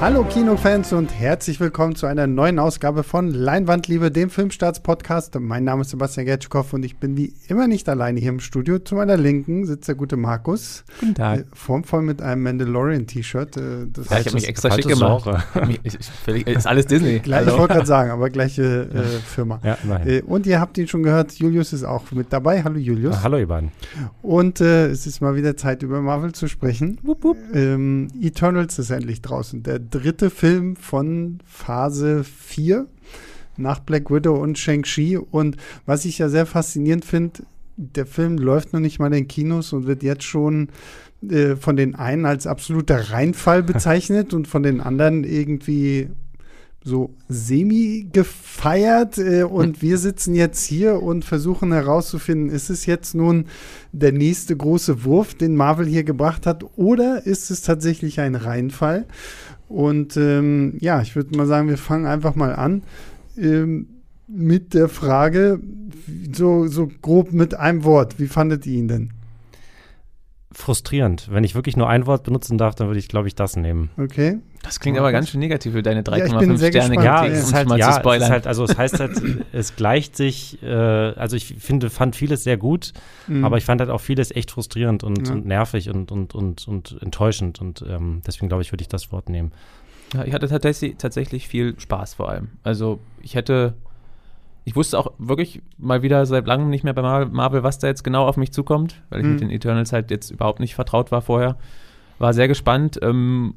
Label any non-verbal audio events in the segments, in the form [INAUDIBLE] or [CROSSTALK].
Hallo Kinofans und herzlich willkommen zu einer neuen Ausgabe von Leinwandliebe, dem Filmstarts-Podcast. Mein Name ist Sebastian Getschkow und ich bin wie immer nicht alleine hier im Studio. Zu meiner Linken sitzt der gute Markus. Guten Tag. Äh, formvoll mit einem Mandalorian-T-Shirt. Äh, ja, ich habe mich extra schick gemacht. ist alles Disney. Gleich, ich wollte gerade sagen, aber gleiche äh, Firma. Ja, äh, und ihr habt ihn schon gehört, Julius ist auch mit dabei. Hallo Julius. Ah, hallo ihr beiden. Und äh, es ist mal wieder Zeit, über Marvel zu sprechen. Wupp, wupp. Ähm, Eternals ist endlich draußen. Der dritte Film von Phase 4 nach Black Widow und Shang-Chi. Und was ich ja sehr faszinierend finde, der Film läuft noch nicht mal in den Kinos und wird jetzt schon äh, von den einen als absoluter Reinfall bezeichnet und von den anderen irgendwie so semi gefeiert äh, und wir sitzen jetzt hier und versuchen herauszufinden, ist es jetzt nun der nächste große Wurf, den Marvel hier gebracht hat oder ist es tatsächlich ein Reinfall? Und ähm, ja, ich würde mal sagen, wir fangen einfach mal an ähm, mit der Frage, so, so grob mit einem Wort, wie fandet ihr ihn denn? Frustrierend. Wenn ich wirklich nur ein Wort benutzen darf, dann würde ich, glaube ich, das nehmen. Okay. Das klingt aber ganz schön negativ für deine 3,5 ja, Sterne. Gespannt, ja, es ist halt, mal ja, zu es ist halt, also es heißt halt, es gleicht sich, äh, also ich finde, fand vieles sehr gut, mhm. aber ich fand halt auch vieles echt frustrierend und, ja. und nervig und, und, und, und enttäuschend und ähm, deswegen, glaube ich, würde ich das Wort nehmen. Ja, ich hatte tatsächlich, tatsächlich viel Spaß vor allem. Also ich hätte ich wusste auch wirklich mal wieder seit langem nicht mehr bei Marvel, was da jetzt genau auf mich zukommt, weil ich mhm. mit den Eternals halt jetzt überhaupt nicht vertraut war vorher. War sehr gespannt. Ähm,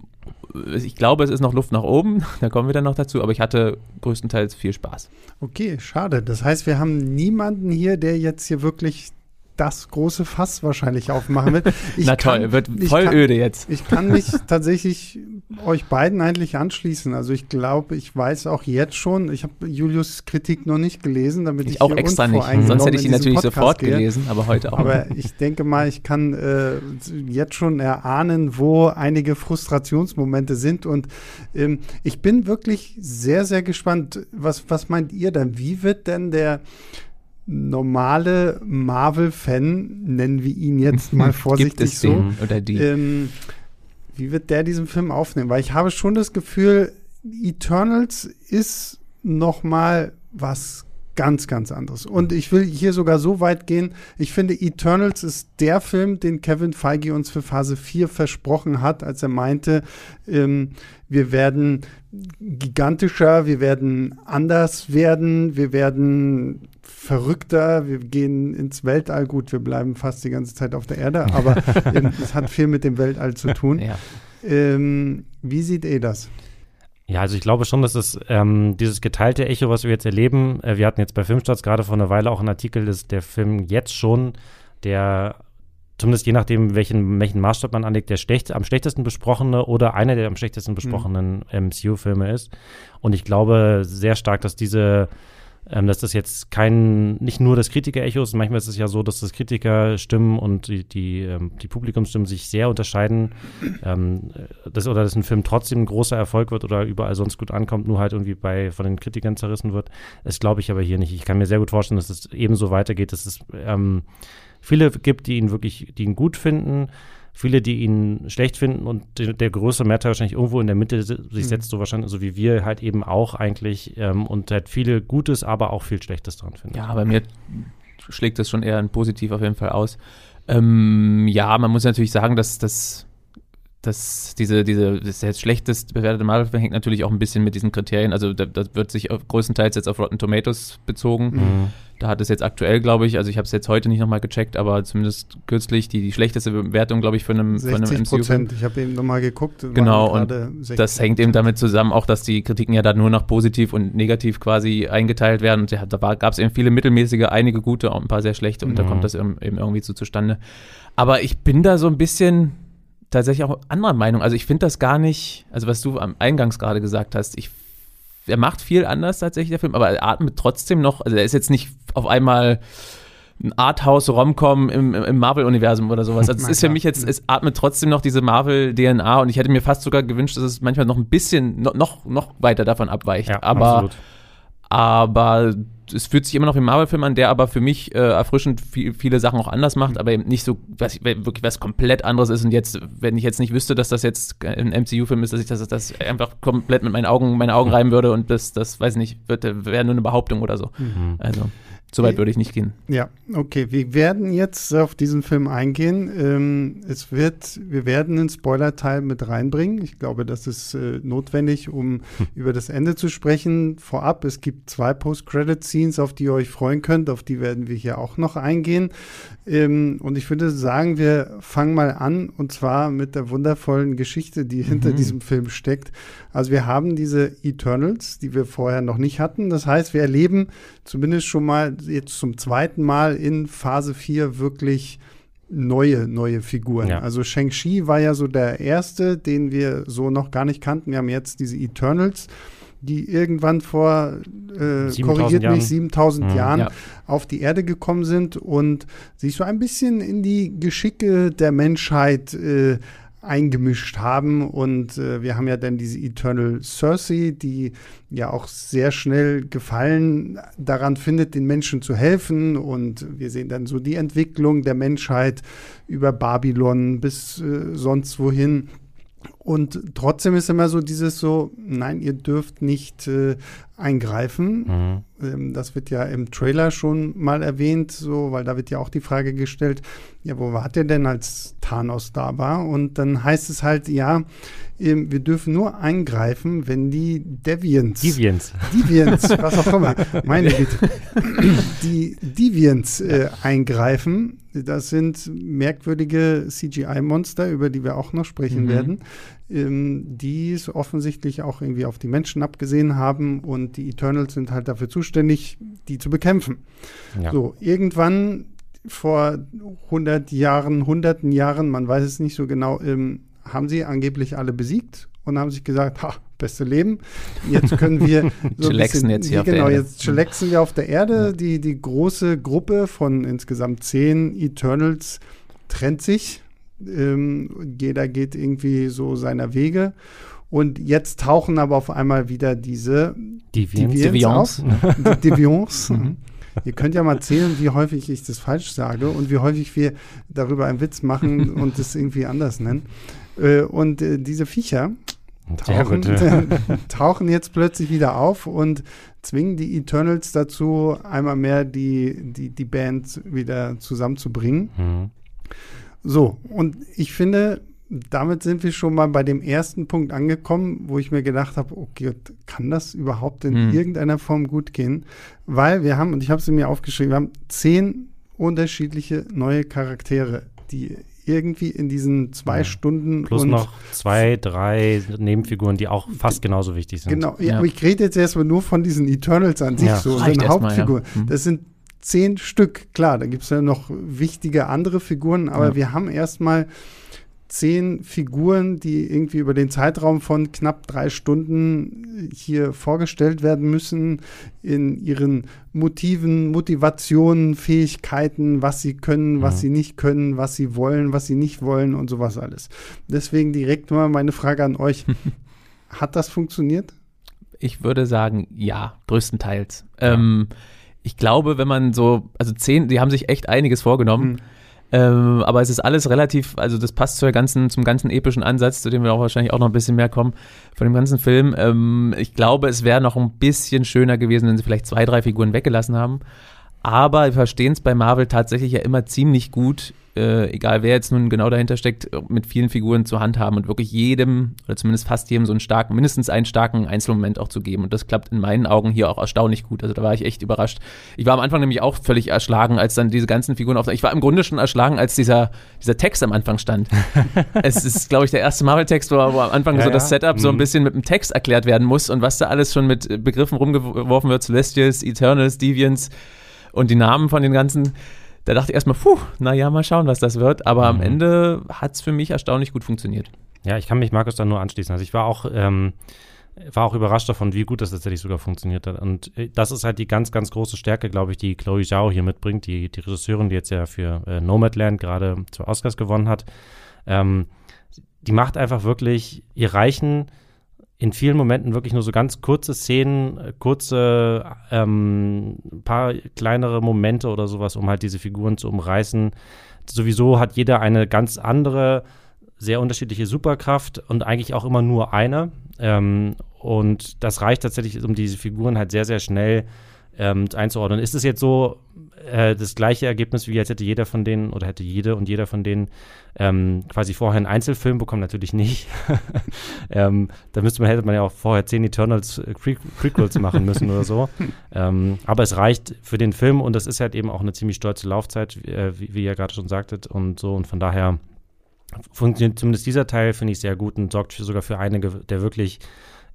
ich glaube, es ist noch Luft nach oben, [LAUGHS] da kommen wir dann noch dazu, aber ich hatte größtenteils viel Spaß. Okay, schade. Das heißt, wir haben niemanden hier, der jetzt hier wirklich das große Fass wahrscheinlich aufmachen wird. [LAUGHS] Ich Na toll, kann, wird voll kann, öde jetzt. Ich kann mich [LAUGHS] tatsächlich euch beiden eigentlich anschließen. Also ich glaube, ich weiß auch jetzt schon, ich habe Julius Kritik noch nicht gelesen, damit ich, ich auch extra nicht. Sonst hätte ich ihn natürlich Podcast sofort gehe. gelesen, aber heute auch. Aber ich denke mal, ich kann äh, jetzt schon erahnen, wo einige Frustrationsmomente sind und ähm, ich bin wirklich sehr, sehr gespannt. Was, was meint ihr denn? Wie wird denn der normale Marvel-Fan, nennen wir ihn jetzt mal [LAUGHS] vorsichtig so, oder die? Ähm, wie wird der diesen Film aufnehmen? Weil ich habe schon das Gefühl, Eternals ist noch mal was ganz, ganz anderes. Und ich will hier sogar so weit gehen, ich finde, Eternals ist der Film, den Kevin Feige uns für Phase 4 versprochen hat, als er meinte, ähm, wir werden gigantischer, wir werden anders werden, wir werden verrückter, wir gehen ins Weltall. Gut, wir bleiben fast die ganze Zeit auf der Erde, aber [LAUGHS] es hat viel mit dem Weltall zu tun. Ja. Ähm, wie seht ihr das? Ja, also ich glaube schon, dass es ähm, dieses geteilte Echo, was wir jetzt erleben, äh, wir hatten jetzt bei Filmstarts gerade vor einer Weile auch einen Artikel, dass der Film jetzt schon der zumindest je nachdem, welchen, welchen Maßstab man anlegt, der schlecht, am schlechtesten besprochene oder einer der am schlechtesten besprochenen mhm. MCU-Filme ist. Und ich glaube sehr stark, dass diese ähm, dass das jetzt kein, nicht nur das Kritiker-Echo ist, manchmal ist es ja so, dass das Kritikerstimmen und die, die, ähm, die Publikumsstimmen sich sehr unterscheiden. Ähm, das, oder dass ein Film trotzdem ein großer Erfolg wird oder überall sonst gut ankommt, nur halt irgendwie bei, von den Kritikern zerrissen wird. Das glaube ich aber hier nicht. Ich kann mir sehr gut vorstellen, dass es ebenso weitergeht, dass es ähm, viele gibt, die ihn wirklich, die ihn gut finden viele, die ihn schlecht finden und der, der größere Mehrteil wahrscheinlich irgendwo in der Mitte sich mhm. setzt, so wahrscheinlich, so wie wir halt eben auch eigentlich ähm, und halt viele Gutes, aber auch viel Schlechtes dran finden. Ja, bei mir schlägt das schon eher ein Positiv auf jeden Fall aus. Ähm, ja, man muss natürlich sagen, dass das dass diese, diese, das jetzt schlechtest bewertete Marvel hängt natürlich auch ein bisschen mit diesen Kriterien. Also da, das wird sich größtenteils jetzt auf Rotten Tomatoes bezogen. Mhm. Da hat es jetzt aktuell, glaube ich, also ich habe es jetzt heute nicht nochmal gecheckt, aber zumindest kürzlich die, die schlechteste Bewertung, glaube ich, für einem, 60 von einem MCU. Prozent. Ich habe eben nochmal geguckt. Genau, und das hängt eben damit zusammen, auch dass die Kritiken ja da nur noch positiv und negativ quasi eingeteilt werden. Und ja, da gab es eben viele mittelmäßige, einige gute und ein paar sehr schlechte. Und mhm. da kommt das eben, eben irgendwie so zustande. Aber ich bin da so ein bisschen tatsächlich auch anderer Meinung. Also ich finde das gar nicht, also was du am Eingangs gerade gesagt hast, ich er macht viel anders tatsächlich, der Film, aber er atmet trotzdem noch, also er ist jetzt nicht auf einmal ein Arthouse-Romcom im, im Marvel-Universum oder sowas. Also es [LAUGHS] ist für mich jetzt, es atmet trotzdem noch diese Marvel-DNA und ich hätte mir fast sogar gewünscht, dass es manchmal noch ein bisschen, noch, noch, noch weiter davon abweicht. Ja, aber, absolut. aber es fühlt sich immer noch wie ein Marvel-Film an, der aber für mich äh, erfrischend viel, viele Sachen auch anders macht, aber eben nicht so, was, wirklich was komplett anderes ist. Und jetzt, wenn ich jetzt nicht wüsste, dass das jetzt ein MCU-Film ist, dass ich das, das einfach komplett mit meinen Augen, meine Augen reiben würde und das, das weiß ich nicht, wäre nur eine Behauptung oder so. Mhm. Also. Soweit würde ich nicht gehen. Ja, okay. Wir werden jetzt auf diesen Film eingehen. Ähm, es wird, wir werden einen Spoiler-Teil mit reinbringen. Ich glaube, das ist äh, notwendig, um hm. über das Ende zu sprechen. Vorab, es gibt zwei Post-Credit-Scenes, auf die ihr euch freuen könnt. Auf die werden wir hier auch noch eingehen. Ähm, und ich würde sagen, wir fangen mal an und zwar mit der wundervollen Geschichte, die hinter mhm. diesem Film steckt. Also wir haben diese Eternals, die wir vorher noch nicht hatten. Das heißt, wir erleben zumindest schon mal jetzt zum zweiten Mal in Phase 4 wirklich neue, neue Figuren. Ja. Also Shang-Chi war ja so der erste, den wir so noch gar nicht kannten. Wir haben jetzt diese Eternals die irgendwann vor, äh, korrigiert mich, 7000 mhm, Jahren ja. auf die Erde gekommen sind und sich so ein bisschen in die Geschicke der Menschheit äh, eingemischt haben. Und äh, wir haben ja dann diese Eternal Cersei, die ja auch sehr schnell Gefallen daran findet, den Menschen zu helfen. Und wir sehen dann so die Entwicklung der Menschheit über Babylon bis äh, sonst wohin. Und trotzdem ist immer so dieses so, nein, ihr dürft nicht äh, eingreifen. Mhm. Ähm, das wird ja im Trailer schon mal erwähnt, so, weil da wird ja auch die Frage gestellt, ja, wo war der denn, als Thanos da war? Und dann heißt es halt, ja, ähm, wir dürfen nur eingreifen, wenn die Deviants. Deviants. Deviants, was auch immer. [LAUGHS] Meine Güte. Die Deviants äh, eingreifen. Das sind merkwürdige CGI-Monster, über die wir auch noch sprechen mhm. werden ähm, die es offensichtlich auch irgendwie auf die Menschen abgesehen haben und die Eternals sind halt dafür zuständig, die zu bekämpfen. Ja. So, irgendwann vor 100 Jahren, hunderten Jahren, man weiß es nicht so genau, ähm, haben sie angeblich alle besiegt und haben sich gesagt, ha, beste Leben. Jetzt können wir [LAUGHS] so bisschen, jetzt hier genau, jetzt chillaxen wir auf der Erde. Die, die große Gruppe von insgesamt zehn Eternals trennt sich ähm, jeder geht irgendwie so seiner Wege. Und jetzt tauchen aber auf einmal wieder diese Deviants, auf. [LAUGHS] Deviants. Mhm. Ihr könnt ja mal zählen, wie häufig ich das falsch sage und wie häufig wir darüber einen Witz machen und das irgendwie anders nennen. Äh, und äh, diese Viecher tauchen, [LAUGHS] tauchen, jetzt plötzlich wieder auf und zwingen die Eternals dazu, einmal mehr die, die, die Band wieder zusammenzubringen. Mhm. So, und ich finde, damit sind wir schon mal bei dem ersten Punkt angekommen, wo ich mir gedacht habe, okay, kann das überhaupt in hm. irgendeiner Form gut gehen? Weil wir haben, und ich habe es mir aufgeschrieben, wir haben zehn unterschiedliche neue Charaktere, die irgendwie in diesen zwei ja. Stunden plus noch zwei, drei Nebenfiguren, die auch fast genauso wichtig sind. Genau, ja, ja. aber ich rede jetzt erstmal nur von diesen Eternals an sich, so, so eine Hauptfigur. Mal, mhm. Das sind zehn Stück. Klar, da gibt es ja noch wichtige andere Figuren, aber ja. wir haben erstmal zehn Figuren, die irgendwie über den Zeitraum von knapp drei Stunden hier vorgestellt werden müssen, in ihren Motiven, Motivationen, Fähigkeiten, was sie können, was ja. sie nicht können, was sie wollen, was sie nicht wollen und sowas alles. Deswegen direkt mal meine Frage an euch. [LAUGHS] Hat das funktioniert? Ich würde sagen, ja, größtenteils. Ja. Ähm, ich glaube, wenn man so, also zehn, die haben sich echt einiges vorgenommen. Mhm. Ähm, aber es ist alles relativ, also das passt zur ganzen, zum ganzen epischen Ansatz, zu dem wir auch wahrscheinlich auch noch ein bisschen mehr kommen von dem ganzen Film. Ähm, ich glaube, es wäre noch ein bisschen schöner gewesen, wenn sie vielleicht zwei, drei Figuren weggelassen haben. Aber wir verstehen es bei Marvel tatsächlich ja immer ziemlich gut, äh, egal wer jetzt nun genau dahinter steckt, mit vielen Figuren zu handhaben und wirklich jedem oder zumindest fast jedem so einen starken, mindestens einen starken Einzelmoment auch zu geben. Und das klappt in meinen Augen hier auch erstaunlich gut. Also da war ich echt überrascht. Ich war am Anfang nämlich auch völlig erschlagen, als dann diese ganzen Figuren auf. Ich war im Grunde schon erschlagen, als dieser, dieser Text am Anfang stand. [LAUGHS] es ist, glaube ich, der erste Marvel-Text, wo, wo, am Anfang ja, so das Setup mhm. so ein mhm. bisschen mit dem Text erklärt werden muss und was da alles schon mit Begriffen rumgeworfen wird: Celestials, Eternals, Deviants und die Namen von den ganzen da dachte ich erstmal, puh, naja, mal schauen, was das wird. Aber mhm. am Ende hat es für mich erstaunlich gut funktioniert. Ja, ich kann mich Markus da nur anschließen. Also ich war auch, ähm, war auch überrascht davon, wie gut das tatsächlich sogar funktioniert hat. Und äh, das ist halt die ganz, ganz große Stärke, glaube ich, die Chloe Zhao hier mitbringt, die, die Regisseurin, die jetzt ja für äh, Nomadland gerade zwei Oscars gewonnen hat. Ähm, die macht einfach wirklich, ihr reichen in vielen Momenten wirklich nur so ganz kurze Szenen, äh, kurze, ähm, paar kleinere Momente oder sowas, um halt diese Figuren zu umreißen. Sowieso hat jeder eine ganz andere, sehr unterschiedliche Superkraft und eigentlich auch immer nur eine. Ähm, und das reicht tatsächlich, um diese Figuren halt sehr, sehr schnell ähm, einzuordnen. Ist es jetzt so äh, das gleiche Ergebnis, wie als hätte jeder von denen oder hätte jede und jeder von denen ähm, quasi vorher einen Einzelfilm bekommen? Natürlich nicht. [LAUGHS] ähm, da müsste man, hätte man ja auch vorher zehn Eternals äh, Pre Prequels machen müssen oder so. [LAUGHS] Ähm, aber es reicht für den Film und das ist halt eben auch eine ziemlich stolze Laufzeit, wie, äh, wie, wie ihr gerade schon sagtet und so und von daher funktioniert zumindest dieser Teil, finde ich, sehr gut und sorgt für, sogar für einige der wirklich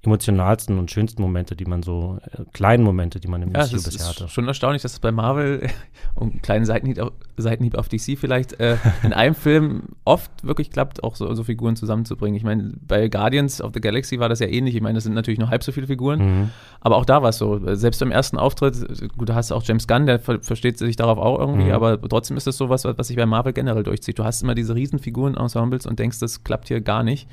emotionalsten und schönsten Momente, die man so, äh, kleinen Momente, die man im ja, MCU bisher hatte. Schon erstaunlich, dass es bei Marvel, [LAUGHS] um einen kleinen Seitenhieb auf, Seitenhieb auf DC vielleicht, äh, in einem [LAUGHS] Film oft wirklich klappt, auch so, so, Figuren zusammenzubringen. Ich meine, bei Guardians of the Galaxy war das ja ähnlich. Ich meine, das sind natürlich nur halb so viele Figuren, mhm. aber auch da war es so. Selbst beim ersten Auftritt, gut, da hast du auch James Gunn, der ver versteht sich darauf auch irgendwie, mhm. aber trotzdem ist das so was, was sich bei Marvel generell durchzieht. Du hast immer diese riesen Figuren-Ensembles und denkst, das klappt hier gar nicht.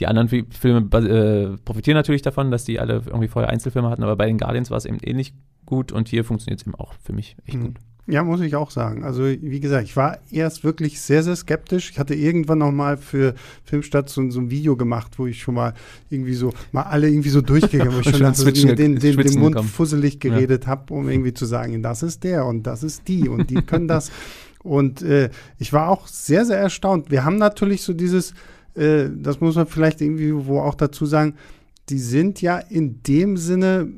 Die anderen Filme äh, profitieren natürlich davon, dass die alle irgendwie vorher Einzelfilme hatten, aber bei den Guardians war es eben ähnlich gut und hier funktioniert es eben auch für mich echt mhm. gut. Ja, muss ich auch sagen. Also wie gesagt, ich war erst wirklich sehr, sehr skeptisch. Ich hatte irgendwann noch mal für Filmstadt so, so ein Video gemacht, wo ich schon mal irgendwie so, mal alle irgendwie so durchgegangen, wo [LAUGHS] ich schon so den, den, den, den Mund gekommen. fusselig geredet ja. habe, um irgendwie zu sagen, das ist der und das ist die und die können das. [LAUGHS] Und äh, ich war auch sehr, sehr erstaunt. Wir haben natürlich so dieses äh, das muss man vielleicht irgendwie wo auch dazu sagen, die sind ja in dem Sinne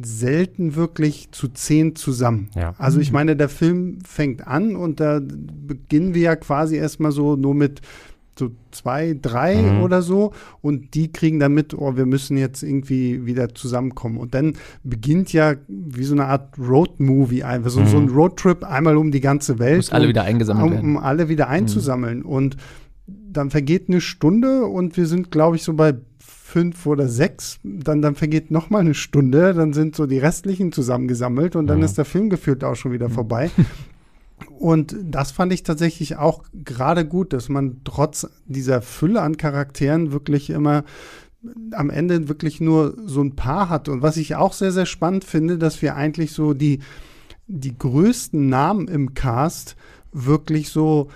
selten wirklich zu zehn zusammen. Ja. Also ich mhm. meine, der Film fängt an und da beginnen wir ja quasi erstmal so nur mit so zwei, drei mhm. oder so und die kriegen dann mit, oh, wir müssen jetzt irgendwie wieder zusammenkommen. Und dann beginnt ja wie so eine Art Road-Movie einfach, so, mhm. so ein Roadtrip einmal um die ganze Welt. Muss alle wieder eingesammelt um, werden. Um alle wieder mhm. einzusammeln. Mhm. Und dann vergeht eine Stunde und wir sind, glaube ich, so bei fünf oder sechs. Dann, dann vergeht noch mal eine Stunde, dann sind so die restlichen zusammengesammelt und dann ja. ist der Film gefühlt auch schon wieder vorbei. Und das fand ich tatsächlich auch gerade gut, dass man trotz dieser Fülle an Charakteren wirklich immer am Ende wirklich nur so ein paar hat. Und was ich auch sehr, sehr spannend finde, dass wir eigentlich so die, die größten Namen im Cast wirklich so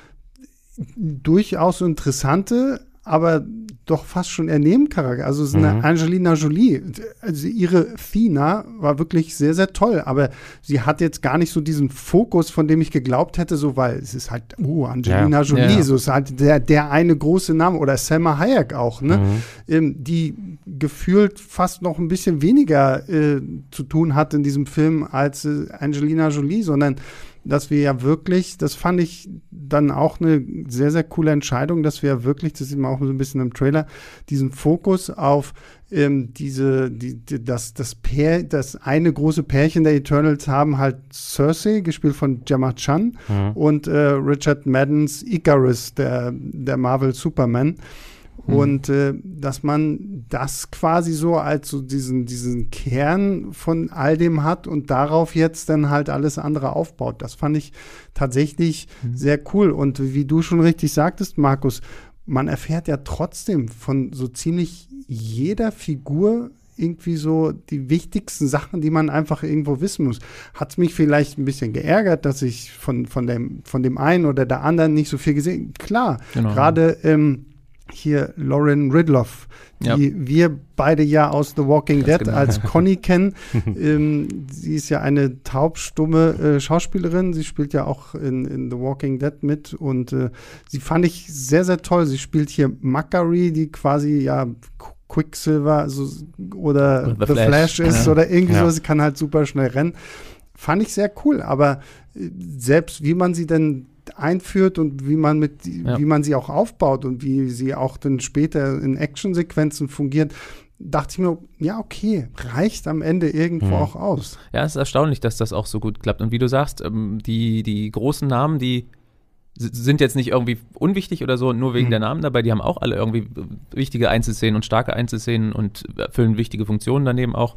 durchaus interessante, aber doch fast schon eher Nebencharakter. Also es ist eine mhm. Angelina Jolie. Also ihre Fina war wirklich sehr, sehr toll, aber sie hat jetzt gar nicht so diesen Fokus, von dem ich geglaubt hätte, so weil es ist halt, oh, Angelina ja. Jolie, ja. so ist halt der, der eine große Name oder Selma Hayek auch, ne? Mhm. Ähm, die gefühlt fast noch ein bisschen weniger äh, zu tun hat in diesem Film als äh, Angelina Jolie, sondern dass wir ja wirklich, das fand ich dann auch eine sehr, sehr coole Entscheidung, dass wir wirklich, das sieht man auch so ein bisschen im Trailer, diesen Fokus auf ähm, diese, die, die, das, das Pär, das eine große Pärchen der Eternals haben halt Cersei, gespielt von Gemma Chan, mhm. und äh, Richard Maddens Icarus, der, der Marvel Superman. Mhm. Und äh, dass man das quasi so als so diesen, diesen Kern von all dem hat und darauf jetzt dann halt alles andere aufbaut. Das fand ich tatsächlich mhm. sehr cool. Und wie du schon richtig sagtest, Markus, man erfährt ja trotzdem von so ziemlich jeder Figur irgendwie so die wichtigsten Sachen, die man einfach irgendwo wissen muss. Hat es mich vielleicht ein bisschen geärgert, dass ich von, von, dem, von dem einen oder der anderen nicht so viel gesehen Klar, genau. gerade ähm, hier Lauren Ridloff, die ja. wir beide ja aus The Walking Dead genau. als Conny [LAUGHS] kennen. [LAUGHS] ähm, sie ist ja eine taubstumme äh, Schauspielerin. Sie spielt ja auch in, in The Walking Dead mit und äh, sie fand ich sehr, sehr toll. Sie spielt hier Macquarie, die quasi ja Quicksilver so, oder The, The Flash. Flash. ist ja. oder irgendwie ja. so. Sie kann halt super schnell rennen. Fand ich sehr cool, aber äh, selbst wie man sie denn einführt und wie man mit, ja. wie man sie auch aufbaut und wie sie auch dann später in Actionsequenzen fungiert, dachte ich mir, ja, okay, reicht am Ende irgendwo mhm. auch aus. Ja, es ist erstaunlich, dass das auch so gut klappt. Und wie du sagst, ähm, die, die großen Namen, die sind jetzt nicht irgendwie unwichtig oder so, nur wegen mhm. der Namen dabei, die haben auch alle irgendwie wichtige Einzelszenen und starke Einzelszenen und erfüllen wichtige Funktionen daneben auch.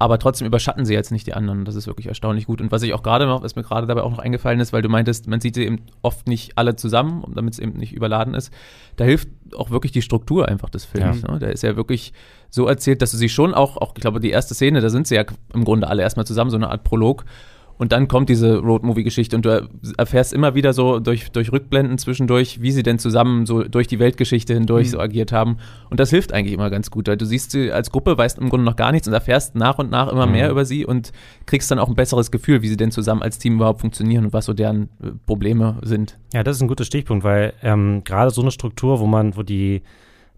Aber trotzdem überschatten sie jetzt nicht die anderen. Das ist wirklich erstaunlich gut. Und was ich auch gerade noch, was mir gerade dabei auch noch eingefallen ist, weil du meintest, man sieht sie eben oft nicht alle zusammen, damit es eben nicht überladen ist. Da hilft auch wirklich die Struktur einfach des Films. Ja. Ne? Der ist ja wirklich so erzählt, dass du sie schon auch, auch, ich glaube, die erste Szene, da sind sie ja im Grunde alle erstmal zusammen, so eine Art Prolog. Und dann kommt diese Roadmovie-Geschichte und du erfährst immer wieder so durch, durch Rückblenden zwischendurch, wie sie denn zusammen so durch die Weltgeschichte hindurch mhm. so agiert haben. Und das hilft eigentlich immer ganz gut. Weil du siehst sie als Gruppe, weißt im Grunde noch gar nichts und erfährst nach und nach immer mhm. mehr über sie und kriegst dann auch ein besseres Gefühl, wie sie denn zusammen als Team überhaupt funktionieren und was so deren äh, Probleme sind. Ja, das ist ein guter Stichpunkt, weil ähm, gerade so eine Struktur, wo man, wo die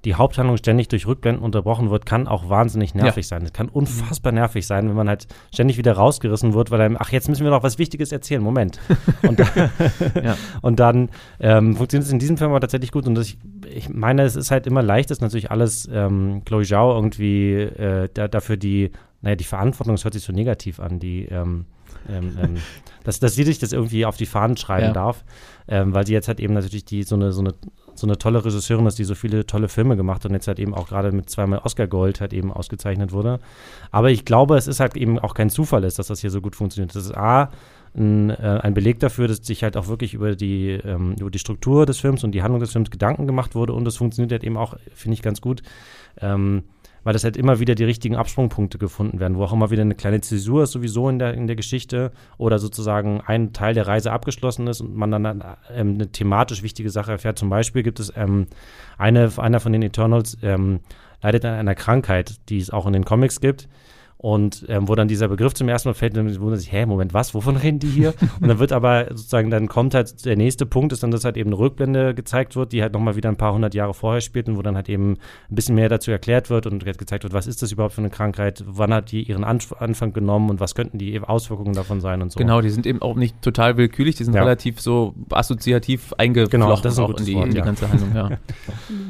die Haupthandlung ständig durch Rückblenden unterbrochen wird, kann auch wahnsinnig nervig ja. sein. Es kann unfassbar nervig sein, wenn man halt ständig wieder rausgerissen wird, weil einem, ach, jetzt müssen wir noch was Wichtiges erzählen. Moment. [LAUGHS] Und, ja. [LAUGHS] und dann ähm, funktioniert es in diesem Film aber tatsächlich gut. Und das, ich, ich meine, es ist halt immer leicht, dass natürlich alles ähm, Chloe Zhao irgendwie äh, da, dafür die, naja, die Verantwortung, das hört sich so negativ an, die ähm, ähm, ähm, [LAUGHS] dass, dass sie sich das irgendwie auf die Fahnen schreiben ja. darf, ähm, weil sie jetzt halt eben natürlich die so eine, so eine so eine tolle Regisseurin ist, die so viele tolle Filme gemacht und jetzt halt eben auch gerade mit zweimal Oscar Gold halt eben ausgezeichnet wurde. Aber ich glaube, es ist halt eben auch kein Zufall ist, dass das hier so gut funktioniert. Das ist A, ein, äh, ein Beleg dafür, dass sich halt auch wirklich über die, ähm, über die Struktur des Films und die Handlung des Films Gedanken gemacht wurde und es funktioniert halt eben auch, finde ich, ganz gut. Ähm, weil das halt immer wieder die richtigen Absprungpunkte gefunden werden, wo auch immer wieder eine kleine Zäsur ist sowieso in der, in der Geschichte oder sozusagen ein Teil der Reise abgeschlossen ist und man dann ähm, eine thematisch wichtige Sache erfährt. Zum Beispiel gibt es ähm, eine, einer von den Eternals ähm, leidet an einer Krankheit, die es auch in den Comics gibt und ähm, wo dann dieser Begriff zum ersten Mal fällt, dann wundert sich, hä, Moment, was, wovon reden die hier? [LAUGHS] und dann wird aber sozusagen, dann kommt halt der nächste Punkt, ist dann, dass halt eben eine Rückblende gezeigt wird, die halt nochmal wieder ein paar hundert Jahre vorher spielt und wo dann halt eben ein bisschen mehr dazu erklärt wird und gezeigt wird, was ist das überhaupt für eine Krankheit, wann hat die ihren Anf Anfang genommen und was könnten die Auswirkungen davon sein und so. Genau, die sind eben auch nicht total willkürlich, die sind ja. relativ so assoziativ eingeflochten genau, das ist auch in die, Wort, in die ja. ganze Handlung. Ja.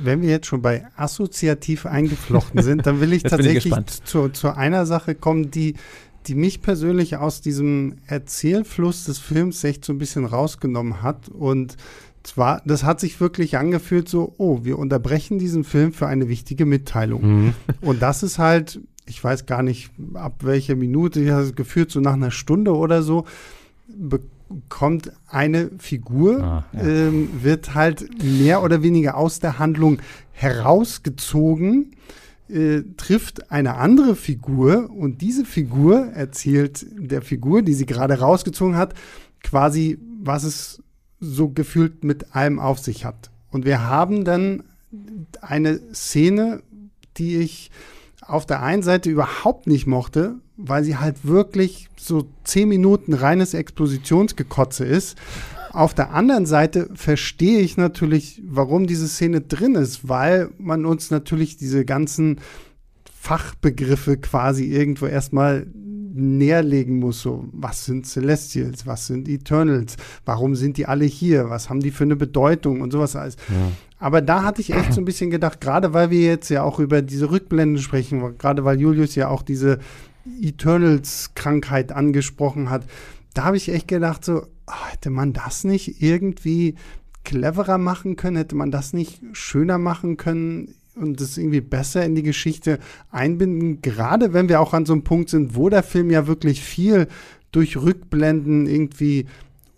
Wenn wir jetzt schon bei assoziativ eingeflochten sind, dann will ich tatsächlich ich zu, zu einer Sache kommen, die die mich persönlich aus diesem Erzählfluss des Films echt so ein bisschen rausgenommen hat. Und zwar, das hat sich wirklich angefühlt so, oh, wir unterbrechen diesen Film für eine wichtige Mitteilung. Mhm. Und das ist halt, ich weiß gar nicht, ab welcher Minute, ich habe es gefühlt so nach einer Stunde oder so, bekommt eine Figur, ah, ja. ähm, wird halt mehr oder weniger aus der Handlung herausgezogen äh, trifft eine andere Figur und diese Figur erzählt der Figur, die sie gerade rausgezogen hat, quasi, was es so gefühlt mit allem auf sich hat. Und wir haben dann eine Szene, die ich auf der einen Seite überhaupt nicht mochte, weil sie halt wirklich so zehn Minuten reines Expositionsgekotze ist. Auf der anderen Seite verstehe ich natürlich, warum diese Szene drin ist, weil man uns natürlich diese ganzen Fachbegriffe quasi irgendwo erstmal näherlegen muss. So, was sind Celestials? Was sind Eternals? Warum sind die alle hier? Was haben die für eine Bedeutung und sowas alles? Ja. Aber da hatte ich echt so ein bisschen gedacht, gerade weil wir jetzt ja auch über diese Rückblenden sprechen, gerade weil Julius ja auch diese Eternals-Krankheit angesprochen hat, da habe ich echt gedacht, so, hätte man das nicht irgendwie cleverer machen können? Hätte man das nicht schöner machen können? und das irgendwie besser in die Geschichte einbinden, gerade wenn wir auch an so einem Punkt sind, wo der Film ja wirklich viel durch Rückblenden irgendwie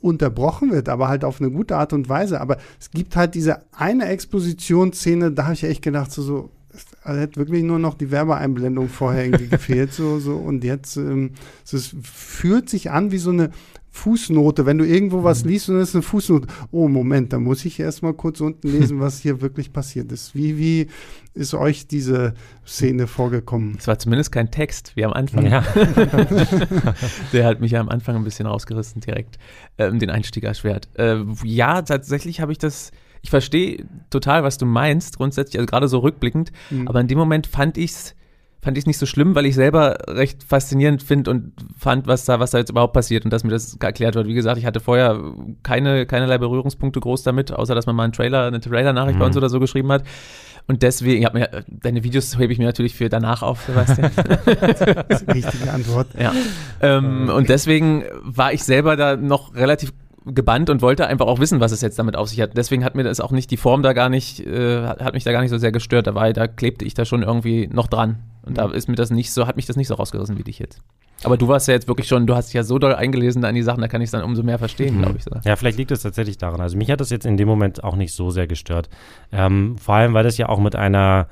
unterbrochen wird, aber halt auf eine gute Art und Weise. Aber es gibt halt diese eine Expositionsszene, da habe ich echt gedacht, so, so also hätte wirklich nur noch die Werbeeinblendung vorher irgendwie gefehlt, so, so. Und jetzt, ähm, es fühlt sich an wie so eine Fußnote, wenn du irgendwo was mhm. liest und es ist eine Fußnote. Oh, Moment, da muss ich erst mal kurz unten lesen, was hier wirklich passiert ist. Wie, wie ist euch diese Szene vorgekommen? Es war zumindest kein Text, wie am Anfang. Ja. [LAUGHS] Der hat mich ja am Anfang ein bisschen rausgerissen, direkt ähm, den Einstieg erschwert. Äh, ja, tatsächlich habe ich das. Ich verstehe total, was du meinst, grundsätzlich, also gerade so rückblickend, mhm. aber in dem Moment fand ich es fand ich es nicht so schlimm, weil ich selber recht faszinierend finde und fand, was da, was da jetzt überhaupt passiert und dass mir das erklärt wird. Wie gesagt, ich hatte vorher keine, keinerlei Berührungspunkte groß damit, außer dass man mal einen Trailer, eine Trailer-Nachricht mhm. bei uns oder so geschrieben hat. Und deswegen, ich habe mir, deine Videos hebe ich mir natürlich für danach auf, Sebastian. [LAUGHS] das ist die richtige Antwort. Ja. Ähm, okay. Und deswegen war ich selber da noch relativ gebannt und wollte einfach auch wissen, was es jetzt damit auf sich hat. Deswegen hat mir das auch nicht, die Form da gar nicht, äh, hat mich da gar nicht so sehr gestört. Da war, da klebte ich da schon irgendwie noch dran. Und da ist mir das nicht so, hat mich das nicht so rausgerissen wie dich jetzt. Aber du warst ja jetzt wirklich schon, du hast dich ja so doll eingelesen an die Sachen, da kann ich es dann umso mehr verstehen, mhm. glaube ich. So. Ja, vielleicht liegt es tatsächlich daran. Also mich hat das jetzt in dem Moment auch nicht so sehr gestört. Ähm, vor allem, weil das ja auch mit einer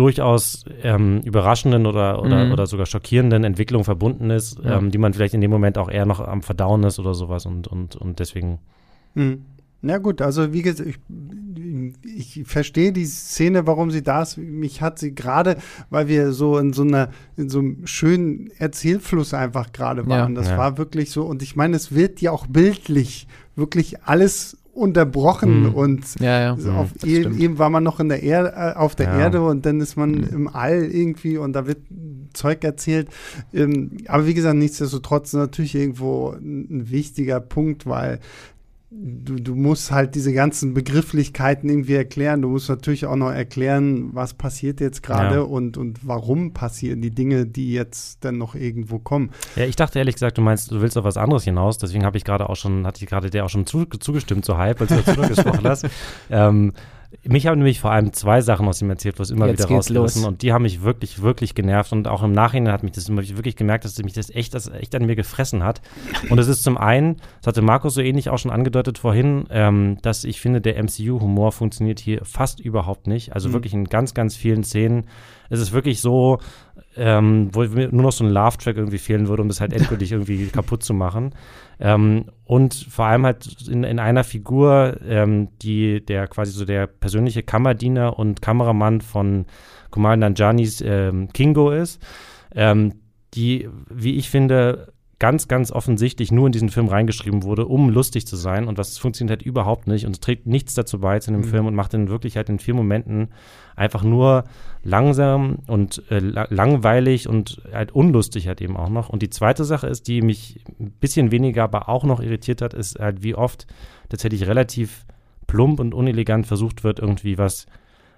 durchaus ähm, überraschenden oder, oder, mhm. oder sogar schockierenden Entwicklung verbunden ist, ja. ähm, die man vielleicht in dem Moment auch eher noch am Verdauen ist oder sowas und, und, und deswegen. Mhm. Na gut, also wie gesagt, ich, ich verstehe die Szene, warum sie da ist. Mich hat sie gerade, weil wir so in so einer, in so einem schönen Erzählfluss einfach gerade waren. Ja, das ja. war wirklich so. Und ich meine, es wird ja auch bildlich wirklich alles unterbrochen mhm. und ja, ja. auf ja, eben, eben, war man noch in der Erde, äh, auf der Erde und dann ist man mhm. im All irgendwie und da wird Zeug erzählt. Ähm, aber wie gesagt, nichtsdestotrotz natürlich irgendwo ein wichtiger Punkt, weil du, du musst halt diese ganzen Begrifflichkeiten irgendwie erklären. Du musst natürlich auch noch erklären, was passiert jetzt gerade ja. und, und warum passieren die Dinge, die jetzt dann noch irgendwo kommen. Ja, ich dachte ehrlich gesagt, du meinst, du willst auf was anderes hinaus. Deswegen habe ich gerade auch schon, hatte ich gerade der auch schon zu, zugestimmt zu Hype, als du dazu gesprochen [LAUGHS] hast. Ähm, mich haben nämlich vor allem zwei Sachen aus dem Erzählfluss immer Jetzt wieder rausgerissen und die haben mich wirklich, wirklich genervt und auch im Nachhinein hat mich das immer wirklich gemerkt, dass mich das echt, das echt an mir gefressen hat. Und es ist zum einen, das hatte Markus so ähnlich auch schon angedeutet vorhin, ähm, dass ich finde, der MCU-Humor funktioniert hier fast überhaupt nicht. Also mhm. wirklich in ganz, ganz vielen Szenen ist es wirklich so, ähm, wo mir nur noch so ein Love-Track irgendwie fehlen würde, um das halt endgültig irgendwie kaputt zu machen. Ähm, und vor allem halt in, in einer Figur, ähm, die der quasi so der persönliche Kammerdiener und Kameramann von Kumal Nanjanis ähm, Kingo ist, ähm, die, wie ich finde, ganz, ganz offensichtlich nur in diesen Film reingeschrieben wurde, um lustig zu sein. Und was funktioniert halt überhaupt nicht und es trägt nichts dazu bei zu dem mhm. Film und macht in Wirklichkeit in vier Momenten einfach nur langsam und äh, langweilig und halt unlustig halt eben auch noch. Und die zweite Sache ist, die mich ein bisschen weniger, aber auch noch irritiert hat, ist halt, wie oft tatsächlich relativ plump und unelegant versucht wird, irgendwie was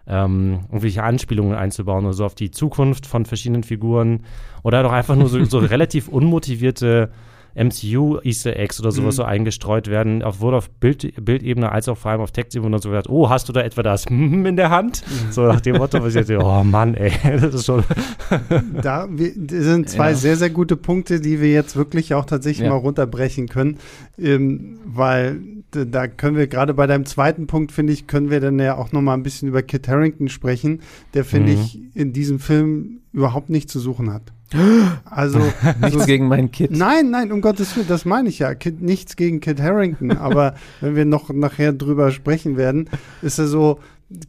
ähm, irgendwelche Anspielungen einzubauen oder so auf die Zukunft von verschiedenen Figuren oder doch einfach nur so, so [LAUGHS] relativ unmotivierte MCU-Easter Eggs oder sowas mhm. so eingestreut werden, sowohl auf Bild, Bildebene als auch vor allem auf Textebene und so gesagt, oh, hast du da etwa das [LAUGHS] in der Hand? Mhm. So nach dem Motto, was ich jetzt, oh Mann, ey, [LAUGHS] das ist schon. da wir, das sind zwei ja. sehr, sehr gute Punkte, die wir jetzt wirklich auch tatsächlich ja. mal runterbrechen können, ähm, weil da können wir gerade bei deinem zweiten Punkt, finde ich, können wir dann ja auch noch mal ein bisschen über Kit Harrington sprechen, der, finde mhm. ich, in diesem Film überhaupt nichts zu suchen hat. Also [LAUGHS] nichts so, gegen mein Kid. Nein, nein, um Gottes Willen, das meine ich ja. Kid, nichts gegen Kit Harrington. [LAUGHS] aber wenn wir noch nachher drüber sprechen werden, ist er so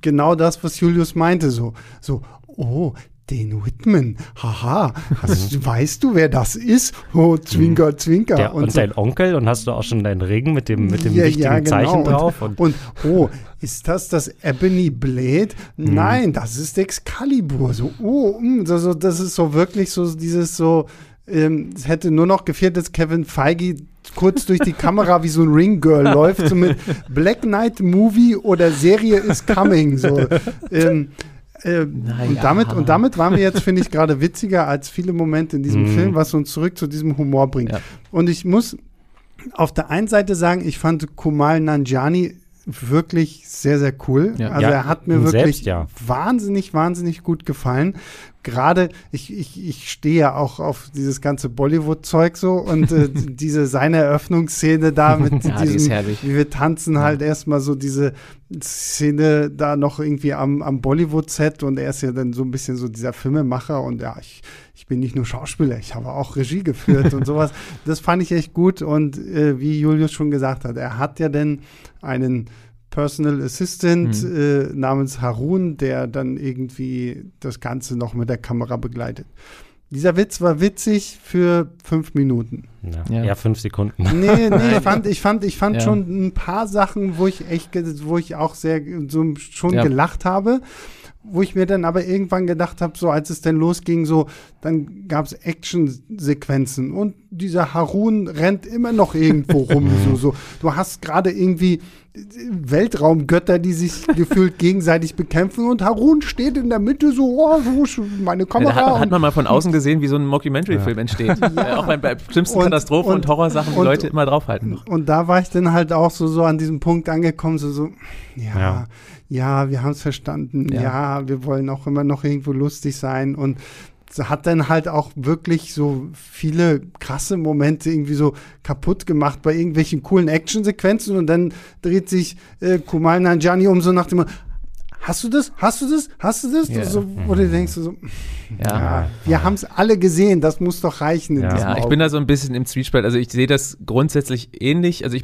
genau das, was Julius meinte. So, so, oh, den Whitman, haha, hast, weißt du, wer das ist? Oh, Zwinker, mhm. Zwinker. Der, und, und so. dein Onkel und hast du auch schon deinen Ring mit dem, mit dem ja, wichtigen ja, genau. Zeichen drauf? Und, und, oh, ist das das Ebony Blade? Mhm. Nein, das ist Excalibur. So, oh, mm, so, so, das ist so wirklich so dieses so, ähm, es hätte nur noch gefehlt, dass Kevin Feige kurz durch die Kamera wie so ein Ring Girl läuft, so mit Black Knight Movie oder Serie is coming. So. Ähm, äh, naja. und, damit, und damit waren wir jetzt, finde ich, gerade witziger als viele Momente in diesem mm. Film, was uns zurück zu diesem Humor bringt. Ja. Und ich muss auf der einen Seite sagen, ich fand Kumal Nanjani wirklich sehr, sehr cool. Ja. Also ja, er hat mir wirklich selbst, ja. wahnsinnig, wahnsinnig gut gefallen gerade, ich, ich, ich stehe ja auch auf dieses ganze Bollywood-Zeug so und äh, [LAUGHS] diese seine Eröffnungsszene da mit ja, diesem, die wie wir tanzen halt erstmal so diese Szene da noch irgendwie am, am Bollywood-Set und er ist ja dann so ein bisschen so dieser Filmemacher und ja, ich, ich bin nicht nur Schauspieler, ich habe auch Regie geführt und [LAUGHS] sowas. Das fand ich echt gut und äh, wie Julius schon gesagt hat, er hat ja dann einen Personal Assistant mhm. äh, namens Harun, der dann irgendwie das Ganze noch mit der Kamera begleitet. Dieser Witz war witzig für fünf Minuten. Ja, ja. ja fünf Sekunden. Nee, nee, [LAUGHS] ich fand, ich fand, ich fand ja. schon ein paar Sachen, wo ich echt, wo ich auch sehr so schon ja. gelacht habe wo ich mir dann aber irgendwann gedacht habe, so als es denn losging, so, dann gab es Action-Sequenzen und dieser Harun rennt immer noch irgendwo [LAUGHS] rum. so, so. Du hast gerade irgendwie Weltraumgötter, die sich [LAUGHS] gefühlt gegenseitig bekämpfen und Harun steht in der Mitte so, oh, so meine Kamera. Ja, hat, hat, man mal von außen gesehen, wie so ein Mockumentary-Film ja. entsteht. [LAUGHS] Ja. auch bei, bei schlimmsten und, Katastrophen und, und Horrorsachen, die und, Leute immer draufhalten. Und da war ich dann halt auch so, so an diesem Punkt angekommen, so, so ja, ja, ja wir haben es verstanden, ja. wir wollen auch immer noch irgendwo lustig sein. Und hat dann halt auch wirklich so viele krasse Momente irgendwie so kaputt gemacht bei irgendwelchen coolen Actionsequenzen. Und dann dreht sich äh, Kumal Nanjani um so nach dem Hast du das? Hast du das? Hast du das? Yeah. So, wo du denkst so, ja. ja wir haben es alle gesehen, das muss doch reichen. ja, ja ich bin da so ein bisschen im Zwiespalt. Also ich sehe das grundsätzlich ähnlich, also ich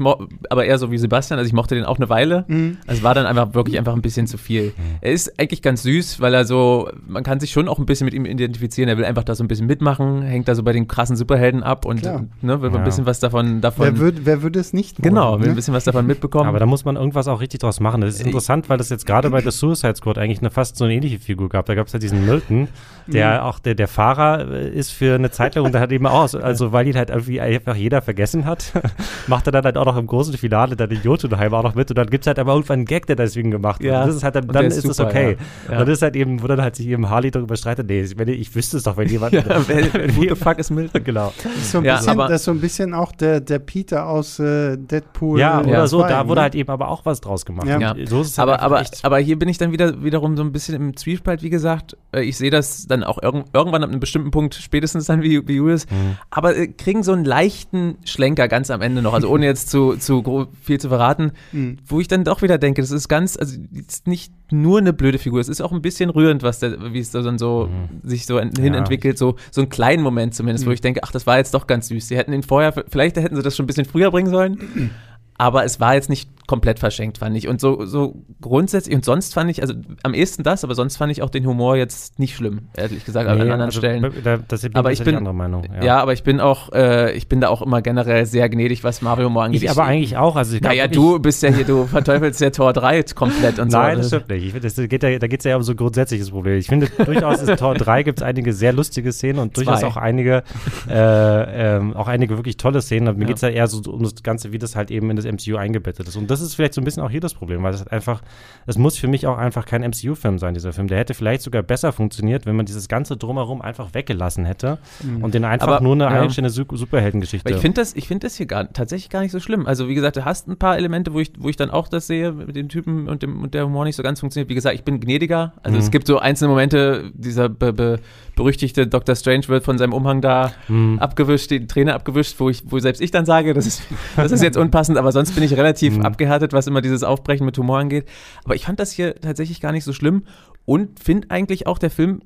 aber eher so wie Sebastian, also ich mochte den auch eine Weile. Mhm. Also war dann einfach wirklich einfach ein bisschen zu viel. Mhm. Er ist eigentlich ganz süß, weil er so, man kann sich schon auch ein bisschen mit ihm identifizieren. Er will einfach da so ein bisschen mitmachen, hängt da so bei den krassen Superhelden ab und ne, will ja. ein bisschen was davon. davon wer, würde, wer würde es nicht wollen, Genau, will ne? ein bisschen was davon mitbekommen. Aber da muss man irgendwas auch richtig draus machen. Das ist äh, interessant, weil das jetzt gerade bei The Suicide Squad eigentlich eine fast so eine ähnliche Figur gab. Da gab es ja diesen Milton, der mhm. auch der, der Fahrer äh, ist für eine Zeit lang und da hat eben auch, also weil ihn halt irgendwie einfach jeder vergessen hat, [LAUGHS] macht er dann halt auch noch im großen Finale dann den Jotunheim auch noch mit und dann gibt es halt aber irgendwann einen Gag, der deswegen gemacht wird. Ja. Und das ist halt dann, dann ist es okay. Ja. Ja. Und das ist halt eben, wo dann halt sich eben Harley darüber streitet, nee, wenn, ich wüsste es doch, wenn jemand. [LAUGHS] ja, [LAUGHS] who the fuck ist Milton? Genau. Das ist so ein, bisschen, das ist so ein bisschen auch der, der Peter aus äh, Deadpool. Ja, oder so, da wurde ne? halt eben aber auch was draus gemacht. Ja. So ist es halt aber, aber, aber hier bin ich dann wieder wiederum so ein bisschen im Zwiespalt, wie gesagt. Äh, ich sehe das dann auch irg irgendwann ab einem bestimmten Punkt spätestens dann wie, wie Julius, mhm. aber äh, kriegen so einen leichten Schlenker ganz am Ende noch, also ohne jetzt zu, zu viel zu verraten, mhm. wo ich dann doch wieder denke, das ist ganz, also ist nicht nur eine blöde Figur, es ist auch ein bisschen rührend, was der, wie es dann so mhm. sich so hin ja. entwickelt, so, so einen kleinen Moment zumindest, wo mhm. ich denke, ach, das war jetzt doch ganz süß. Sie hätten ihn vorher, vielleicht hätten sie das schon ein bisschen früher bringen sollen aber es war jetzt nicht komplett verschenkt, fand ich. Und so, so grundsätzlich, und sonst fand ich, also am ehesten das, aber sonst fand ich auch den Humor jetzt nicht schlimm, ehrlich gesagt, nee, an anderen also, Stellen. Da, das ist aber ich bin, andere Meinung. Ja. ja. aber ich bin auch, äh, ich bin da auch immer generell sehr gnädig, was Mario-Humor angeht. Ich aber eigentlich auch. Also ich naja, du bist ja hier, du [LAUGHS] verteufelst ja Tor 3 komplett und so. Nein, das stimmt nicht. Ich das geht ja, da geht es ja um so ein grundsätzliches Problem. Ich finde durchaus, in Tor 3 gibt es einige sehr lustige Szenen und durchaus Zwei. auch einige, äh, ähm, auch einige wirklich tolle Szenen. Mir ja. geht es ja eher so um das Ganze, wie das halt eben in das MCU eingebettet ist. Und das ist vielleicht so ein bisschen auch hier das Problem, weil es einfach, es muss für mich auch einfach kein MCU-Film sein, dieser Film. Der hätte vielleicht sogar besser funktioniert, wenn man dieses ganze Drumherum einfach weggelassen hätte mhm. und den einfach Aber, nur eine ja. einzelne Superheldengeschichte. Ich finde das, ich das hier gar, tatsächlich gar nicht so schlimm. Also wie gesagt, du hast ein paar Elemente, wo ich, wo ich dann auch das sehe, mit dem Typen und, dem, und der Humor nicht so ganz funktioniert. Wie gesagt, ich bin gnädiger. Also mhm. es gibt so einzelne Momente, dieser be, be, berüchtigte Dr. Strange wird von seinem Umhang da mhm. abgewischt, die Träne abgewischt, wo ich, wo selbst ich dann sage, das ist, das ist jetzt unpassend, aber sonst bin ich relativ mhm. abgehärtet, was immer dieses Aufbrechen mit Humor angeht. Aber ich fand das hier tatsächlich gar nicht so schlimm und finde eigentlich auch, der Film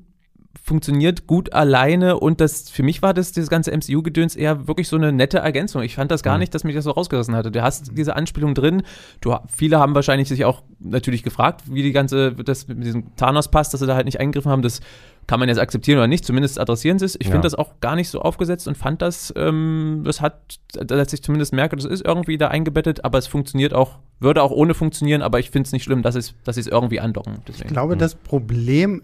funktioniert gut alleine und das für mich war das dieses ganze MCU-Gedöns eher wirklich so eine nette Ergänzung. Ich fand das gar mhm. nicht, dass mich das so rausgerissen hatte. Du hast diese Anspielung drin. Du, viele haben wahrscheinlich sich auch natürlich gefragt, wie die ganze, das mit diesem Thanos passt, dass sie da halt nicht eingegriffen haben. Das kann man jetzt akzeptieren oder nicht. Zumindest adressieren sie es. Ich ja. finde das auch gar nicht so aufgesetzt und fand das, ähm, das hat, dass ich zumindest merke, das ist irgendwie da eingebettet, aber es funktioniert auch, würde auch ohne funktionieren, aber ich finde es nicht schlimm, dass, es, dass sie es irgendwie andocken. Deswegen. Ich glaube, mhm. das Problem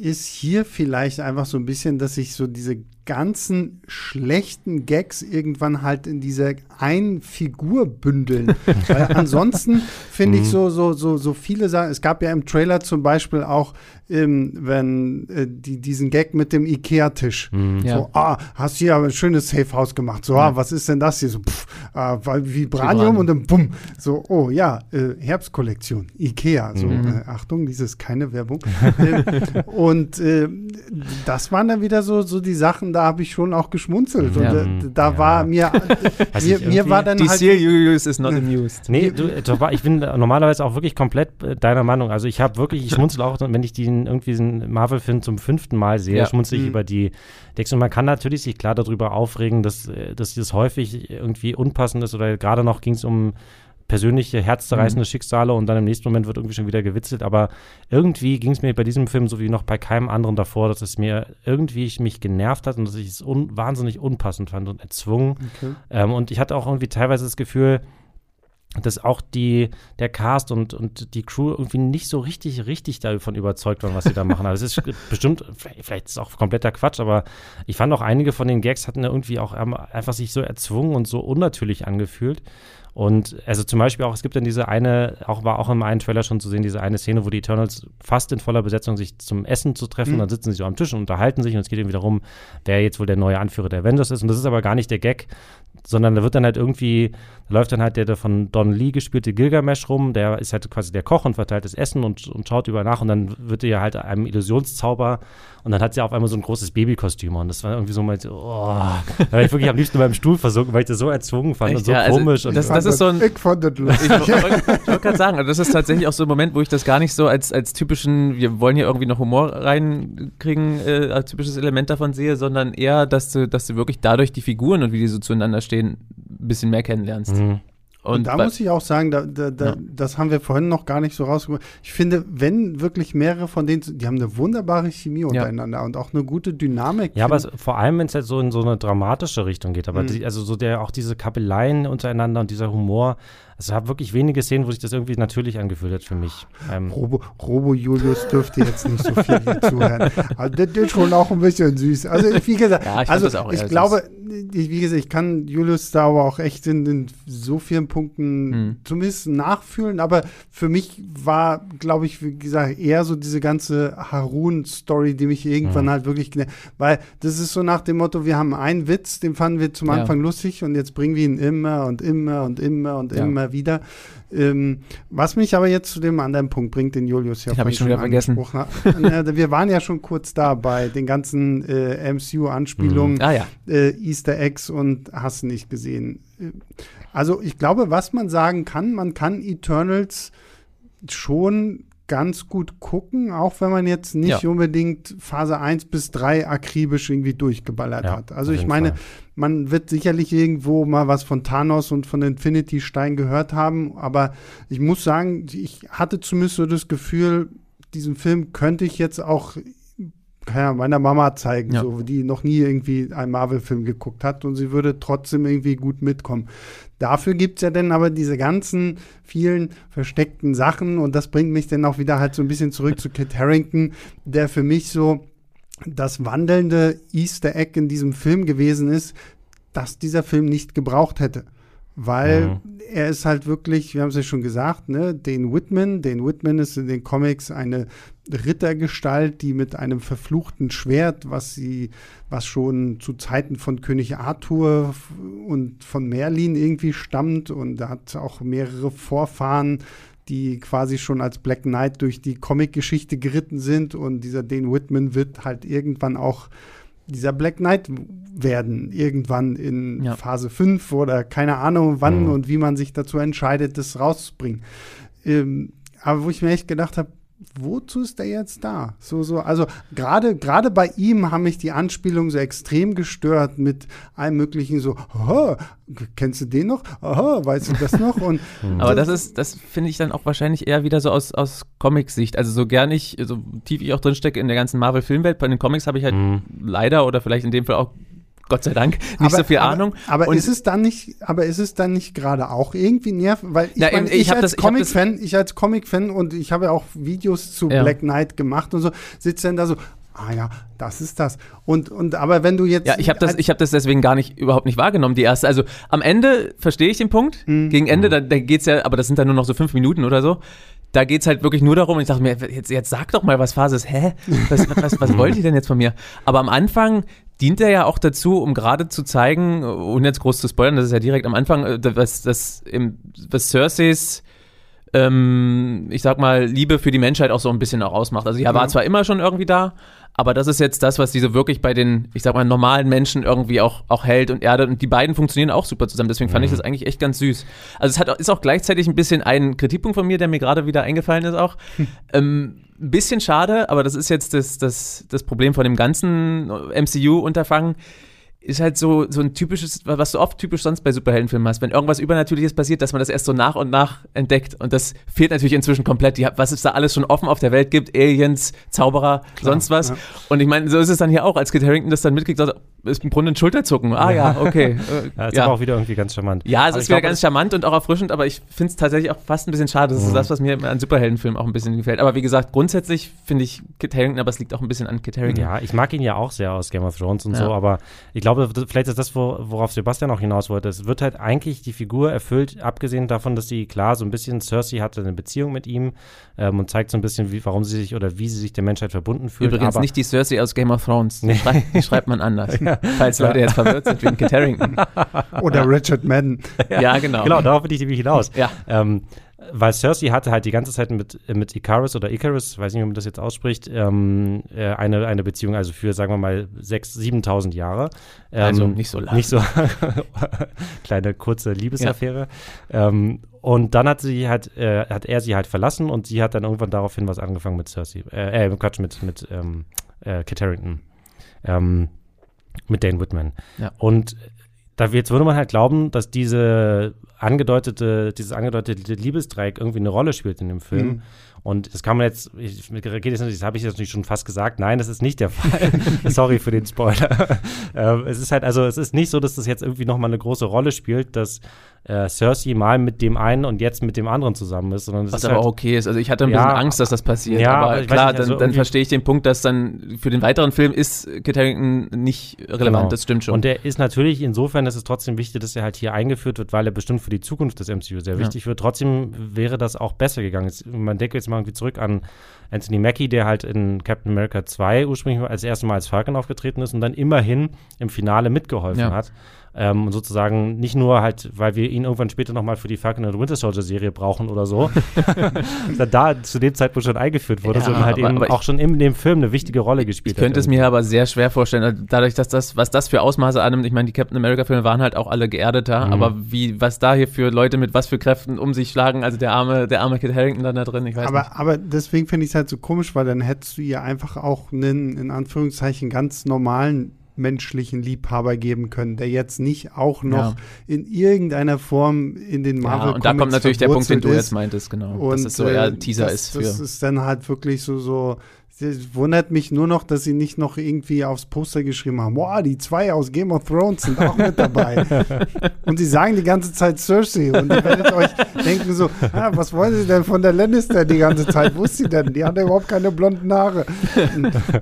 ist hier vielleicht einfach so ein bisschen, dass sich so diese ganzen schlechten Gags irgendwann halt in dieser einen Figur bündeln. [LAUGHS] Weil ansonsten finde ich mhm. so, so, so, so viele Sachen. Es gab ja im Trailer zum Beispiel auch, ähm, wenn äh, die, diesen Gag mit dem Ikea-Tisch. Mhm. So, ja. ah, hast du hier ein schönes Safe House gemacht. So, ah, was ist denn das hier? So, pff, äh, Vibranium und dann bumm. So, oh ja, äh, Herbstkollektion, Ikea. So, mhm. Äh, Achtung, dieses keine Werbung. [LAUGHS] Äh, und äh, das waren dann wieder so, so die Sachen, da habe ich schon auch geschmunzelt. Ja. Und äh, da ja. war mir, [LAUGHS] mir, mir war dann Die halt. Serious is not amused. Nee, du, ich bin normalerweise auch wirklich komplett äh, deiner Meinung. Also ich habe wirklich, ich schmunzel auch, wenn ich den irgendwie diesen Marvel-Film zum fünften Mal sehe, ja. schmunzel ich mhm. über die Decks. Und man kann natürlich sich klar darüber aufregen, dass, äh, dass das häufig irgendwie unpassend ist oder gerade noch ging es um persönliche, herzzerreißende mhm. Schicksale und dann im nächsten Moment wird irgendwie schon wieder gewitzelt. Aber irgendwie ging es mir bei diesem Film so wie noch bei keinem anderen davor, dass es mir irgendwie mich genervt hat und dass ich es un wahnsinnig unpassend fand und erzwungen. Okay. Ähm, und ich hatte auch irgendwie teilweise das Gefühl, dass auch die, der Cast und, und die Crew irgendwie nicht so richtig, richtig davon überzeugt waren, was sie da machen. Also es ist [LAUGHS] bestimmt, vielleicht ist es auch kompletter Quatsch, aber ich fand auch einige von den Gags hatten irgendwie auch einfach sich so erzwungen und so unnatürlich angefühlt. Und also zum Beispiel auch, es gibt dann diese eine, auch war auch im einen Trailer schon zu sehen, diese eine Szene, wo die Eternals fast in voller Besetzung sich zum Essen zu treffen, mhm. dann sitzen sie so am Tisch und unterhalten sich und es geht irgendwie darum, wer jetzt wohl der neue Anführer der Avengers ist. Und das ist aber gar nicht der Gag, sondern da wird dann halt irgendwie, da läuft dann halt der, der von Don Lee gespielte Gilgamesh rum, der ist halt quasi der Koch und verteilt das Essen und, und schaut über nach und dann wird er halt einem Illusionszauber und dann hat sie auf einmal so ein großes Babykostüm und das war irgendwie so mal, so, oh, da war ich wirklich am liebsten meinem Stuhl versunken, weil ich das so erzwungen fand Echt? und so ja, also komisch. Also, das, das ist so ein, ich fand das lustig. Ich, ich wollte gerade sagen, also das ist tatsächlich auch so ein Moment, wo ich das gar nicht so als, als typischen, wir wollen hier irgendwie noch Humor reinkriegen, äh, als typisches Element davon sehe, sondern eher, dass du, dass du wirklich dadurch die Figuren und wie die so zueinander stehen, ein bisschen mehr kennenlernst. Mhm. Und, und, da muss ich auch sagen, da, da, da, ja. das haben wir vorhin noch gar nicht so rausgekommen. Ich finde, wenn wirklich mehrere von denen, die haben eine wunderbare Chemie untereinander ja. und auch eine gute Dynamik. Ja, aber es, vor allem, wenn es halt so in so eine dramatische Richtung geht. Aber mhm. die, also so der auch diese Kappeleien untereinander und dieser Humor, es gab wirklich wenige Szenen, wo sich das irgendwie natürlich angefühlt hat für mich. Ähm Robo, Robo Julius dürfte jetzt nicht so viel hier zuhören. Also das ist schon auch ein bisschen süß. Also wie gesagt, ja, ich, also, ich glaube, ich, wie gesagt, ich kann Julius da aber auch echt in, in so vielen Punkten hm. zumindest nachfühlen. Aber für mich war, glaube ich, wie gesagt, eher so diese ganze Harun-Story, die mich irgendwann hm. halt wirklich, weil das ist so nach dem Motto, wir haben einen Witz, den fanden wir zum Anfang ja. lustig und jetzt bringen wir ihn immer und immer und immer und ja. immer wieder. Ähm, was mich aber jetzt zu dem anderen Punkt bringt, den Julius ja habe ich schon wieder vergessen. Hat. [LAUGHS] wir waren ja schon kurz da bei den ganzen äh, MCU-Anspielungen, mhm. ah, ja. äh, Easter Eggs und hast nicht gesehen. Äh, also ich glaube, was man sagen kann, man kann Eternals schon ganz gut gucken, auch wenn man jetzt nicht ja. unbedingt Phase 1 bis 3 akribisch irgendwie durchgeballert ja, hat. Also ich meine, Fall. man wird sicherlich irgendwo mal was von Thanos und von Infinity Stein gehört haben, aber ich muss sagen, ich hatte zumindest so das Gefühl, diesen Film könnte ich jetzt auch ja, meiner Mama zeigen, ja. so, die noch nie irgendwie einen Marvel-Film geguckt hat und sie würde trotzdem irgendwie gut mitkommen. Dafür gibt es ja dann aber diese ganzen vielen versteckten Sachen und das bringt mich dann auch wieder halt so ein bisschen zurück zu Kit Harrington, der für mich so das wandelnde Easter Egg in diesem Film gewesen ist, das dieser Film nicht gebraucht hätte weil mhm. er ist halt wirklich, wir haben es ja schon gesagt, ne, den Whitman, den Whitman ist in den Comics eine Rittergestalt, die mit einem verfluchten Schwert, was sie, was schon zu Zeiten von König Arthur und von Merlin irgendwie stammt und hat auch mehrere Vorfahren, die quasi schon als Black Knight durch die Comicgeschichte geritten sind und dieser Dane Whitman wird halt irgendwann auch dieser Black Knight werden, irgendwann in ja. Phase 5 oder keine Ahnung wann mhm. und wie man sich dazu entscheidet, das rauszubringen. Ähm, aber wo ich mir echt gedacht habe, wozu ist der jetzt da? So, so, also gerade, gerade bei ihm haben mich die Anspielungen so extrem gestört mit allem möglichen so, oh, kennst du den noch? Oh, weißt du das noch? Und [LAUGHS] Aber das ist, das finde ich dann auch wahrscheinlich eher wieder so aus, aus Comic-Sicht. Also so gern ich, so tief ich auch drinstecke in der ganzen Marvel-Filmwelt, bei den Comics habe ich halt mhm. leider oder vielleicht in dem Fall auch Gott sei Dank, nicht aber, so viel aber, Ahnung. Aber und ist es dann nicht, aber ist es dann nicht gerade auch irgendwie nerv? Weil ich, ja, mein, ich, ich als Comic-Fan, ich, ich als Comic-Fan und ich habe ja auch Videos zu ja. Black Knight gemacht und so, sitze dann da so, ah ja, das ist das. Und, und aber wenn du jetzt. Ja, ich habe das, ich hab das deswegen gar nicht, überhaupt nicht wahrgenommen, die erste. Also am Ende verstehe ich den Punkt. Mhm. Gegen Ende, da, da geht's ja, aber das sind dann nur noch so fünf Minuten oder so. Da geht's halt wirklich nur darum, ich dachte mir, jetzt, jetzt sag doch mal, was Phase ist. Hä? Was, was, was [LAUGHS] wollt ihr denn jetzt von mir? Aber am Anfang, dient er ja auch dazu, um gerade zu zeigen, ohne jetzt groß zu spoilern, das ist ja direkt am Anfang, äh, was, das im, was Cerseis ähm, ich sag mal, Liebe für die Menschheit auch so ein bisschen auch ausmacht. Also sie war zwar immer schon irgendwie da, aber das ist jetzt das, was diese wirklich bei den, ich sag mal, normalen Menschen irgendwie auch, auch hält und erdet. Und die beiden funktionieren auch super zusammen. Deswegen fand mhm. ich das eigentlich echt ganz süß. Also es hat, ist auch gleichzeitig ein bisschen ein Kritikpunkt von mir, der mir gerade wieder eingefallen ist auch. Hm. Ähm, ein bisschen schade, aber das ist jetzt das, das, das Problem von dem ganzen MCU-Unterfangen ist halt so, so ein typisches, was du oft typisch sonst bei Superheldenfilmen hast, wenn irgendwas Übernatürliches passiert, dass man das erst so nach und nach entdeckt. Und das fehlt natürlich inzwischen komplett. Die, was es da alles schon offen auf der Welt gibt, Aliens, Zauberer, Klar, sonst was. Ja. Und ich meine, so ist es dann hier auch, als Kit Harrington das dann mitkriegt, sagt, ist im Grunde ein Schulterzucken. Ah ja, okay. [LAUGHS] ja, ist ja. aber auch wieder irgendwie ganz charmant. Ja, es aber ist wieder glaub, ganz charmant und auch erfrischend, aber ich finde es tatsächlich auch fast ein bisschen schade. Das mhm. ist das, was mir an Superheldenfilmen auch ein bisschen gefällt. Aber wie gesagt, grundsätzlich finde ich Kit Harrington, aber es liegt auch ein bisschen an Kit Harrington. Ja, ich mag ihn ja auch sehr aus Game of Thrones und ja. so, aber ich glaube, glaube, vielleicht ist das, worauf Sebastian auch hinaus wollte. Es wird halt eigentlich die Figur erfüllt, abgesehen davon, dass sie klar so ein bisschen, Cersei hatte eine Beziehung mit ihm ähm, und zeigt so ein bisschen, wie, warum sie sich oder wie sie sich der Menschheit verbunden fühlt. Übrigens aber, nicht die Cersei aus Game of Thrones. Die, schreibt, die schreibt man anders. [LAUGHS] ja. Falls Leute jetzt verwirrt sind wie Kit Harington. Oder Richard Madden. ja, genau. Genau, darauf will ich nämlich hinaus. Ja. Ähm, weil Cersei hatte halt die ganze Zeit mit, mit Icarus oder Icarus, weiß nicht, wie man das jetzt ausspricht, ähm, äh, eine, eine Beziehung, also für, sagen wir mal, 6.000, 7.000 Jahre. Ähm, also nicht so lang. Nicht so [LAUGHS] kleine, kurze Liebesaffäre. Ja. Ähm, und dann hat sie halt, äh, hat er sie halt verlassen und sie hat dann irgendwann daraufhin was angefangen mit Cersei, äh, äh Quatsch, mit, mit ähm, äh, Kit Harington. Ähm, mit Dane Whitman. Ja. Und da jetzt würde man halt glauben, dass diese angedeutete, dieses angedeutete Liebesdreieck irgendwie eine Rolle spielt in dem Film. Mhm. Und das kann man jetzt, ich, das habe ich jetzt schon fast gesagt, nein, das ist nicht der Fall. [LAUGHS] Sorry für den Spoiler. [LAUGHS] ähm, es ist halt, also es ist nicht so, dass das jetzt irgendwie nochmal eine große Rolle spielt, dass äh, Cersei mal mit dem einen und jetzt mit dem anderen zusammen ist. Sondern Was ist aber halt, okay ist. Also ich hatte ein Ja, bisschen Angst, dass das passiert. ja, aber klar, nicht, also dann, dann verstehe ich den Punkt, dass dann für den weiteren Film ist Kit Harington nicht relevant. Genau. Das stimmt schon. Und der ist natürlich, insofern ist es trotzdem wichtig, dass er halt hier eingeführt wird, weil er bestimmt für die Zukunft des MCU sehr Ja. wichtig wird. Trotzdem wäre das auch besser gegangen. Jetzt, man denkt jetzt mal irgendwie zurück an Anthony Mackie, der halt in Captain America 2 ursprünglich als erstes Mal als Falcon aufgetreten ist und dann immerhin im Finale mitgeholfen Ja. hat. Ähm, und sozusagen nicht nur halt, weil wir ihn irgendwann später nochmal für die Falcon and Winter Soldier Serie brauchen oder so, [LAUGHS] da, da zu dem Zeitpunkt schon eingeführt wurde, Ja, sondern halt aber- eben aber ich- auch schon in dem Film eine wichtige Rolle gespielt Ich könnte es hat. mir aber sehr schwer vorstellen, also dadurch, dass das, was das für Ausmaße annimmt, ich meine, die Captain America-Filme waren halt auch alle geerdeter, Mhm. aber wie, was da hier für Leute mit was für Kräften um sich schlagen, also der arme, der arme Kit Harington dann da drin, ich weiß nicht. Aber, aber deswegen finde ich es halt so komisch, weil dann hättest du ihr einfach auch einen, in Anführungszeichen, ganz normalen menschlichen Liebhaber geben können, der jetzt nicht auch noch Ja. in irgendeiner Form in den Marvel Ja, und da kommt natürlich der Punkt, den du jetzt meintest, genau. Und, dass es so eher äh, ein Teaser das, ist für. Das ist dann halt wirklich so, so. Es wundert mich nur noch, dass sie nicht noch irgendwie aufs Poster geschrieben haben, wow, die zwei aus Game of Thrones sind auch mit dabei. [LAUGHS] und sie sagen die ganze Zeit Cersei und ihr werdet euch denken so, ah, was wollen sie denn von der Lannister die ganze Zeit? Wo ist sie denn? Die hat ja überhaupt keine blonden Haare. [LAUGHS]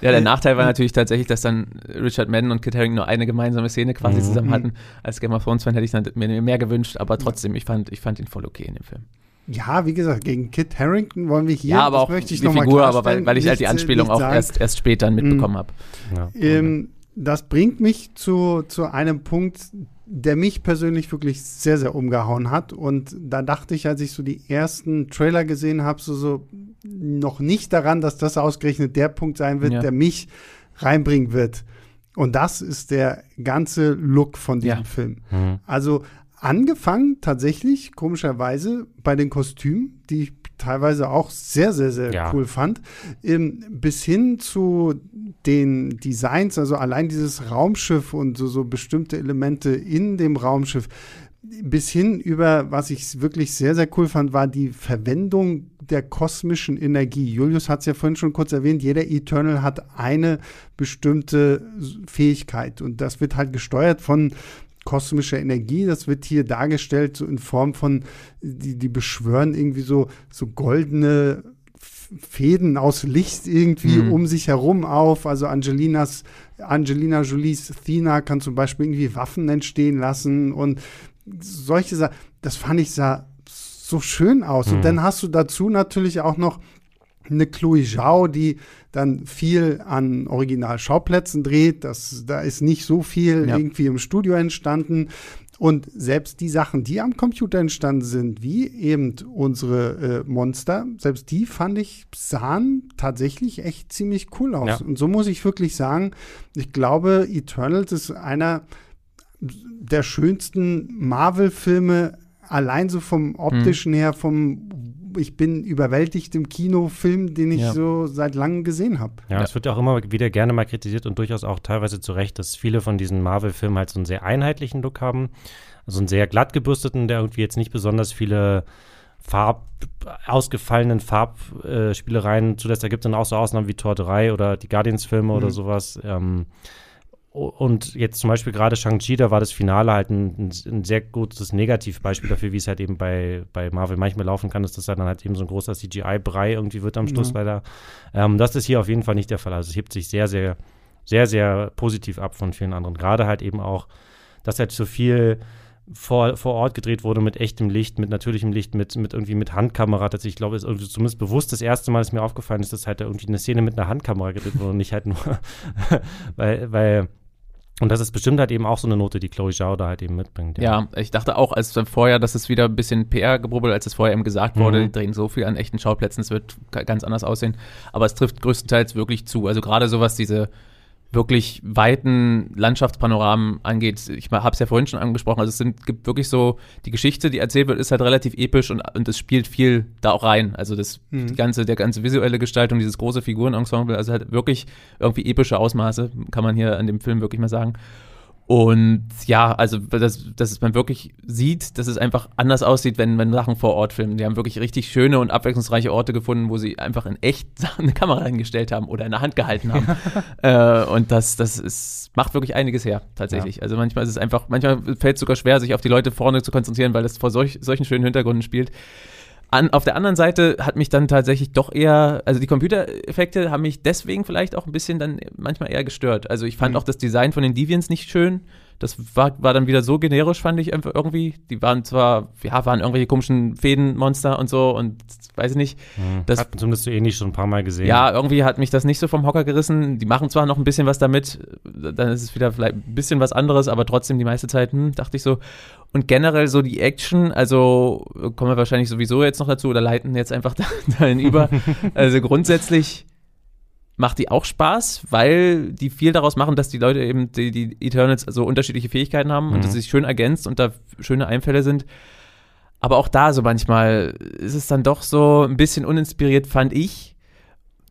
Ja, der Äh, Nachteil war natürlich tatsächlich, dass dann Richard Madden und Kit Harington nur eine gemeinsame Szene quasi Mhm. zusammen hatten. Als Game of Thrones-Fan hätte ich dann mir mehr gewünscht, aber trotzdem, ich fand, ich fand ihn voll okay in dem Film. Ja, wie gesagt, gegen Kit Harrington wollen wir hier, ja, aber auch möchte ich die Figur, aber weil, weil ich halt die äh, Anspielung auch sagen. erst, erst später mitbekommen Mhm. habe. Ja. Ähm, das bringt mich zu, zu einem Punkt, der mich persönlich wirklich sehr, sehr umgehauen hat. Und da dachte ich, als ich so die ersten Trailer gesehen habe, so, so noch nicht daran, dass das ausgerechnet der Punkt sein wird, Ja. der mich reinbringen wird. Und das ist der ganze Look von diesem Ja. Film. Mhm. Also angefangen tatsächlich, komischerweise, bei den Kostümen, die ich teilweise auch sehr, sehr, sehr Ja. cool fand, ähm, bis hin zu den Designs, also allein dieses Raumschiff und so, so bestimmte Elemente in dem Raumschiff, bis hin über, was ich wirklich sehr, sehr cool fand, war die Verwendung der kosmischen Energie. Julius hat es ja vorhin schon kurz erwähnt, jeder Eternal hat eine bestimmte Fähigkeit und das wird halt gesteuert von kosmischer Energie. Das wird hier dargestellt so in Form von, die, die beschwören irgendwie so, so goldene Fäden aus Licht irgendwie Mhm. um sich herum auf. Also Angelinas, Angelina Jolies Thina kann zum Beispiel irgendwie Waffen entstehen lassen und solche Sachen. Das fand ich sah so schön aus. Mhm. Und dann hast du dazu natürlich auch noch eine Chloe Zhao, die dann viel an Originalschauplätzen dreht. Das, da ist nicht so viel Ja. irgendwie im Studio entstanden. Und selbst die Sachen, die am Computer entstanden sind, wie eben unsere äh, Monster, selbst die fand ich, sahen tatsächlich echt ziemlich cool aus. Ja. Und so muss ich wirklich sagen, ich glaube, Eternals ist einer der schönsten Marvel-Filme, allein so vom optischen her, vom ich bin überwältigt im Kinofilm, den ich Ja. so seit langem gesehen habe. Ja, Ja. es wird ja auch immer wieder gerne mal kritisiert und durchaus auch teilweise zu Recht, dass viele von diesen Marvel-Filmen halt so einen sehr einheitlichen Look haben. Also einen sehr glatt gebürsteten, der irgendwie jetzt nicht besonders viele Farb, ausgefallenen Farbspielereien zulässt. Da gibt es dann auch so Ausnahmen wie Tor 3 oder die Guardians-Filme oder Mhm. sowas. Ähm, und jetzt zum Beispiel gerade Shang-Chi, da war das Finale halt ein, ein, sehr gutes Negativbeispiel dafür, wie es halt eben bei, bei Marvel manchmal laufen kann, dass das dann halt eben so ein großer CGI-Brei irgendwie wird am Schluss Ja. leider. Ähm, das ist hier auf jeden Fall nicht der Fall. Also es hebt sich sehr, sehr sehr, sehr positiv ab von vielen anderen. Gerade halt eben auch, dass halt so viel vor, vor Ort gedreht wurde mit echtem Licht, mit natürlichem Licht, mit, mit irgendwie mit Handkamera. Das, ich glaube, ist irgendwie zumindest bewusst das erste Mal, dass mir aufgefallen ist, dass halt da irgendwie eine Szene mit einer Handkamera gedreht wurde und nicht halt nur, [LAUGHS] weil, weil und das ist bestimmt halt eben auch so eine Note, die Chloe Zhao da halt eben mitbringt. Ja, ja ich dachte auch, als vorher, dass es wieder ein bisschen PR-gebrubbel, als es vorher eben gesagt wurde, mhm. die drehen so viel an echten Schauplätzen, es wird ganz anders aussehen. Aber es trifft größtenteils wirklich zu. Also gerade sowas, diese wirklich weiten Landschaftspanoramen angeht. Ich habe es ja vorhin schon angesprochen. Also es sind, gibt wirklich so, die Geschichte, die erzählt wird, ist halt relativ episch und, und es spielt viel da auch rein. Also das, mhm. die ganze, der ganze visuelle Gestaltung, dieses große Figurenensemble, also halt wirklich irgendwie epische Ausmaße, kann man hier an dem Film wirklich mal sagen. Und ja, also dass, dass man wirklich sieht, dass es einfach anders aussieht, wenn man Sachen vor Ort filmen. Die haben wirklich richtig schöne und abwechslungsreiche Orte gefunden, wo sie einfach in echt [LAUGHS] eine Kamera hingestellt haben oder in der Hand gehalten haben. [LAUGHS] äh, und das, das ist, macht wirklich einiges her, tatsächlich. Ja. Also manchmal ist es einfach, manchmal fällt es sogar schwer, sich auf die Leute vorne zu konzentrieren, weil das vor solch, solchen schönen Hintergründen spielt. An, auf der anderen Seite hat mich dann tatsächlich doch eher, also die Computereffekte haben mich deswegen vielleicht auch ein bisschen dann manchmal eher gestört. Also ich fand mhm. auch das Design von den Deviants nicht schön. Das war, war dann wieder so generisch, fand ich einfach irgendwie. Die waren zwar, ja, waren irgendwelche komischen Fädenmonster und so und weiß ich nicht. Mhm. Das hat zumindest so ähnlich schon ein paar Mal gesehen. Ja, irgendwie hat mich das nicht so vom Hocker gerissen. Die machen zwar noch ein bisschen was damit, dann ist es wieder vielleicht ein bisschen was anderes, aber trotzdem die meiste Zeit, hm, dachte ich so. Und generell so die Action, also kommen wir wahrscheinlich sowieso jetzt noch dazu oder leiten jetzt einfach [LAUGHS] dahin über. also grundsätzlich macht die auch Spaß, weil die viel daraus machen, dass die Leute eben, die, die Eternals, so unterschiedliche Fähigkeiten haben mhm. und dass sie sich schön ergänzt und da schöne Einfälle sind. Aber auch da so manchmal ist es dann doch so ein bisschen uninspiriert, fand ich.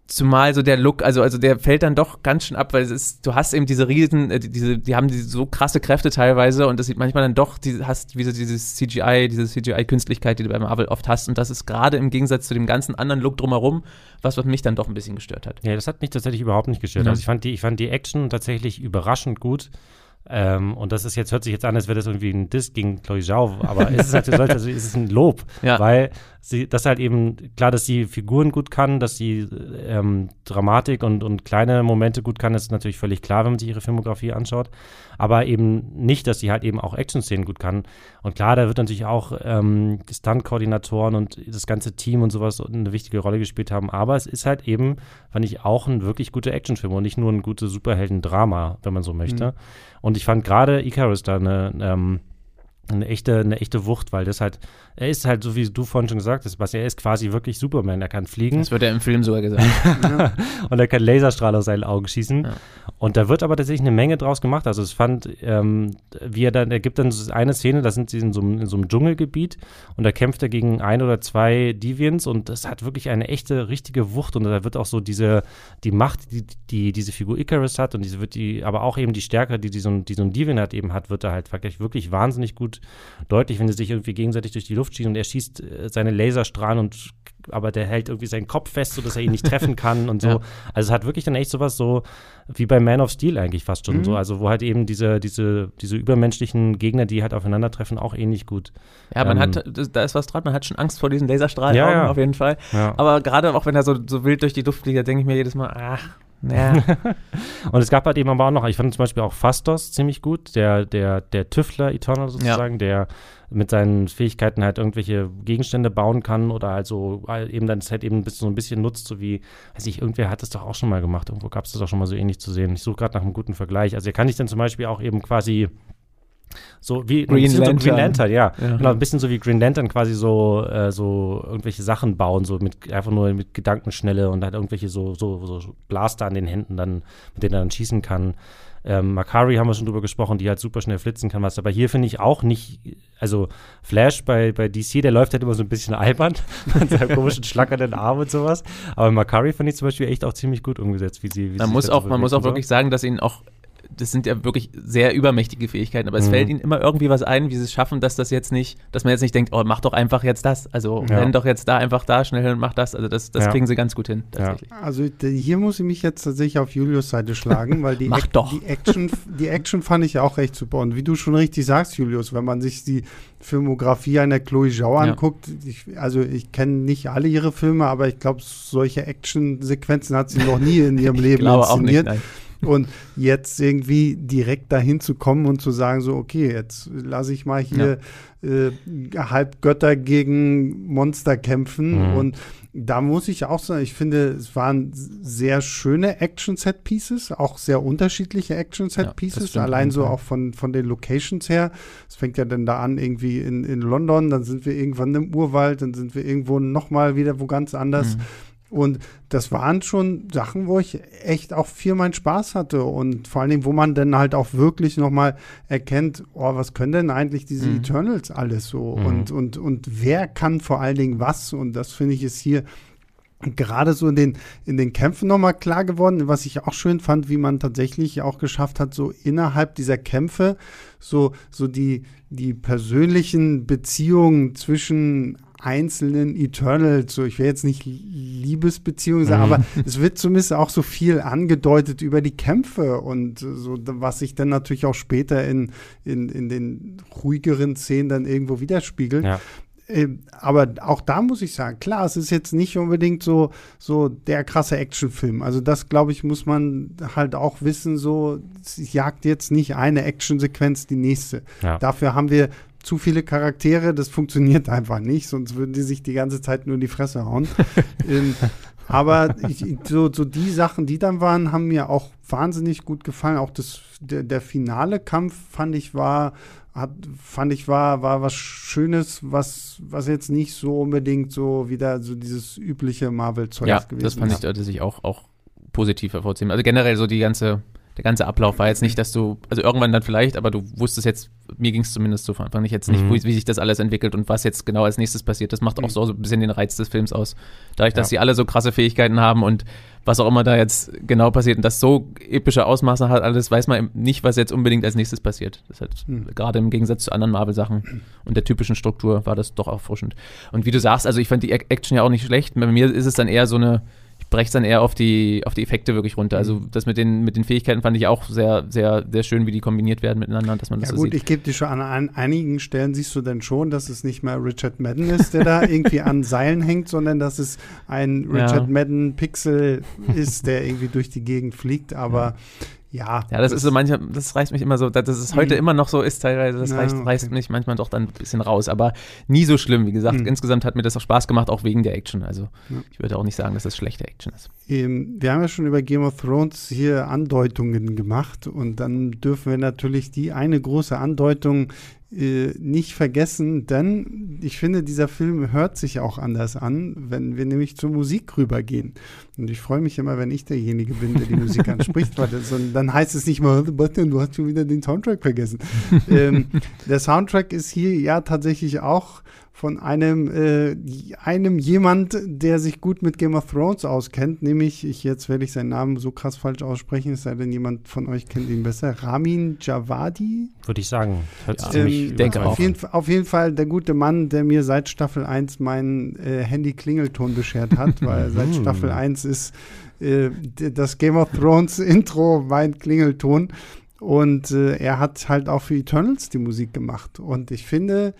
Zumal so der Look, also, also der fällt dann doch ganz schön ab, weil es ist, du hast eben diese riesen, äh, diese, die haben diese so krasse Kräfte teilweise und das sieht manchmal dann doch, die hast wie so dieses CGI, diese CGI-Künstlichkeit, die du bei Marvel oft hast und das ist gerade im Gegensatz zu dem ganzen anderen Look drumherum, was, was mich dann doch ein bisschen gestört hat. Ja, das hat mich tatsächlich überhaupt nicht gestört. Mhm. Also ich fand die, ich fand die Action tatsächlich überraschend gut. Ähm, und das ist jetzt, hört sich jetzt an, als wäre das irgendwie ein Diss gegen Chloe Zhao, aber es ist halt, also, es ist ein Lob, [LAUGHS] ja. weil sie, das halt eben, klar, dass sie Figuren gut kann, dass sie ähm, Dramatik und, und kleine Momente gut kann, ist natürlich völlig klar, wenn man sich ihre Filmografie anschaut, aber eben nicht, dass sie halt eben auch Action-Szenen gut kann. Und klar, da wird natürlich auch ähm, Stunt-Koordinatoren und das ganze Team und sowas eine wichtige Rolle gespielt haben, aber es ist halt eben, fand ich, auch ein wirklich guter Actionfilm und nicht nur ein gutes Superhelden-Drama, wenn man so möchte. Mhm. Und ich fand gerade Icarus da eine, ähm, eine echte, eine echte Wucht, weil das halt, er ist halt, so wie du vorhin schon gesagt hast, was er ist quasi wirklich Superman. Er kann fliegen. Das wird er im Film sogar gesagt. [LAUGHS] und er kann Laserstrahl aus seinen Augen schießen. Ja. Und da wird aber tatsächlich eine Menge draus gemacht. Also es fand, ähm, wie er dann, er gibt dann eine Szene, da sind sie in so, in so einem Dschungelgebiet und da kämpft er gegen ein oder zwei Deviants und das hat wirklich eine echte, richtige Wucht und da wird auch so diese, die Macht, die, die diese Figur Icarus hat und diese wird die, aber auch eben die Stärke, die, die, so, ein, die so ein Deviant hat eben hat, wird er halt wirklich wahnsinnig gut deutlich, wenn sie sich irgendwie gegenseitig durch die Luft schießen und er schießt äh, seine Laserstrahlen und aber der hält irgendwie seinen Kopf fest, sodass er ihn nicht treffen kann und [LAUGHS] so. Ja. Also es hat wirklich dann echt sowas so wie bei Man of Steel eigentlich fast schon mhm. so. Also wo halt eben diese, diese, diese übermenschlichen Gegner, die halt aufeinandertreffen, auch ähnlich gut. Ja, man ähm, hat, da ist was dran, man hat schon Angst vor diesen Laserstrahlen ja, ja. auf jeden Fall. Ja. Aber gerade auch wenn er so, so wild durch die Luft fliegt, denke ich mir jedes Mal, ach, ja. [LAUGHS] und es gab halt eben aber auch noch, ich fand zum Beispiel auch Fastos ziemlich gut, der, der, der Tüftler Eternal sozusagen, ja. der mit seinen Fähigkeiten halt irgendwelche Gegenstände bauen kann oder also eben dann das halt eben so ein bisschen nutzt, so wie, weiß ich, irgendwer hat das doch auch schon mal gemacht, irgendwo gab es das auch schon mal so ähnlich zu sehen. Ich suche gerade nach einem guten Vergleich. Also er kann ich dann zum Beispiel auch eben quasi so wie Green Lantern. So Green Lantern, ja. ja. Genau, ein bisschen so wie Green Lantern quasi so, äh, so irgendwelche Sachen bauen, so mit einfach nur mit Gedankenschnelle und halt irgendwelche so, so, so Blaster an den Händen dann, mit denen er dann schießen kann. Ähm, Makari haben wir schon drüber gesprochen, die halt super schnell flitzen kann, was aber hier finde ich auch nicht, also Flash bei, bei DC, der läuft halt immer so ein bisschen albern, [LAUGHS] mit seinem komischen schlackernden Arm und sowas. Aber Makari finde ich zum Beispiel echt auch ziemlich gut umgesetzt, wie sie, wie man sie muss auch, Man muss auch wirklich sagen, dass ihn auch das sind ja wirklich sehr übermächtige Fähigkeiten, aber es mhm. fällt ihnen immer irgendwie was ein, wie sie es schaffen, dass das jetzt nicht, dass man jetzt nicht denkt, oh, mach doch einfach jetzt das. Also ja. renn doch jetzt da einfach da schnell hin und mach das. Also das, das ja. kriegen sie ganz gut hin, tatsächlich. Ja. Also hier muss ich mich jetzt tatsächlich auf Julius Seite schlagen, weil die, [LAUGHS] mach Ac doch. die Action, die Action fand ich auch echt super. Und wie du schon richtig sagst, Julius, wenn man sich die Filmografie einer Chloe Zhao anguckt, ich, also ich kenne nicht alle ihre Filme, aber ich glaube, solche Action-Sequenzen hat sie noch nie in [LAUGHS] ihrem Leben inszeniert. Auch nicht, Und jetzt irgendwie direkt dahin zu kommen und zu sagen, so, okay, jetzt lasse ich mal hier ja. äh, Halbgötter gegen Monster kämpfen. Mhm. Und da muss ich auch sagen, ich finde, es waren sehr schöne Action-Set-Pieces, auch sehr unterschiedliche Action-Set-Pieces, ja, allein so auch von, von den Locations her. Es fängt ja dann da an irgendwie in, in London, dann sind wir irgendwann im Urwald, dann sind wir irgendwo nochmal wieder wo ganz anders. Mhm. Und das waren schon Sachen, wo ich echt auch viel meinen Spaß hatte und vor allen Dingen, wo man dann halt auch wirklich nochmal erkennt, oh, was können denn eigentlich diese mhm. Eternals alles so mhm. und, und, und wer kann vor allen Dingen was und das finde ich ist hier gerade so in den, in den Kämpfen nochmal klar geworden, was ich auch schön fand, wie man tatsächlich auch geschafft hat, so innerhalb dieser Kämpfe so, so die, die persönlichen Beziehungen zwischen einzelnen Eternals, so ich will jetzt nicht Liebesbeziehungen sagen, mhm. aber es wird zumindest auch so viel angedeutet über die Kämpfe und so, was sich dann natürlich auch später in, in, in den ruhigeren Szenen dann irgendwo widerspiegelt. Ja. Ähm, aber auch da muss ich sagen, klar, es ist jetzt nicht unbedingt so, so der krasse Actionfilm. Also das, glaube ich, muss man halt auch wissen, so, es jagt jetzt nicht eine Actionsequenz die nächste. Ja. Dafür haben wir zu viele Charaktere, das funktioniert einfach nicht, sonst würden die sich die ganze Zeit nur in die Fresse hauen. [LAUGHS] ähm, aber ich, so, so die Sachen, die dann waren, haben mir auch wahnsinnig gut gefallen. Auch das, der, der finale Kampf fand ich war, hat, fand ich war, war was Schönes, was, was jetzt nicht so unbedingt so wieder so dieses übliche Marvel-Zeug ja, gewesen ist. Ja, das fand ich, dass ich auch, auch positiv hervorziehen. Also generell so die ganze der ganze Ablauf war jetzt nicht, dass du, also irgendwann dann vielleicht, aber du wusstest jetzt, mir ging es zumindest so von Anfang nicht jetzt nicht, mhm. wie, wie, sich das alles entwickelt und was jetzt genau als nächstes passiert. Das macht auch mhm. so, so ein bisschen den Reiz des Films aus. Dadurch, dass ja. sie alle so krasse Fähigkeiten haben und was auch immer da jetzt genau passiert und das so epische Ausmaße hat, alles weiß man nicht, was jetzt unbedingt als nächstes passiert. Das hat mhm. gerade im Gegensatz zu anderen Marvel-Sachen und der typischen Struktur war das doch erfrischend. Und wie du sagst, also ich fand die Action ja auch nicht schlecht. Bei mir ist es dann eher so eine, breche es dann eher auf die, auf die Effekte wirklich runter. Also mhm. das mit den, mit den Fähigkeiten fand ich auch sehr, sehr, sehr schön, wie die kombiniert werden miteinander, dass man das ja, so gut, sieht. ich gebe dir schon an, an, einigen Stellen siehst du dann schon, dass es nicht mehr Richard Madden ist, der da [LAUGHS] irgendwie an Seilen hängt, sondern dass es ein Richard ja. Madden Pixel ist, der irgendwie durch die Gegend fliegt. Aber ja. Ja. Ja, das, das, ist so manchmal, das reißt mich immer so, dass es heute mhm. immer noch so ist, teilweise, das ja, reißt, okay. reißt, mich manchmal doch dann ein bisschen raus, aber nie so schlimm. Wie gesagt, mhm. insgesamt hat mir das auch Spaß gemacht, auch wegen der Action. Also ja. ich würde auch nicht sagen, dass das schlechte Action ist. Ähm, wir haben ja schon über Game of Thrones hier Andeutungen gemacht und dann dürfen wir natürlich die eine große Andeutung äh, nicht vergessen, denn ich finde, dieser Film hört sich auch anders an, wenn wir nämlich zur Musik rübergehen. Und ich freue mich immer, wenn ich derjenige bin, der die Musik [LAUGHS] anspricht, weil das, dann heißt es nicht mal, du hast schon wieder den Soundtrack vergessen. [LAUGHS] ähm, der Soundtrack ist hier ja tatsächlich auch von einem, äh, einem jemand, der sich gut mit Game of Thrones auskennt, nämlich, ich jetzt werde ich seinen Namen so krass falsch aussprechen, es sei denn, jemand von euch kennt ihn besser, Ramin Javadi. Würde ich sagen. Ja, ähm, denke auf, jeden, auf jeden Fall der gute Mann, der mir seit Staffel 1 meinen äh, Handy-Klingelton beschert hat, [LAUGHS] weil seit Staffel 1 ist äh, das Game of Thrones [LAUGHS] Intro mein Klingelton. Und äh, er hat halt auch für Eternals die Musik gemacht. Und ich finde,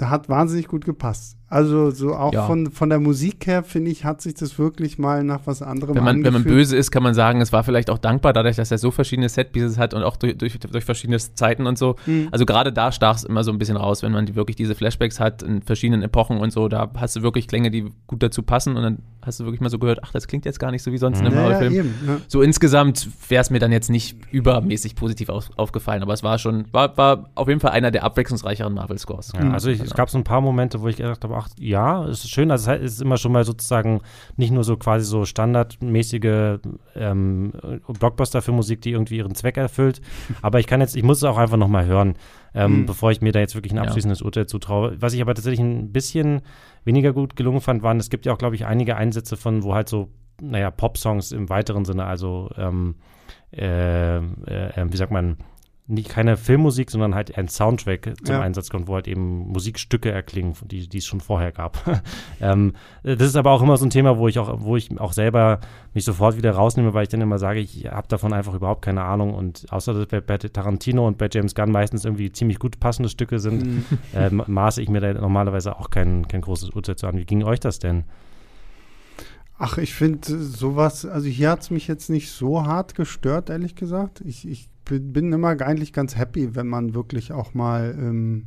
hat wahnsinnig gut gepasst. Also so auch ja. von, von der Musik her, finde ich, hat sich das wirklich mal nach was anderem wenn man, Wenn man böse ist, kann man sagen, es war vielleicht auch dankbar, dadurch, dass er so verschiedene Setpieces hat und auch durch, durch, durch verschiedene Zeiten und so. Mhm. Also gerade da stach es immer so ein bisschen raus, wenn man die, wirklich diese Flashbacks hat in verschiedenen Epochen und so, da hast du wirklich Klänge, die gut dazu passen und dann hast du wirklich mal so gehört, ach, das klingt jetzt gar nicht so wie sonst mhm. in einem ja, Horrorfilm. Ja, ja. So insgesamt wäre es mir dann jetzt nicht übermäßig positiv auf, aufgefallen, aber es war schon, war, war auf jeden Fall einer der abwechslungsreicheren Marvel-Scores. also ich, es gab so ein paar Momente, wo ich gedacht habe, ach ja, es ist schön. Also es ist immer schon mal sozusagen nicht nur so quasi so standardmäßige ähm, Blockbuster für Musik, die irgendwie ihren Zweck erfüllt. [LAUGHS] Aber ich kann jetzt, ich muss es auch einfach nochmal hören, ähm, mhm. bevor ich mir da jetzt wirklich ein abschließendes ja. Urteil zutraue. Was ich aber tatsächlich ein bisschen weniger gut gelungen fand, waren, es gibt ja auch, glaube ich, einige Einsätze von, wo halt so, naja, Pop-Songs im weiteren Sinne, also ähm, äh, äh, wie sagt man, nicht keine Filmmusik, sondern halt ein Soundtrack zum ja. Einsatz kommt, wo halt eben Musikstücke erklingen, die, die es schon vorher gab. [LAUGHS] ähm, das ist aber auch immer so ein Thema, wo ich auch, wo ich auch selber mich sofort wieder rausnehme, weil ich dann immer sage, ich habe davon einfach überhaupt keine Ahnung und außer dass bei, bei, Tarantino und bei James Gunn meistens irgendwie ziemlich gut passende Stücke sind, mhm. [LAUGHS] äh, maße ich mir da normalerweise auch kein, kein großes Urteil zu an. Wie ging euch das denn? Ach, ich finde sowas, also hier hat es mich jetzt nicht so hart gestört, ehrlich gesagt. Ich, ich bin immer eigentlich ganz happy, wenn man wirklich auch mal ähm,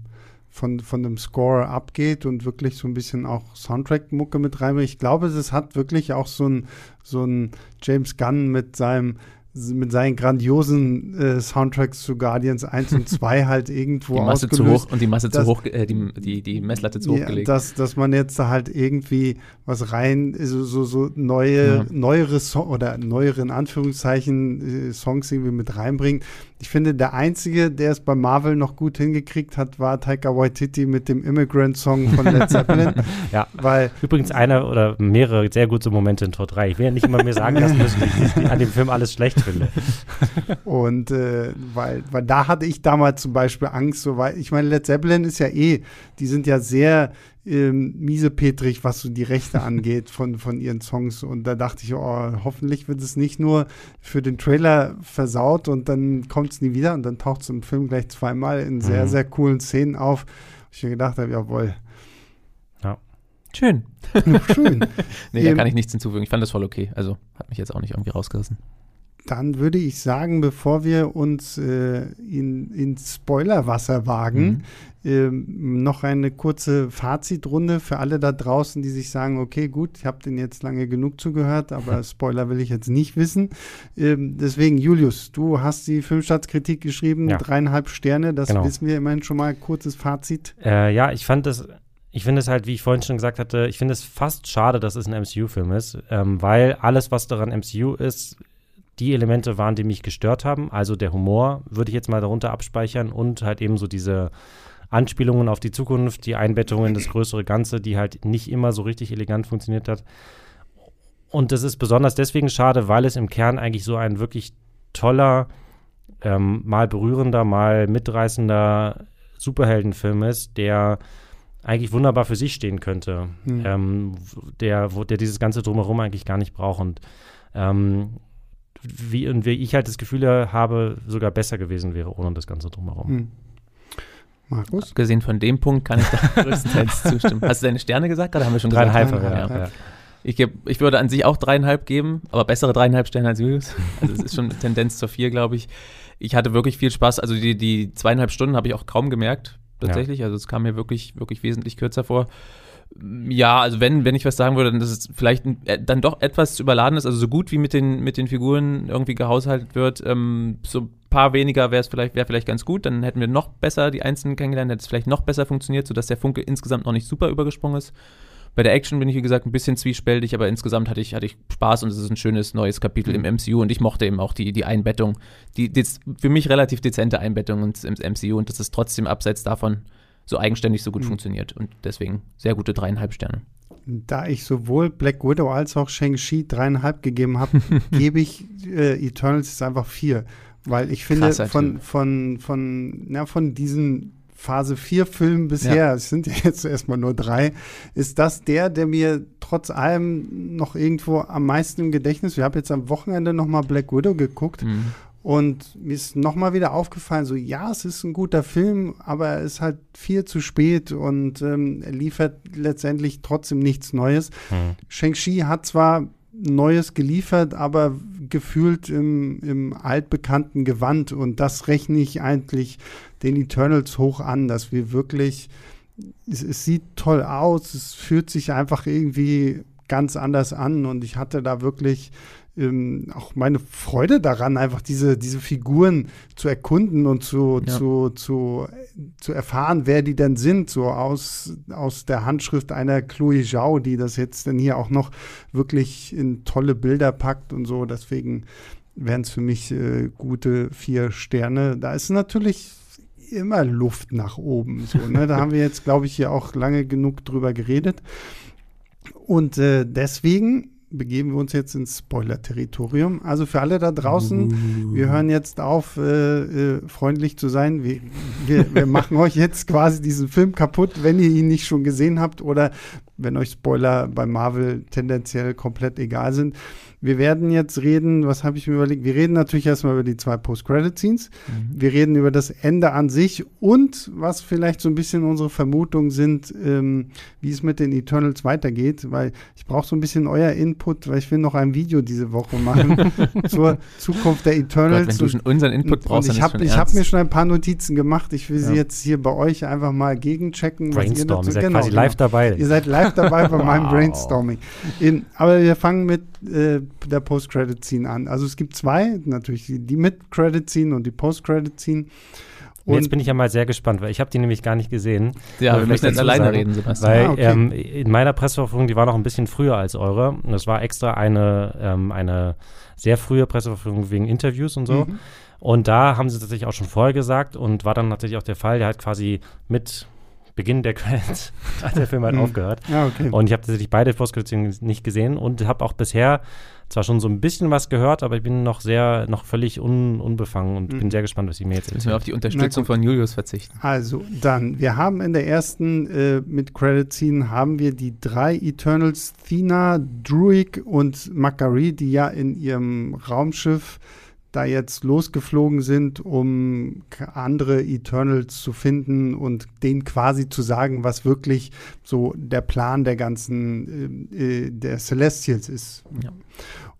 von, von dem Score abgeht und wirklich so ein bisschen auch Soundtrack-Mucke mit reinbringt. Ich glaube, es hat wirklich auch so ein, so ein James Gunn mit seinem mit seinen grandiosen äh, Soundtracks zu Guardians 1 und 2 [LAUGHS] halt irgendwo die Masse zu hoch und die Masse dass, zu hoch, äh, die, die, die Messlatte zu hoch gelegt. Dass, dass man jetzt da halt irgendwie was rein, so, so, so neue, ja. neuere so oder neuere in Anführungszeichen äh, Songs irgendwie mit reinbringt. Ich finde, der Einzige, der es bei Marvel noch gut hingekriegt hat, war Taika Waititi mit dem Immigrant-Song von Led [LAUGHS] Zeppelin. ja, weil übrigens einer oder mehrere sehr gute Momente in Tor 3. Ich will ja nicht immer mir sagen lassen müssen, an dem Film alles schlecht finde. [LAUGHS] Und äh, weil, weil da hatte ich damals zum Beispiel Angst, so weil ich meine, Led Zeppelin ist ja eh, die sind ja sehr ähm, miesepetrig, was so die Rechte [LAUGHS] angeht von, von ihren Songs. Und da dachte ich, oh, hoffentlich wird es nicht nur für den Trailer versaut und dann kommt es nie wieder und dann taucht es im Film gleich zweimal in sehr, mhm. sehr coolen Szenen auf. Ich mir gedacht habe, jawohl. Ja. Schön. [LAUGHS] Schön. nee, da ähm, kann ich nichts hinzufügen. Ich fand das voll okay. Also hat mich jetzt auch nicht irgendwie rausgerissen. Dann würde ich sagen, bevor wir uns äh, in, ins Spoilerwasser wagen, mhm. äh, noch eine kurze Fazitrunde für alle da draußen, die sich sagen, okay, gut, ich habe den jetzt lange genug zugehört, aber [LAUGHS] Spoiler will ich jetzt nicht wissen. Äh, deswegen, Julius, du hast die Filmstartskritik geschrieben, ja. dreieinhalb Sterne, das genau. wissen wir immerhin schon mal. Kurzes Fazit. Äh, ja, ich fand das ich finde es halt, wie ich vorhin schon gesagt hatte, ich finde es fast schade, dass es ein MCU-Film ist, ähm, weil alles, was daran MCU ist, die Elemente waren, die mich gestört haben. Also der Humor würde ich jetzt mal darunter abspeichern und halt eben so diese Anspielungen auf die Zukunft, die Einbettungen in das größere Ganze, die halt nicht immer so richtig elegant funktioniert hat. Und das ist besonders deswegen schade, weil es im Kern eigentlich so ein wirklich toller, ähm, mal berührender, mal mitreißender Superheldenfilm ist, der eigentlich wunderbar für sich stehen könnte, hm. ähm, der, wo, der dieses ganze Drumherum eigentlich gar nicht braucht. Und ähm, wie, und wie ich halt das Gefühl habe, sogar besser gewesen wäre ohne das Ganze drumherum. Hm. Markus? Abgesehen von dem Punkt kann ich da [LAUGHS] größtenteils zustimmen. Hast du deine Sterne gesagt? Gerade haben wir schon dreieinhalb. Dreieinhalb, ja. ja. Ich, geb, ich würde an sich auch dreieinhalb geben, aber bessere dreieinhalb Sterne als Julius. Also es ist schon eine Tendenz zur vier, glaube ich. Ich hatte wirklich viel Spaß. Also die, die zweieinhalb Stunden habe ich auch kaum gemerkt, tatsächlich. Ja. Also es kam mir wirklich, wirklich wesentlich kürzer vor. Ja, also wenn, wenn ich was sagen würde, dann dass es vielleicht äh, dann doch etwas überladen ist, also so gut wie mit den, mit den Figuren irgendwie gehaushaltet wird, ähm, so ein paar weniger wäre vielleicht, wäre vielleicht ganz gut, dann hätten wir noch besser die Einzelnen kennengelernt, hätte es vielleicht noch besser funktioniert, sodass der Funke insgesamt noch nicht super übergesprungen ist. Bei der Action bin ich, wie gesagt, ein bisschen zwiespältig, aber insgesamt hatte ich, hatte ich Spaß und es ist ein schönes neues Kapitel im MCU und ich mochte eben auch die, die Einbettung, die, die für mich relativ dezente Einbettung ins, im MCU und das ist trotzdem abseits davon so eigenständig so gut mhm. funktioniert. Und deswegen sehr gute dreieinhalb Sterne. Da ich sowohl Black Widow als auch Shang-Chi dreieinhalb gegeben habe, [LAUGHS] gebe ich äh, Eternals einfach vier. Weil ich finde, Krasser von, von, von, na, von diesen Phase 4 Filmen bisher, ja. es sind ja jetzt erstmal nur drei, ist das der, der mir trotz allem noch irgendwo am meisten im Gedächtnis, ich habe jetzt am Wochenende nochmal Black Widow geguckt mhm. Und mir ist nochmal wieder aufgefallen, so ja, es ist ein guter Film, aber er ist halt viel zu spät und ähm, er liefert letztendlich trotzdem nichts Neues. Mhm. Shang-Chi hat zwar Neues geliefert, aber gefühlt im, im altbekannten Gewand. Und das rechne ich eigentlich den Eternals hoch an, dass wir wirklich, es, es sieht toll aus, es fühlt sich einfach irgendwie ganz anders an. Und ich hatte da wirklich ähm, auch meine Freude daran, einfach diese, diese Figuren zu erkunden und zu, ja. zu, zu, zu erfahren, wer die denn sind, so aus, aus der Handschrift einer Chloe Zhao, die das jetzt dann hier auch noch wirklich in tolle Bilder packt und so. Deswegen wären es für mich äh, gute vier Sterne. Da ist natürlich immer Luft nach oben. So, ne? Da haben wir jetzt, glaube ich, hier auch lange genug drüber geredet. Und äh, deswegen begeben wir uns jetzt ins Spoiler-Territorium. Also für alle da draußen, uh. wir hören jetzt auf, äh, äh, freundlich zu sein. Wir, wir, wir machen [LAUGHS] euch jetzt quasi diesen Film kaputt, wenn ihr ihn nicht schon gesehen habt oder wenn euch Spoiler bei Marvel tendenziell komplett egal sind. Wir werden jetzt reden, was habe ich mir überlegt? Wir reden natürlich erstmal über die zwei Post-Credit-Scenes. Mhm. Wir reden über das Ende an sich und was vielleicht so ein bisschen unsere Vermutungen sind, ähm, wie es mit den Eternals weitergeht, weil ich brauche so ein bisschen euer Input, weil ich will noch ein Video diese Woche machen [LAUGHS] zur Zukunft der Eternals. Gott, wenn du schon unseren Input brauchst, und ich habe hab mir schon ein paar Notizen gemacht. Ich will ja. sie jetzt hier bei euch einfach mal gegenchecken. Brainstorm, ihr, dazu, ihr seid genau, quasi live dabei. Ihr seid live [LAUGHS] dabei bei wow. meinem Brainstorming. In, aber wir fangen mit äh, der Post-Credit-Scene an. Also es gibt zwei, natürlich die, Mid-Credit-Scene und die Post-Credit-Scene. Und jetzt bin ich ja mal sehr gespannt, weil ich habe die nämlich gar nicht gesehen. Ja, wir müssen jetzt alleine sagen, reden, Sebastian. Weil ah, okay. ähm, in meiner Presseverfügung, die war noch ein bisschen früher als eure. Und das war extra eine, ähm, eine sehr frühe Presseverfügung wegen Interviews und so. Mhm. Und da haben sie tatsächlich auch schon vorher gesagt und war dann natürlich auch der Fall, der hat quasi mit Beginn der Credits [LAUGHS] hat der Film halt mhm. aufgehört. Ja, okay. Und ich habe tatsächlich beide Postcredits nicht gesehen und habe auch bisher zwar schon so ein bisschen was gehört, aber ich bin noch sehr, noch völlig un, unbefangen und mhm. bin sehr gespannt, was Sie mir jetzt Müssen wir auf die Unterstützung von Julius verzichten. Also, dann, wir haben in der ersten äh, mit Credit Scene haben wir die drei Eternals, Thina, Druig und Makari, die ja in ihrem Raumschiff da jetzt losgeflogen sind, um andere Eternals zu finden und denen quasi zu sagen, was wirklich so der Plan der ganzen äh, äh, der Celestials ist. Ja.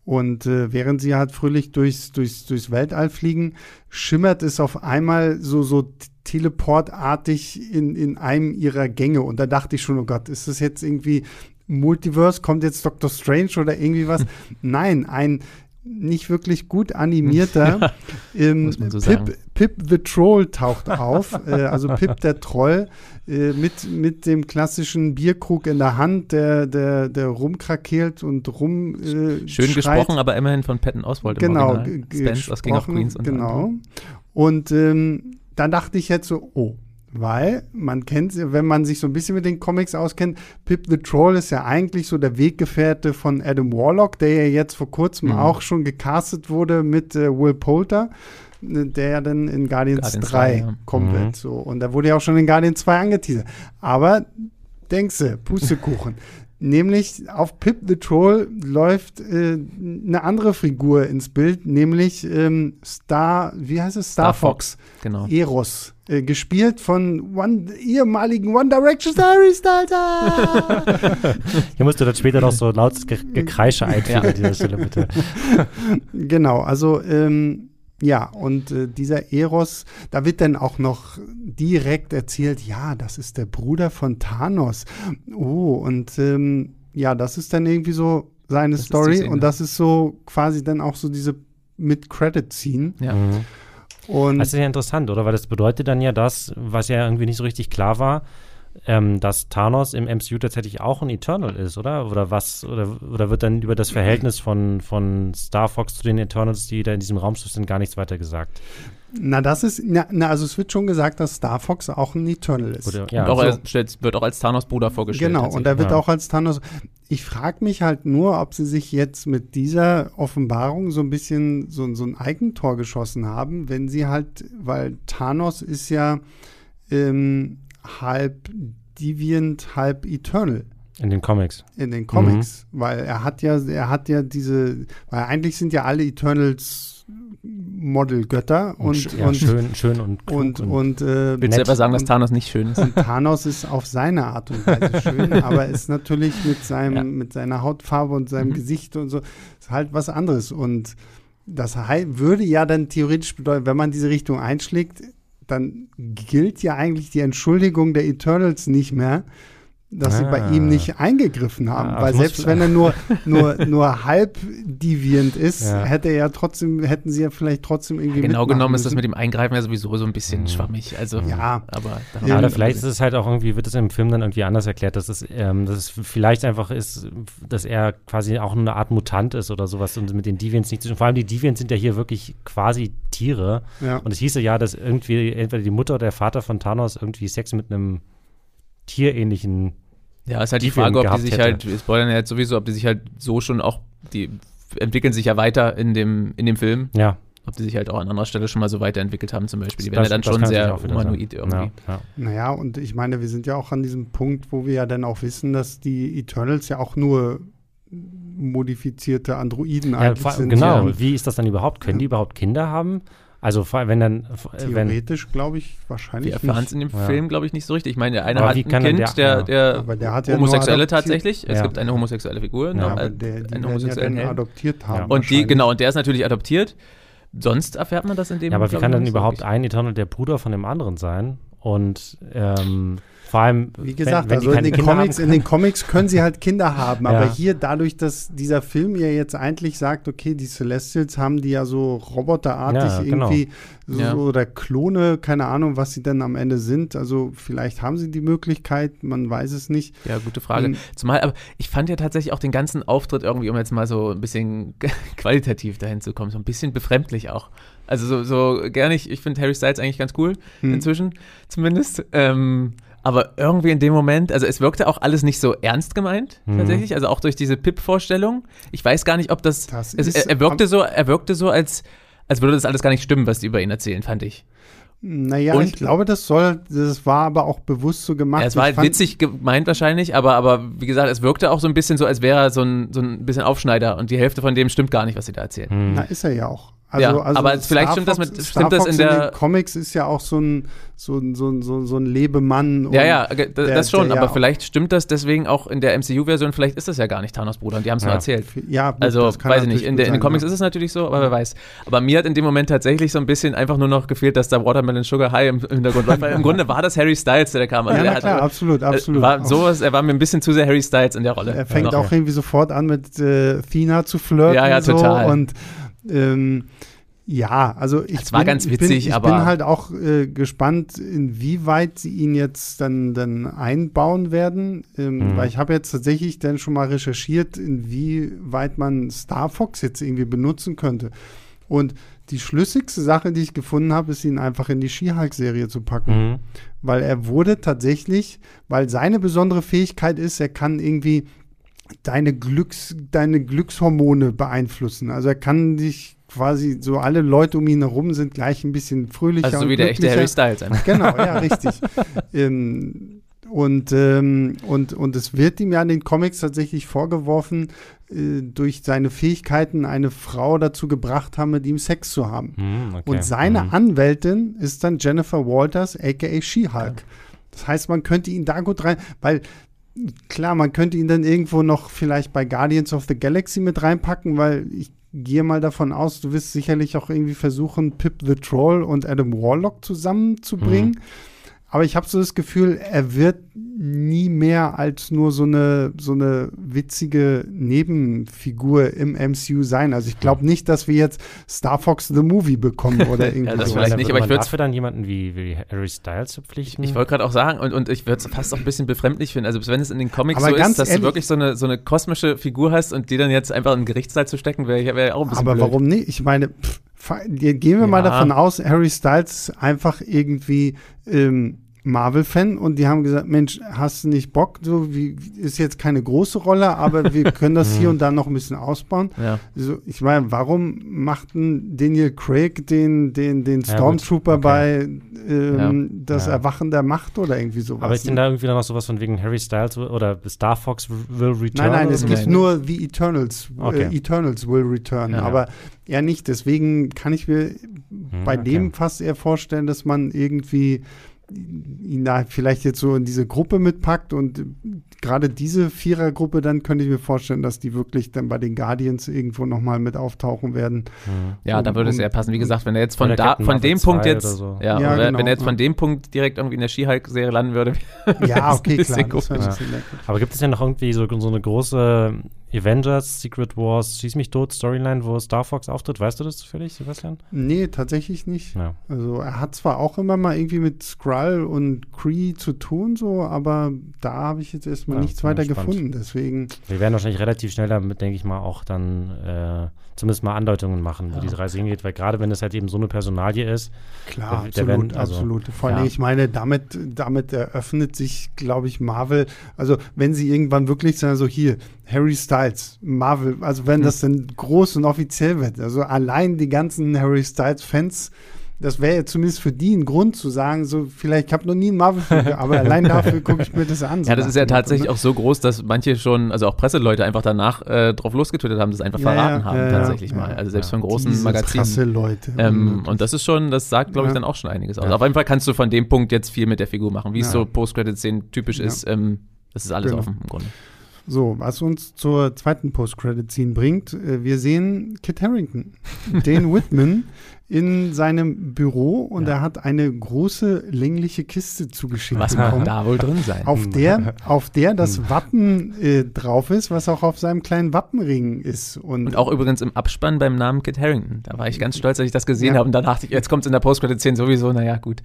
Und äh, während sie halt fröhlich durchs, durchs, durchs Weltall fliegen, schimmert es auf einmal so, so teleportartig in, in einem ihrer Gänge. Und da dachte ich schon, oh Gott, ist das jetzt irgendwie Multiverse? Kommt jetzt Doctor Strange oder irgendwie was? [LAUGHS] Nein, ein nicht wirklich gut [LAUGHS] animierter ähm, so Pip, Pip, the Troll taucht auf. äh, also Pip der Troll äh, mit, mit dem klassischen Bierkrug in der Hand, der, der, der rumkrakeelt und rum. Äh, Schön schreit. gesprochen, aber immerhin von Patton Oswald. Genau, Spence aus King of Queens. Und genau. Und ähm, dann dachte ich jetzt so, oh, weil man kennt, wenn man sich so ein bisschen mit den Comics auskennt, Pip the Troll ist ja eigentlich so der Weggefährte von Adam Warlock, der ja jetzt vor kurzem mhm. auch schon gecastet wurde mit äh, Will Poulter, äh, der ja dann in Guardians, Guardians 3 ja. kommen mhm. wird. So. Und da wurde ja auch schon in Guardians 2 angeteasert. Aber denkst du, Pustekuchen. [LAUGHS] Nämlich auf Pip the Troll läuft äh, eine andere Figur ins Bild, nämlich ähm, Star, wie heißt es? Star, Star Fox. Fox. Genau. Eros. Äh, gespielt von one, ehemaligen One Direction Harry Styles. [LAUGHS] Hier musst du dann später noch so lautes Ge Gekreische einfügen an dieser Stelle, bitte. [LAUGHS] genau, also ähm, ja, und äh, dieser Eros, da wird dann auch noch direkt erzählt, ja, das ist der Bruder von Thanos. Oh, und ähm, ja, das ist dann irgendwie so seine das Story und das ist so quasi dann auch so diese Mid-Credit-Scene. Ja. Mhm. Und das ist ja interessant, oder? Weil das bedeutet dann ja das, was ja irgendwie nicht so richtig klar war, ähm, dass Thanos im MCU tatsächlich auch ein Eternal ist, oder? Oder was? Oder, oder wird dann über das Verhältnis von, von Star Fox zu den Eternals, die da in diesem Raumschiff sind, gar nichts weiter gesagt? Na, das ist, na, na, also es wird schon gesagt, dass Star Fox auch ein Eternal ist. Oder, ja, und auch also, als, wird auch als Thanos Bruder vorgestellt. Genau, und er wird ja. auch als Thanos. Ich frage mich halt nur, ob sie sich jetzt mit dieser Offenbarung so ein bisschen so, so ein Eigentor geschossen haben, wenn sie halt, weil Thanos ist ja ähm, halb Deviant, halb Eternal. In den Comics. In den Comics, mhm. weil er hat ja, er hat ja diese, weil eigentlich sind ja alle Eternals Modelgötter und, und, ja, und, schön, schön und und, und, und äh, willst du etwa sagen, dass Thanos nicht schön ist? Thanos ist auf seine Art und Weise [LAUGHS] schön, aber ist natürlich mit seinem ja. mit seiner Hautfarbe und seinem mhm. Gesicht und so ist halt was anderes und das würde ja dann theoretisch bedeuten, wenn man diese Richtung einschlägt, dann gilt ja eigentlich die Entschuldigung der Eternals nicht mehr, dass ah. sie bei ihm ah. nicht eingegriffen haben. Ah, weil selbst wenn er nur, nur, nur halb deviant ist, ja. hätte er ja trotzdem, hätten sie ja vielleicht trotzdem irgendwie. Ja, genau genommen müssen. ist das mit dem Eingreifen ja sowieso so ein bisschen mhm. schwammig. Also, ja, aber, ja, oder vielleicht ist es halt auch irgendwie, wird es im Film dann irgendwie anders erklärt, dass es, ähm, dass es vielleicht einfach ist, dass er quasi auch eine Art Mutant ist oder sowas und mit den Deviants nicht zu Vor allem die Deviants sind ja hier wirklich quasi Tiere. Ja. Und es hieße ja, dass irgendwie entweder die Mutter oder der Vater von Thanos irgendwie Sex mit einem tierähnlichen ja, ist halt die Frage, ob die sich hätte. halt, wir spoilern ja jetzt sowieso, ob die sich halt so schon auch, die entwickeln sich ja weiter in dem, in dem Film. Ja. ob die sich halt auch an anderer Stelle schon mal so weiterentwickelt haben, zum Beispiel. Die Das- werden ja dann schon sehr humanoid sein. irgendwie. Ja, ja. Naja, und ich meine, wir sind ja auch an diesem Punkt, wo wir ja dann auch wissen, dass die Eternals ja auch nur modifizierte Androiden Ja, eigentlich sind. genau, Ja. wie ist das dann überhaupt? Können die überhaupt Kinder haben? Also wenn dann, äh, Theoretisch glaube ich Wir wahrscheinlich erfahren es in dem Ja. Film, glaube ich, nicht so richtig. Ich meine, der eine Aber hat ein Kind, der- der, der, der hat ja Homosexuelle tatsächlich. Es Ja. gibt eine homosexuelle Figur, Ja, noch, aber äh, der, die einen ja homosexuellen Helden. adoptiert haben. Ja. Und die, genau, und der ist natürlich adoptiert. Sonst erfährt man das in dem ja, aber wie kann dann überhaupt ein Eternal der Bruder von dem anderen sein? Und ähm, vor allem, Wie gesagt, wenn, wenn also in den, Kinder Comics, haben in den Comics können sie halt Kinder haben, [LAUGHS] aber Ja. hier dadurch, dass dieser Film ja jetzt eigentlich sagt, okay, die Celestials haben die ja so roboterartig Ja, genau. irgendwie so, Ja. oder Klone, keine Ahnung, was sie dann am Ende sind. Also vielleicht haben sie die Möglichkeit, man weiß es nicht. Ja, gute Frage. Mhm. Zumal, aber ich fand ja tatsächlich auch den ganzen Auftritt irgendwie, um jetzt mal so ein bisschen [LAUGHS] qualitativ dahin zu kommen, so ein bisschen befremdlich auch. Also so, so gerne ich, ich finde Harry Styles eigentlich ganz cool, Hm. inzwischen zumindest. Ähm, aber irgendwie in dem Moment, also es wirkte auch alles nicht so ernst gemeint, Mhm. tatsächlich. Also auch durch diese Pip-Vorstellung. Ich weiß gar nicht, ob das. Das es, er, er wirkte so, er wirkte so, als, als würde das alles gar nicht stimmen, was die über ihn erzählen, fand ich. Naja, Und- ich glaube, das soll, das war aber auch bewusst so gemacht. Ja, es war Ich halt fand- witzig gemeint wahrscheinlich, aber, aber wie gesagt, es wirkte auch so ein bisschen so, als wäre er so ein, so ein bisschen Aufschneider und die Hälfte von dem stimmt gar nicht, was sie da erzählen. Hm. Na, ist er ja auch. Also, Ja, also aber vielleicht Star stimmt das Fox- mit- Star stimmt das Fox in der- den Comics ist ja auch so ein, so ein, so ein, so ein, so ein Lebemann. Ja, ja, ge- d- der- das schon, ja aber auch- vielleicht stimmt das deswegen auch in der MCU-Version, vielleicht ist das ja gar nicht Thanos Bruder und die haben es nur Ja. erzählt. Ja, gut, Also, das weiß ich nicht, in, der, in den Comics ja. ist es natürlich so, aber wer weiß. Aber mir hat in dem Moment tatsächlich so ein bisschen einfach nur noch gefehlt, dass da Watermelon Sugar High im, Hintergrund läuft, weil im [LAUGHS] Grunde war das Harry Styles, der da kam. Also Ja, na hat- klar, absolut, absolut. War sowas, er war mir ein bisschen zu sehr Harry Styles in der Rolle. Er fängt Ja. auch irgendwie sofort an mit äh, Thina zu flirten. Ja, ja, so, total. Und ähm, ja, also ich, war bin, ganz ich, witzig, bin, ich bin halt auch äh, gespannt, inwieweit sie ihn jetzt dann, dann einbauen werden. Ähm, Mhm. Weil ich habe jetzt tatsächlich dann schon mal recherchiert, inwieweit man Star Fox jetzt irgendwie benutzen könnte. Und die schlüssigste Sache, die ich gefunden habe, ist, ihn einfach in die She-Hulk-Serie zu packen Mhm. weil er wurde tatsächlich, weil seine besondere Fähigkeit ist, er kann irgendwie deine Glücks, deine Glückshormone beeinflussen. Also er kann dich quasi so alle Leute um ihn herum sind gleich ein bisschen fröhlicher Also so und wie der echte. Harry Styles. einfach. Genau, ja, richtig. [LAUGHS] ähm, und, ähm, und, und es wird ihm ja in den Comics tatsächlich vorgeworfen, äh, durch seine Fähigkeiten eine Frau dazu gebracht haben, mit ihm Sex zu haben. Hm, okay. Und seine Hm. Anwältin ist dann Jennifer Walters, aka She-Hulk. Das heißt, man könnte ihn da gut rein, weil klar, man könnte ihn dann irgendwo noch vielleicht bei Guardians of the Galaxy mit reinpacken, weil ich gehe mal davon aus, du wirst sicherlich auch irgendwie versuchen, Pip the Troll und Adam Warlock zusammenzubringen. Mhm. Aber ich habe so das Gefühl, er wird nie mehr als nur so eine, so eine witzige Nebenfigur im MCU sein. Also ich glaube nicht, dass wir jetzt Star Fox the Movie bekommen oder [LAUGHS] irgendwie Ja, das sowas. vielleicht nicht, würde aber ich man würd's- dafür dann jemanden wie, wie Harry Styles verpflichten. Ich wollte gerade auch sagen, und, und ich würde es fast auch ein bisschen befremdlich finden. Also, wenn es in den Comics Aber so ganz ist, dass ehrlich- du wirklich so eine, so eine kosmische Figur hast und die dann jetzt einfach in den Gerichtssaal zu stecken, wäre wär auch ein bisschen Aber blöd. warum nicht? Ich meine, pff, gehen wir mal Ja. davon aus, Harry Styles ist einfach irgendwie ähm, Marvel-Fan und die haben gesagt, Mensch, hast du nicht Bock? So wie ist jetzt keine große Rolle, aber wir [LAUGHS] können das hier und da noch ein bisschen ausbauen. Ja. So, ich meine, warum macht ein Daniel Craig den, den, den Ja, Stormtrooper gut, bei ähm, das Ja. Erwachen der Macht oder irgendwie sowas? Aber ist denn ne? da irgendwie dann noch sowas von wegen Harry Styles oder Star Fox will return? Nein, nein, es gibt Nein. nur The Eternals. Okay. Äh, Eternals will return. Ja. aber er nicht. Deswegen kann ich mir bei okay. dem fast eher vorstellen, dass man irgendwie ihn da vielleicht jetzt so in diese Gruppe mitpackt und gerade diese Vierergruppe, dann könnte ich mir vorstellen, dass die wirklich dann bei den Guardians irgendwo nochmal mit auftauchen werden. Hm. Ja, da Um- würde es ja passen. Wie gesagt, wenn er jetzt von da, von dem Punkt 2 jetzt, so. ja, Ja, wenn, genau, wenn er jetzt ja. von dem Punkt direkt irgendwie in der Skihulk-Serie landen würde, [LAUGHS] Ja, okay, bisschen klar. Merkwürdig. Aber gibt es ja noch irgendwie so, so eine große Avengers, Secret Wars, Schieß mich tot, Storyline, wo Star Fox auftritt? Weißt du das zufällig, Sebastian? Nee, tatsächlich nicht. Ja. Also er hat zwar auch immer mal irgendwie mit Skrull und Kree zu tun, so, aber da habe ich jetzt erstmal Ja, nichts weiter gespannt. gefunden. Deswegen, Wir werden wahrscheinlich relativ schnell damit, denke ich mal, auch dann äh, zumindest mal Andeutungen machen, wo Ja. diese Reise hingeht, weil gerade wenn es halt eben so eine Personalie ist, klar, Der- der absolut, werden- also, absolut. Vor allem, ja. ich meine, damit, damit eröffnet sich, glaube ich, Marvel, also wenn sie irgendwann wirklich sagen, so hier, Harry Styles Marvel, also wenn hm. das dann groß und offiziell wird, also allein die ganzen Harry Styles-Fans das wäre ja zumindest für die ein Grund zu sagen, so vielleicht, ich habe noch nie einen Marvel-Film, aber allein dafür [LAUGHS] gucke ich mir das an. So ja, das ist ja tatsächlich ne? auch so groß, dass manche schon, also auch Presseleute einfach danach äh, drauf losgetwittert haben, das einfach ja, verraten ja, haben, ja, tatsächlich mal. Also selbst von großen Magazinen. Krasse Leute. Ähm, und das ist schon, das sagt, glaube ich, dann auch schon einiges aus. Auf jeden Fall kannst du von dem Punkt jetzt viel mit der Figur machen, wie es so Post-Credit-Szenen typisch ist. Ähm, das ist alles genau. offen im Grunde. So, was uns zur zweiten Post-Credit-Scene bringt, äh, wir sehen Kit Harrington, [LAUGHS] den Whitman, in seinem Büro und ja. er hat eine große längliche Kiste zugeschickt was bekommen. da wohl drin sein? Auf der, [LAUGHS] auf der das hm. Wappen äh, drauf ist, was auch auf seinem kleinen Wappenring ist. Und, und, auch übrigens im Abspann beim Namen Kit Harrington. Da war ich ganz stolz, als ich das gesehen ja. habe und dann dachte ich, jetzt kommt es in der Post-Credit-Szene sowieso, naja, gut.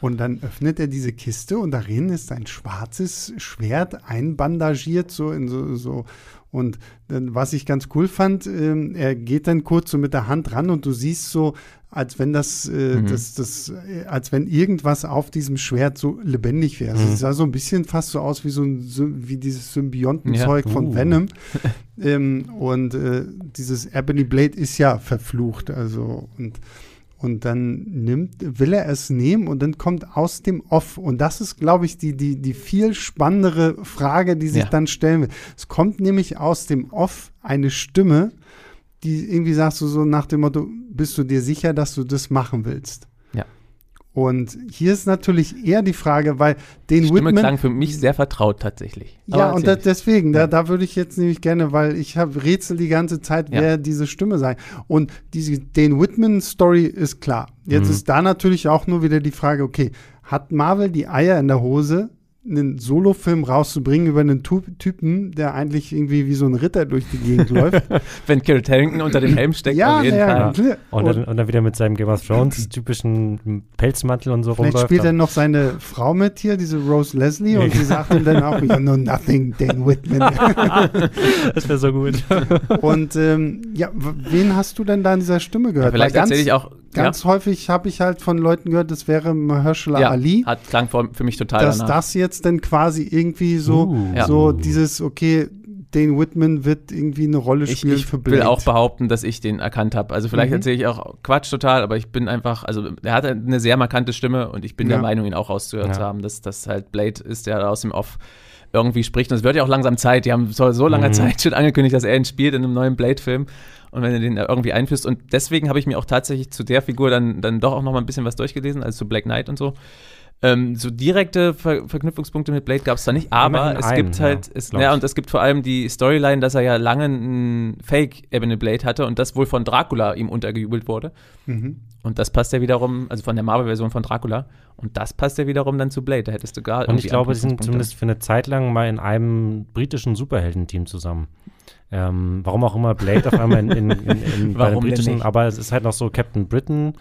Und dann öffnet er diese Kiste und darin ist ein schwarzes Schwert einbandagiert, so in so, so und was ich ganz cool fand, äh, er geht dann kurz so mit der Hand ran und du siehst so, als wenn das, äh, mhm. das, das, äh, als wenn irgendwas auf diesem Schwert so lebendig wäre. Also mhm. Es sah so ein bisschen fast so aus wie so ein, wie dieses Symbiontenzeug ja. uh. von Venom. [LAUGHS] ähm, und äh, dieses Ebony Blade ist ja verflucht, also und und dann nimmt, will er es nehmen und dann kommt aus dem Off. Und das ist, glaube ich, die, die, die viel spannendere Frage, die sich ja. dann stellen will. Es kommt nämlich aus dem Off eine Stimme, die irgendwie sagst du so nach dem Motto, bist du dir sicher, dass du das machen willst? Und hier ist natürlich eher die Frage, weil den Stimme Whitman, klang für mich sehr vertraut tatsächlich. ja, und da, deswegen, ja. da, da würde ich jetzt nämlich gerne, weil ich habe Rätsel die ganze Zeit, wer ja. diese Stimme sei. Und diese, den Whitman-Story ist klar. Jetzt mhm. ist da natürlich auch nur wieder die Frage, okay, hat Marvel die Eier in der Hose, einen Solofilm rauszubringen über einen Typen, der eigentlich irgendwie wie so ein Ritter durch die Gegend [LAUGHS] läuft. Wenn Carrot Harrington unter dem Helm steckt, ja, auf jeden ja, Fall. Und, dann, und dann wieder mit seinem Game of Thrones typischen Pelzmantel und so Vielleicht rumläuft. spielt dann noch seine Frau mit hier, diese Rose Leslie, und die sagt ihm dann auch, you know nothing, Dan Whitman. [LAUGHS] das wäre so gut. und ähm, ja, wen hast du denn da in dieser Stimme gehört? Ja, vielleicht erzähle ich auch Ganz ja. häufig habe ich halt von Leuten gehört, das wäre Mahershala ja, Ali. Hat, klang für, für mich total Dass danach. das jetzt dann quasi irgendwie so, uh, so ja. dieses, okay, Dane Whitman wird irgendwie eine Rolle spielen ich, ich für Blade. Ich will auch behaupten, dass ich den erkannt habe. Also vielleicht mhm. erzähle ich auch Quatsch total, aber ich bin einfach, also er hat eine sehr markante Stimme und ich bin der Meinung, ihn auch rauszuhören zu haben, dass das halt Blade ist, der aus dem Off irgendwie spricht. Und es wird ja auch langsam Zeit. Die haben so, so lange mhm. Zeit schon angekündigt, dass er ihn spielt in einem neuen Blade-Film und wenn du den irgendwie einführst. Und deswegen habe ich mir auch tatsächlich zu der Figur dann, dann doch auch noch mal ein bisschen was durchgelesen, also zu Black Knight und so. Ähm, so direkte Ver Verknüpfungspunkte mit Blade gab es da nicht, aber es einen, gibt halt, ja, es, ja, und es gibt vor allem die Storyline, dass er ja lange einen Fake-Ebene Blade hatte und das wohl von Dracula ihm untergejubelt wurde. Mhm. Und das passt ja wiederum, also von der Marvel-Version von Dracula, und das passt ja wiederum dann zu Blade. Da hättest du gar Und ich glaube, sie sind zumindest für eine Zeit lang mal in einem britischen Superheldenteam zusammen. Ähm, warum auch immer Blade auf einmal in, in, in, in [LAUGHS] bei den britischen, aber es ist halt noch so Captain Britain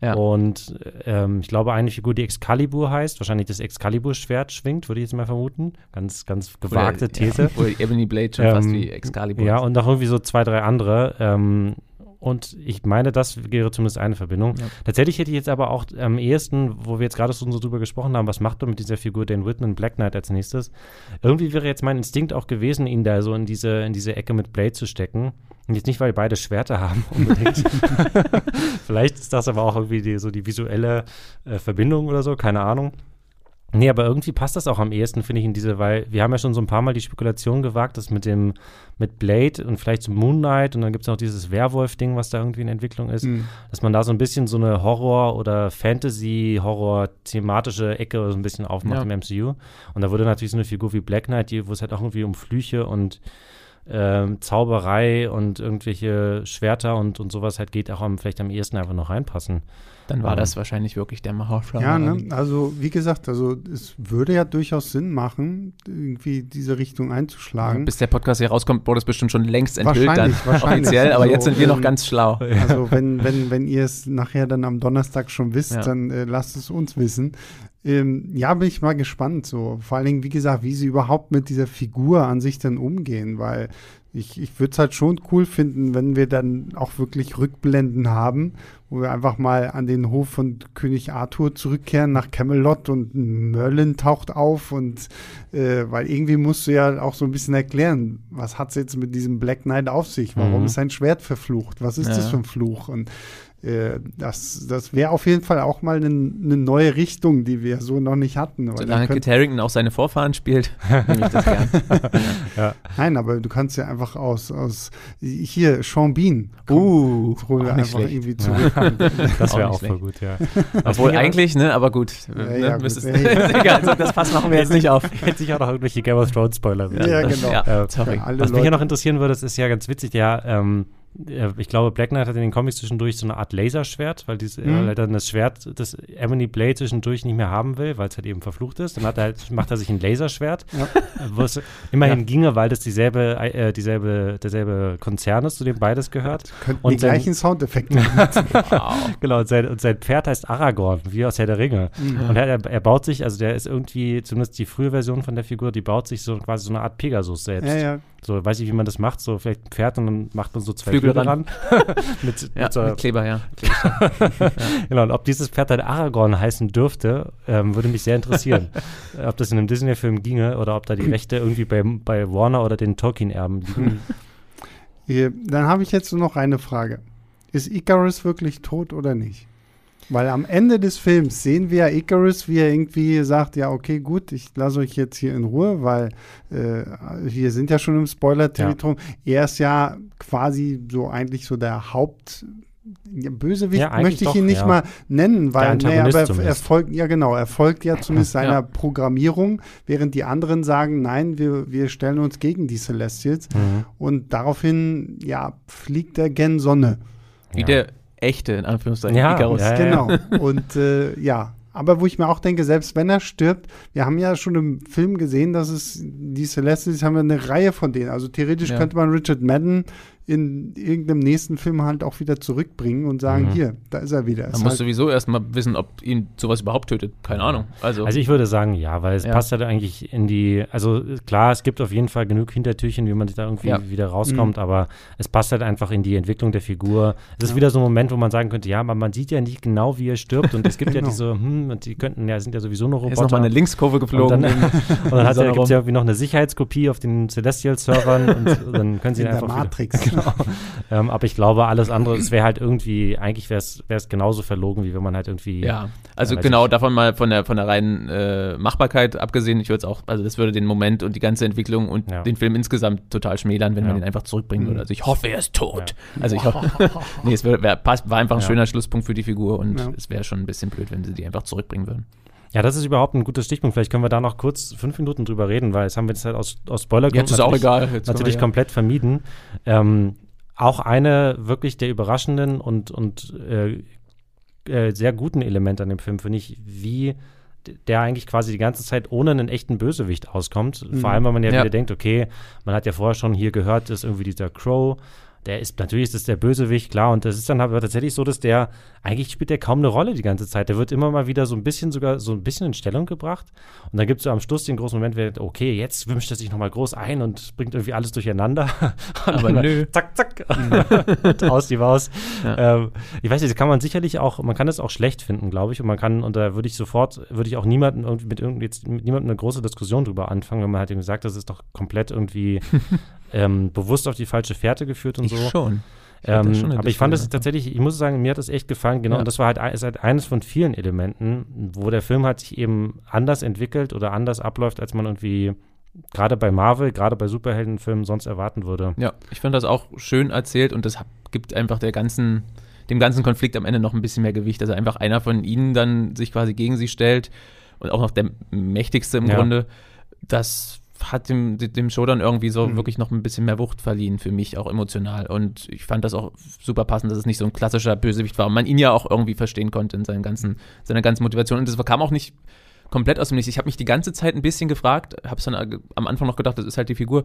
ja. und ähm, ich glaube eine Figur, die Excalibur heißt, wahrscheinlich das Excalibur-Schwert schwingt, würde ich jetzt mal vermuten. Ganz, ganz gewagte oder, These. Ja, oder Ebony Blade schon ähm, fast wie Excalibur. Ja, und noch irgendwie so zwei, drei andere. Ähm, und ich meine, das wäre zumindest eine Verbindung. Ja. Tatsächlich hätte ich jetzt aber auch am ehesten, wo wir jetzt gerade so drüber gesprochen haben, was macht er mit dieser Figur Dan Whitman Black Knight als nächstes? Irgendwie wäre jetzt mein Instinkt auch gewesen, ihn da so in diese, in diese Ecke mit Blade zu stecken. Und jetzt nicht, weil beide Schwerter haben [LAUGHS] unbedingt. [LAUGHS] Vielleicht ist das aber auch irgendwie die, so die visuelle äh, Verbindung oder so, keine Ahnung. Nee, aber irgendwie passt das auch am ehesten, finde ich, in diese, weil wir haben ja schon so ein paar Mal die Spekulation gewagt, dass mit dem, mit Blade und vielleicht zum Moon Knight und dann gibt es noch dieses Werwolf-Ding, was da irgendwie in Entwicklung ist, mhm. dass man da so ein bisschen so eine Horror- oder Fantasy-Horror-thematische Ecke so ein bisschen aufmacht ja. im MCU. Und da würde natürlich so eine Figur wie Black Knight, die, wo es halt auch irgendwie um Flüche und ähm, Zauberei und irgendwelche Schwerter und, und sowas halt geht, auch am, vielleicht am ehesten einfach noch reinpassen. Dann war ähm, das wahrscheinlich wirklich der Macherflower. Ja, ne? also wie gesagt, also es würde ja durchaus Sinn machen, irgendwie diese Richtung einzuschlagen. Ja, bis der Podcast hier rauskommt, wurde es bestimmt schon längst enthüllt wahrscheinlich, dann wahrscheinlich. offiziell, aber also, jetzt sind wir noch ganz schlau. [LAUGHS] Also wenn, wenn, wenn ihr es nachher dann am Donnerstag schon wisst, ja. dann äh, lasst es uns wissen. Ähm, ja, bin ich mal gespannt so. Vor allen Dingen, wie gesagt, wie sie überhaupt mit dieser Figur an sich dann umgehen, weil ich, ich würde es halt schon cool finden, wenn wir dann auch wirklich Rückblenden haben, wo wir einfach mal an den Hof von König Arthur zurückkehren nach Camelot und Merlin taucht auf und äh, weil irgendwie musst du ja auch so ein bisschen erklären, was hat es jetzt mit diesem Black Knight auf sich? Warum mhm. ist sein Schwert verflucht? Was ist ja. das für ein Fluch? Und äh, das, das wäre auf jeden Fall auch mal eine ne neue Richtung, die wir so noch nicht hatten. Solange Kit Harington auch seine Vorfahren spielt, [LAUGHS] nehme ich das gern. ja. Nein, aber du kannst ja einfach aus, aus hier, Sean Bean. Uh, hol einfach schlecht. irgendwie zurück. [LAUGHS] Ja. das wäre auch, auch voll gut, ja. [LAUGHS] Obwohl eigentlich, ne, aber gut. Ja, ne, ja, gut. egal, das Pass machen wir jetzt nicht auf. Hätte sich auch noch irgendwelche Game of Thrones Spoiler. Ja, genau. Ja, äh, sorry. Was mich ja noch interessieren würde, das ist ja ganz witzig, ja, ähm, ich glaube, Black Knight hat in den Comics zwischendurch so eine Art Laserschwert, weil, dies, mhm. er dann das Schwert, das Ebony Blade zwischendurch nicht mehr haben will, weil es halt eben verflucht ist. Dann hat er halt, [LAUGHS] macht er sich ein Laserschwert, ja. wo es immerhin ja. ginge, weil das dieselbe, äh, dieselbe, derselbe Konzern ist, zu dem beides gehört. Könnten und die sein, gleichen Soundeffekte [LAUGHS] wow. Genau, und sein, und sein, Pferd heißt Aragorn, wie aus Herr der Ringe. Mhm. Und er, er, baut sich, also der ist irgendwie, zumindest die frühe Version von der Figur, die baut sich so quasi so eine Art Pegasus selbst. Ja, ja. So, weiß ich, wie man das macht. So, vielleicht ein Pferd und dann macht man so zwei Flügel dran. [LAUGHS] mit, ja, mit, so, mit Kleber, ja. ja. [LAUGHS] Genau, und ob dieses Pferd dann Aragorn heißen dürfte, ähm, würde mich sehr interessieren. [LAUGHS] ob das in einem Disney-Film ginge oder ob da die Rechte irgendwie bei, bei Warner oder den Tolkien-Erben liegen. Dann habe ich jetzt noch eine Frage. Ist Icarus wirklich tot oder nicht? Weil am Ende des Films sehen wir ja Icarus, wie er irgendwie sagt, ja, okay, gut, ich lasse euch jetzt hier in Ruhe, weil äh, wir sind ja schon im Spoiler-Territorium. Ja. Er ist ja quasi so eigentlich so der Haupt Bösewicht ja, möchte ich doch, ihn nicht ja. mal nennen, weil naja, aber er, er, folgt, ja genau, er folgt ja [LAUGHS] zumindest seiner ja. Programmierung, während die anderen sagen, nein, wir, wir stellen uns gegen die Celestials. Mhm. Und daraufhin, ja, fliegt der gen Sonne. Wie der echte, in Anführungszeichen, ja, Icarus. Ja, genau. [LAUGHS] Und äh, ja, aber wo ich mir auch denke, selbst wenn er stirbt, wir haben ja schon im Film gesehen, dass es die Celestials haben wir eine Reihe von denen. Also theoretisch ja. könnte man Richard Madden in irgendeinem nächsten Film halt auch wieder zurückbringen und sagen, mhm. hier, da ist er wieder. Man muss halt sowieso erstmal wissen, ob ihn sowas überhaupt tötet. Keine Ahnung. Also, also ich würde sagen, ja, weil es ja. passt halt eigentlich in die, also klar, es gibt auf jeden Fall genug Hintertürchen, wie man sich da irgendwie ja. wieder rauskommt, mhm. aber es passt halt einfach in die Entwicklung der Figur. Es ist ja. wieder so ein Moment, wo man sagen könnte, ja, aber man sieht ja nicht genau, wie er stirbt und es gibt [LAUGHS] genau. ja diese, hm, und die könnten, ja, sind ja sowieso noch Roboter. Er ist nochmal eine Linkskurve geflogen. [LAUGHS] Und dann, [LAUGHS] und dann hat er, gibt es ja irgendwie noch eine Sicherheitskopie auf den Celestial-Servern und dann können sie in einfach der Matrix. Wieder, genau. [LAUGHS] Ähm, aber ich glaube, alles andere, es wäre halt irgendwie, eigentlich wäre es genauso verlogen, wie wenn man halt irgendwie. Ja, also genau, davon mal von der, von der reinen äh, Machbarkeit abgesehen, ich würde es auch, also das würde den Moment und die ganze Entwicklung und ja. den Film insgesamt total schmälern, wenn ja. man ihn einfach zurückbringen würde. Also ich hoffe, er ist tot. Ja. Also ich hoffe, [LAUGHS] nee, es wär, wär, passt, war einfach ein schöner Schlusspunkt für die Figur und es wäre schon ein bisschen blöd, wenn sie die einfach zurückbringen würden. Ja, das ist überhaupt ein guter Stichpunkt. Vielleicht können wir da noch kurz fünf Minuten drüber reden, weil jetzt haben wir das halt aus, aus Spoilergründen Jetzt ist auch egal. Jetzt natürlich komplett vermieden. Ähm, auch eine wirklich der überraschenden und, und äh, äh, sehr guten Elemente an dem Film, finde ich, wie der eigentlich quasi die ganze Zeit ohne einen echten Bösewicht auskommt. Mhm. Vor allem, weil man ja, ja, wieder denkt, okay, man hat ja vorher schon hier gehört, dass irgendwie dieser Crow, der ist, natürlich ist das der Bösewicht, klar, und das ist dann aber tatsächlich so, dass der, eigentlich spielt der kaum eine Rolle die ganze Zeit. Der wird immer mal wieder so ein bisschen sogar so ein bisschen in Stellung gebracht. Und dann gibt es so am Schluss den großen Moment, wo okay, jetzt wünscht er sich nochmal groß ein und bringt irgendwie alles durcheinander. [LAUGHS] aber nö. Zack, zack. [LAUGHS] und aus die Maus. Ja. Ähm, ich weiß nicht, das kann man sicherlich auch, man kann das auch schlecht finden, glaube ich. Und man kann, und da würde ich sofort, würde ich auch niemanden irgendwie mit, irgendwie jetzt, mit niemandem eine große Diskussion drüber anfangen, wenn man halt gesagt, das ist doch komplett irgendwie [LAUGHS] ähm, bewusst auf die falsche Fährte geführt und ich so. Schon. Ich ähm, aber ich fand es tatsächlich, ich muss sagen, mir hat das echt gefallen, genau. Ja. Und das war halt, ist halt eines von vielen Elementen, wo der Film hat sich eben anders entwickelt oder anders abläuft, als man irgendwie gerade bei Marvel, gerade bei Superheldenfilmen sonst erwarten würde. Ja, ich finde das auch schön erzählt und das gibt einfach der ganzen, dem ganzen Konflikt am Ende noch ein bisschen mehr Gewicht. Also einfach einer von ihnen dann sich quasi gegen sie stellt und auch noch der mächtigste im ja. Grunde. Das hat dem, dem Show dann irgendwie so mhm. wirklich noch ein bisschen mehr Wucht verliehen für mich, auch emotional. Und ich fand das auch super passend, dass es nicht so ein klassischer Bösewicht war und man ihn ja auch irgendwie verstehen konnte in seinen ganzen, seiner ganzen Motivation. Und das kam auch nicht komplett aus dem Nichts. Ich habe mich die ganze Zeit ein bisschen gefragt, habe es dann am Anfang noch gedacht, das ist halt die Figur.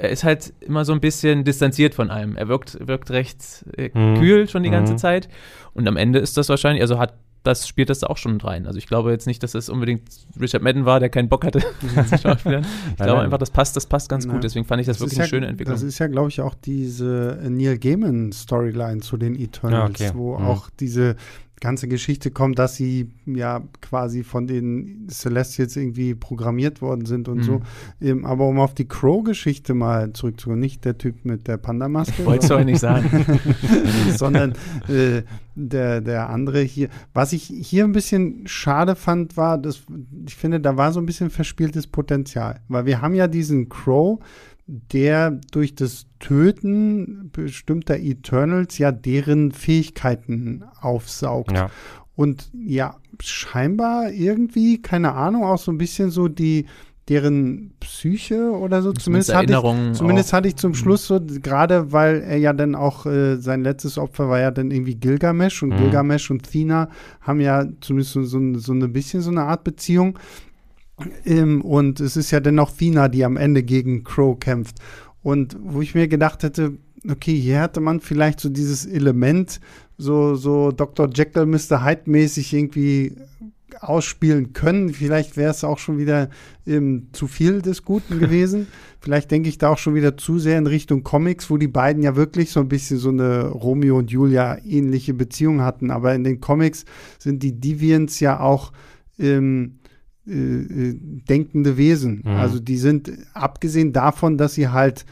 Er ist halt immer so ein bisschen distanziert von allem. Er wirkt, wirkt recht äh, mhm. kühl schon die ganze mhm. Zeit. Und am Ende ist das wahrscheinlich, also hat das spielt das auch schon rein. Also ich glaube jetzt nicht, dass es unbedingt Richard Madden war, der keinen Bock hatte [LAUGHS] zu schauspielern. Ich glaube einfach, das passt, das passt ganz gut. Deswegen fand ich das, das wirklich eine schöne Entwicklung. Das ist ja, glaube ich, auch diese Neil Gaiman Storyline zu den Eternals, ja, okay. wo mhm. auch diese ganze Geschichte kommt, dass sie ja quasi von den Celestials irgendwie programmiert worden sind und mhm. so. Ähm, aber um auf die Crow-Geschichte mal zurückzukommen, nicht der Typ mit der Panda-Maske. Wolltest du nicht sagen. [LAUGHS] sondern äh, der, der andere hier. Was ich hier ein bisschen schade fand, war, dass ich finde, da war so ein bisschen verspieltes Potenzial. Weil wir haben ja diesen Crow, der durch das Töten bestimmter Eternals ja deren Fähigkeiten aufsaugt. Ja. Und ja, scheinbar irgendwie, keine Ahnung, auch so ein bisschen so die deren Psyche oder so. Zumindest, hatte ich, zumindest hatte ich zum mhm. Schluss so, gerade weil er ja dann auch, äh, sein letztes Opfer war ja dann irgendwie Gilgamesh und mhm. Gilgamesh und Thina haben ja zumindest so, so, so ein bisschen so eine Art Beziehung. Ähm, und es ist ja dennoch Thina, die am Ende gegen Crow kämpft. Und wo ich mir gedacht hätte, okay, hier hätte man vielleicht so dieses Element, so, so Dr. Jekyll, Mr. Hyde mäßig irgendwie ausspielen können. Vielleicht wäre es auch schon wieder ähm, zu viel des Guten [LAUGHS] gewesen. Vielleicht denke ich da auch schon wieder zu sehr in Richtung Comics, wo die beiden ja wirklich so ein bisschen so eine Romeo und Julia ähnliche Beziehung hatten. Aber in den Comics sind die Deviants ja auch ähm, äh, äh, denkende Wesen. Mhm. Also die sind, abgesehen davon, dass sie halt,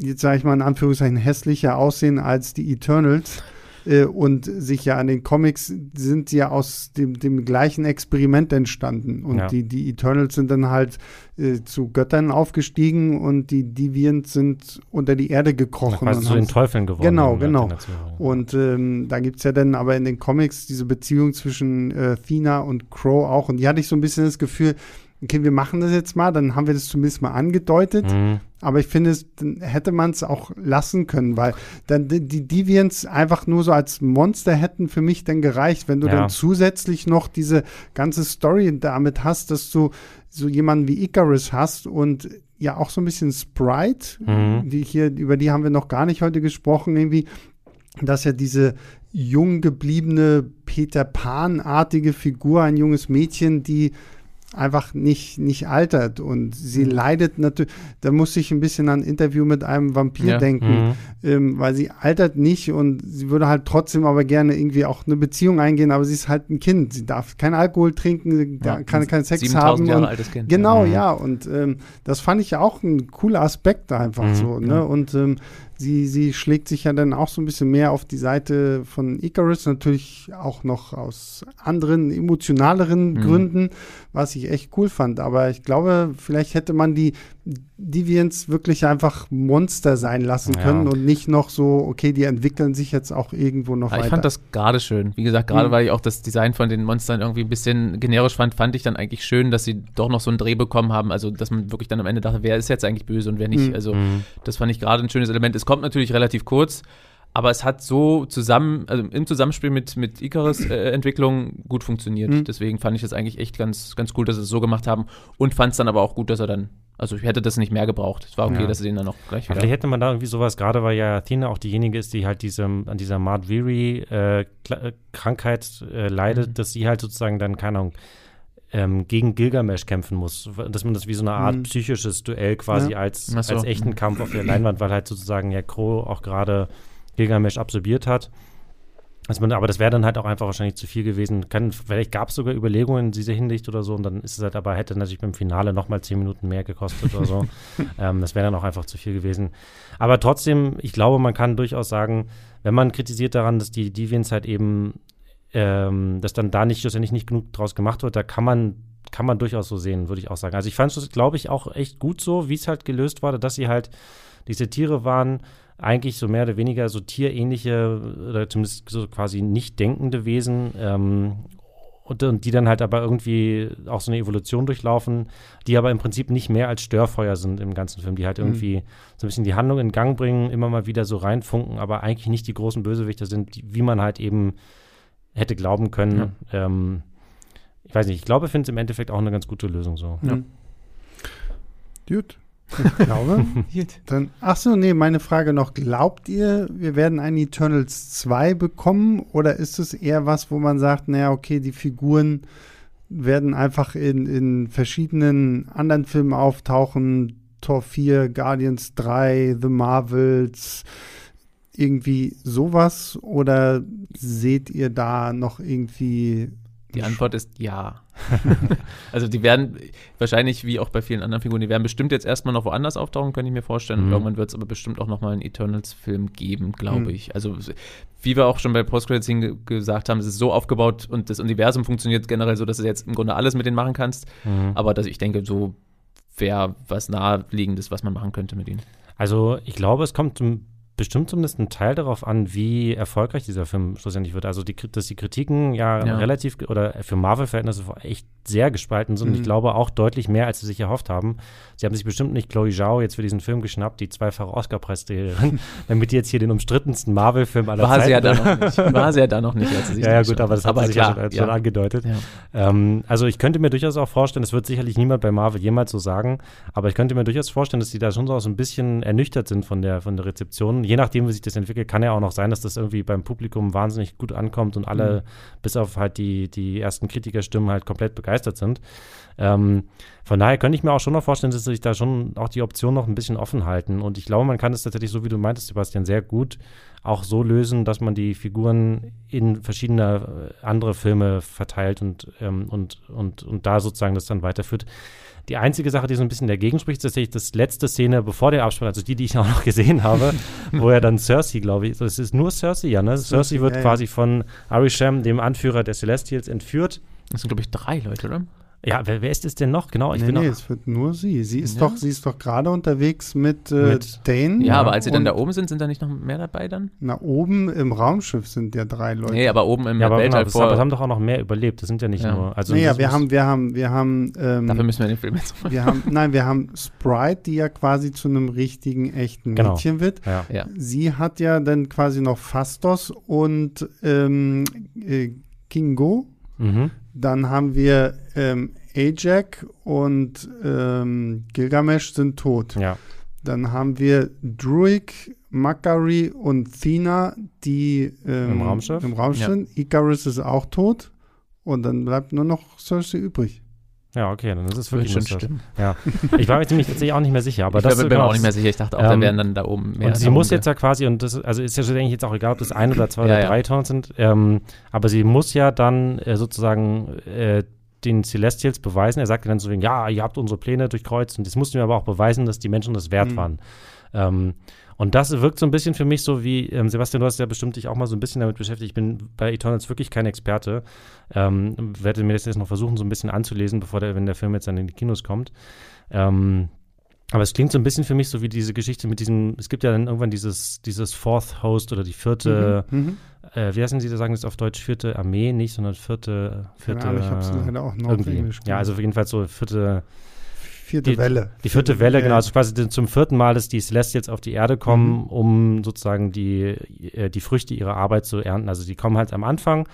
jetzt sage ich mal in Anführungszeichen, hässlicher aussehen als die Eternals, äh, und sich ja an den Comics sind ja aus dem, dem gleichen Experiment entstanden. Und ja. die, die Eternals sind dann halt äh, zu Göttern aufgestiegen und die Deviants sind unter die Erde gekrochen. Quasi zu den Teufeln geworden. Genau, genau. Und ähm, da gibt es ja dann aber in den Comics diese Beziehung zwischen äh, Thina und Crow auch. Und die hatte ich so ein bisschen das Gefühl, okay, wir machen das jetzt mal, dann haben wir das zumindest mal angedeutet. Mhm. Aber ich finde, dann hätte man es auch lassen können, weil dann die, die Deviants einfach nur so als Monster hätten für mich dann gereicht, wenn du ja. dann zusätzlich noch diese ganze Story damit hast, dass du so jemanden wie Icarus hast und ja auch so ein bisschen Sprite, mhm. die hier, über die haben wir noch gar nicht heute gesprochen, irgendwie, dass ja diese jung gebliebene Peter Pan-artige Figur, ein junges Mädchen, die einfach nicht, nicht altert und sie mhm. leidet natürlich, da muss ich ein bisschen an ein Interview mit einem Vampir ja. denken, mhm. ähm, weil sie altert nicht und sie würde halt trotzdem aber gerne irgendwie auch eine Beziehung eingehen, aber sie ist halt ein Kind, sie darf keinen Alkohol trinken, ja, kann keinen Sex haben. Jahre und, altes kind. Genau, ja, ja und ähm, das fand ich ja auch ein cooler Aspekt einfach mhm. so, ne, und ähm, sie, sie schlägt sich ja dann auch so ein bisschen mehr auf die Seite von Icarus, natürlich auch noch aus anderen, emotionaleren mhm. Gründen, was ich echt cool fand. Aber ich glaube, vielleicht hätte man die Deviants wirklich einfach Monster sein lassen können ja. und nicht noch so, okay, die entwickeln sich jetzt auch irgendwo noch ja, weiter. Ich fand das gerade schön. Wie gesagt, gerade mhm. weil ich auch das Design von den Monstern irgendwie ein bisschen generisch fand, fand ich dann eigentlich schön, dass sie doch noch so einen Dreh bekommen haben. Also, dass man wirklich dann am Ende dachte, wer ist jetzt eigentlich böse und wer nicht. Mhm. Also, mhm. das fand ich gerade ein schönes Element. Es kommt natürlich relativ kurz, aber es hat so zusammen, also im Zusammenspiel mit, mit Icarus-Entwicklung äh, gut funktioniert. Mhm. Deswegen fand ich das eigentlich echt ganz, ganz cool, dass sie es so gemacht haben und fand es dann aber auch gut, dass er dann, also ich hätte das nicht mehr gebraucht. Es war okay, ja. dass sie den dann noch gleich wieder. Vielleicht hätte man da irgendwie sowas, gerade weil ja Athena auch diejenige ist, die halt diesem, an dieser Mad Weary-Krankheit äh, äh, leidet, mhm. dass sie halt sozusagen dann, keine Ahnung, ähm, gegen Gilgamesh kämpfen muss. Dass man das wie so eine Art mhm. psychisches Duell quasi ja. als, so. als echten Kampf auf der [LAUGHS] Leinwand, weil halt sozusagen ja Crow auch gerade Gilgamesh absorbiert hat. Also man, aber das wäre dann halt auch einfach wahrscheinlich zu viel gewesen. Kann, vielleicht gab es sogar Überlegungen in dieser Hinsicht oder so und dann ist es halt aber, hätte natürlich beim Finale nochmal zehn Minuten mehr gekostet oder so. [LAUGHS] ähm, das wäre dann auch einfach zu viel gewesen. Aber trotzdem, ich glaube, man kann durchaus sagen, wenn man kritisiert daran, dass die Deviants halt eben, ähm, dass dann da nicht, schlussendlich nicht genug draus gemacht wird, da kann man kann man durchaus so sehen, würde ich auch sagen. Also ich fand es, glaube ich, auch echt gut so, wie es halt gelöst war, dass sie halt diese Tiere waren, eigentlich so mehr oder weniger so tierähnliche oder zumindest so quasi nicht denkende Wesen ähm, und, und, die dann halt aber irgendwie auch so eine Evolution durchlaufen, die aber im Prinzip nicht mehr als Störfeuer sind im ganzen Film, die halt mhm. irgendwie mhm. so ein bisschen die Handlung in Gang bringen, immer mal wieder so reinfunken, aber eigentlich nicht die großen Bösewichter sind, die, wie man halt eben hätte glauben können. Ja. Ähm, ich weiß nicht, ich glaube, ich finde es im Endeffekt auch eine ganz gute Lösung so. Ja. Gut. Ich [LAUGHS] glaube. Dann, ach so, nee, meine Frage noch. Glaubt ihr, wir werden einen Eternals 2 bekommen? Oder ist es eher was, wo man sagt, naja, okay, die Figuren werden einfach in, in verschiedenen anderen Filmen auftauchen? Tor 4, Guardians 3, The Marvels, irgendwie sowas? Oder seht ihr da noch irgendwie die Antwort ist ja. [LAUGHS] also die werden wahrscheinlich, wie auch bei vielen anderen Figuren, die werden bestimmt jetzt erstmal noch woanders auftauchen, könnte ich mir vorstellen. Mhm. Irgendwann wird es aber bestimmt auch noch mal einen Eternals-Film geben, glaube mhm. ich. Also wie wir auch schon bei Postcredits gesagt haben, es ist so aufgebaut und das Universum funktioniert generell so, dass du jetzt im Grunde alles mit denen machen kannst. Mhm. Aber dass ich denke, so wäre was naheliegendes, was man machen könnte mit ihnen. Also ich glaube, es kommt bestimmt zumindest ein Teil darauf an, wie erfolgreich dieser Film schlussendlich wird. Also, die, dass die Kritiken ja, ja. relativ oder für Marvel-Verhältnisse echt sehr gespalten sind. Mhm. Und ich glaube auch deutlich mehr, als sie sich erhofft haben. Sie haben sich bestimmt nicht Chloe Zhao jetzt für diesen Film geschnappt, die zweifache Oscar-Preisträgerin, [LAUGHS] damit die jetzt hier den umstrittensten Marvel-Film aller War Zeiten. Sie ja da noch nicht. [LAUGHS] War sie ja da noch nicht, als sie sich Ja, ja gut, aber das hat sich ja schon, ja. schon angedeutet. Ja. Ähm, also, ich könnte mir durchaus auch vorstellen, das wird sicherlich niemand bei Marvel jemals so sagen, aber ich könnte mir durchaus vorstellen, dass sie da schon so ein bisschen ernüchtert sind von der, von der Rezeption. Je nachdem, wie sich das entwickelt, kann ja auch noch sein, dass das irgendwie beim Publikum wahnsinnig gut ankommt und alle, mhm. bis auf halt die, die ersten Kritikerstimmen, halt komplett begeistert sind. Ähm, von daher könnte ich mir auch schon noch vorstellen, dass sich da schon auch die Option noch ein bisschen offen halten. Und ich glaube, man kann es tatsächlich, so wie du meintest, Sebastian, sehr gut auch so lösen, dass man die Figuren in verschiedene äh, andere Filme verteilt und, ähm, und, und, und da sozusagen das dann weiterführt. Die einzige Sache, die so ein bisschen dagegen spricht, ist tatsächlich das letzte Szene bevor der Abspann, also die, die ich [LAUGHS] auch noch gesehen habe, wo er dann Cersei, glaube ich, das ist nur Cersei, ja, ne? Cersei wird ja, quasi ja. von Arishem, dem Anführer der Celestials, entführt. Das sind, glaube ich, drei Leute, oder? Ja, wer, wer, ist es denn noch? Genau, ich nee, bin nee, noch, es wird nur sie. Sie ist ja. doch, sie ist doch gerade unterwegs mit, äh, mit Dane. Ja, aber als sie dann da oben sind, sind da nicht noch mehr dabei dann? Na, oben im Raumschiff sind ja drei Leute. Nee, aber oben im ja, aber Weltall genau, vor. Das haben doch auch noch mehr überlebt. Das sind ja nicht ja. nur. Also naja, wir haben, wir haben, wir haben. Ähm, Dafür müssen wir den Film jetzt machen. Wir haben, nein, wir haben Sprite, die ja quasi zu einem richtigen, echten genau. Mädchen wird. Ja. ja. Sie hat ja dann quasi noch Fastos und ähm, äh, Kingo. Mhm. Dann haben wir ähm, Ajak und ähm, Gilgamesh sind tot. Ja. Dann haben wir Druig, Makari und Thina, die ähm, im Raumschiff, im Raumschiff ja. sind. Icarus ist auch tot. Und dann bleibt nur noch Cersei übrig. Ja, okay, dann ist es wirklich schon stimmen. Ja. Ich war mir ziemlich tatsächlich auch nicht mehr sicher, aber ich das bin mir auch nicht mehr sicher. Ich dachte auch, ähm, da wären dann da oben mehr. Und sie muss jetzt ja quasi, und das also ist ja eigentlich jetzt auch egal, ob das ein oder zwei ja, oder drei ja. Tonnen sind, ähm, aber sie muss ja dann äh, sozusagen äh, den Celestials beweisen. Er sagte dann so, ja, ihr habt unsere Pläne durchkreuzt und das mussten wir aber auch beweisen, dass die Menschen das wert mhm. waren. Ähm, und das wirkt so ein bisschen für mich so wie, ähm, Sebastian, du hast ja bestimmt dich auch mal so ein bisschen damit beschäftigt. Ich bin bei Eternals wirklich kein Experte. Ähm, werde mir das jetzt noch versuchen, so ein bisschen anzulesen, bevor der, wenn der Film jetzt dann in die Kinos kommt. Ähm, aber es klingt so ein bisschen für mich so wie diese Geschichte mit diesem, es gibt ja dann irgendwann dieses, dieses Fourth Host oder die vierte, mhm, mhm. äh, wie heißen Sie, da sagen das auf Deutsch, vierte Armee nicht, sondern vierte, vierte. Ja, ich habe es leider auch noch irgendwie. Englisch Ja, also jedenfalls so vierte Vierte die, Welle. Die vierte Welle, genau. Also quasi zum vierten Mal, dass die Celestials auf die Erde kommen, mhm. um sozusagen die, äh, die Früchte ihrer Arbeit zu ernten. Also die kommen halt am Anfang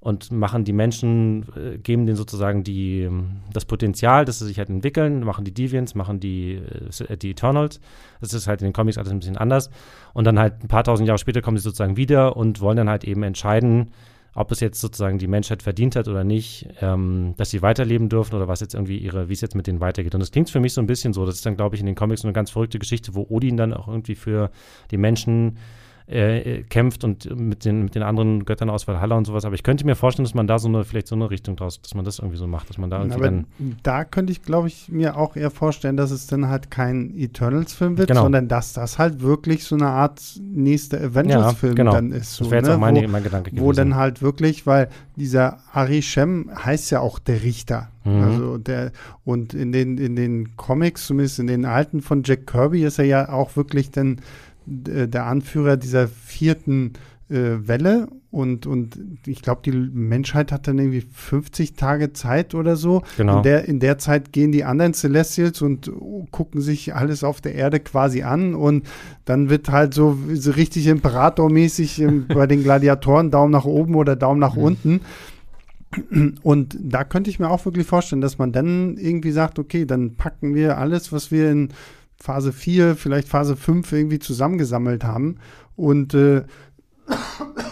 und machen die Menschen, äh, geben denen sozusagen die, das Potenzial, dass sie sich halt entwickeln, machen die Deviants, machen die, äh, die Eternals. Das ist halt in den Comics alles ein bisschen anders. Und dann halt ein paar tausend Jahre später kommen sie sozusagen wieder und wollen dann halt eben entscheiden, ob es jetzt sozusagen die Menschheit verdient hat oder nicht, ähm, dass sie weiterleben dürfen oder was jetzt irgendwie ihre, wie es jetzt mit denen weitergeht. Und das klingt für mich so ein bisschen so. Das ist dann, glaube ich, in den Comics eine ganz verrückte Geschichte, wo Odin dann auch irgendwie für die Menschen äh, kämpft und mit den, mit den anderen Göttern aus Valhalla und sowas. Aber ich könnte mir vorstellen, dass man da so eine, vielleicht so eine Richtung draus, dass man das irgendwie so macht, dass man da irgendwie Aber dann. Da könnte ich, glaube ich, mir auch eher vorstellen, dass es dann halt kein Eternals-Film wird, genau. sondern dass das halt wirklich so eine Art nächster Avengers-Film ja, genau. dann ist. So, das wäre jetzt ne? auch meine, mein Gedanke gewesen. Wo dann halt wirklich, weil dieser Ari Shem heißt ja auch der Richter. Mhm. Also der, und in den, in den Comics, zumindest in den alten von Jack Kirby, ist er ja auch wirklich dann äh, der Anführer dieser vierten äh, Welle und, und ich glaube, die Menschheit hat dann irgendwie 50 Tage Zeit oder so. Genau. In der, in der Zeit gehen die anderen Celestials und gucken sich alles auf der Erde quasi an und dann wird halt so, so richtig imperatormäßig [LAUGHS] bei den Gladiatoren Daumen nach oben oder Daumen nach mhm. unten. Und da könnte ich mir auch wirklich vorstellen, dass man dann irgendwie sagt, okay, dann packen wir alles, was wir in Phase 4, vielleicht Phase 5 irgendwie zusammengesammelt haben. Und äh,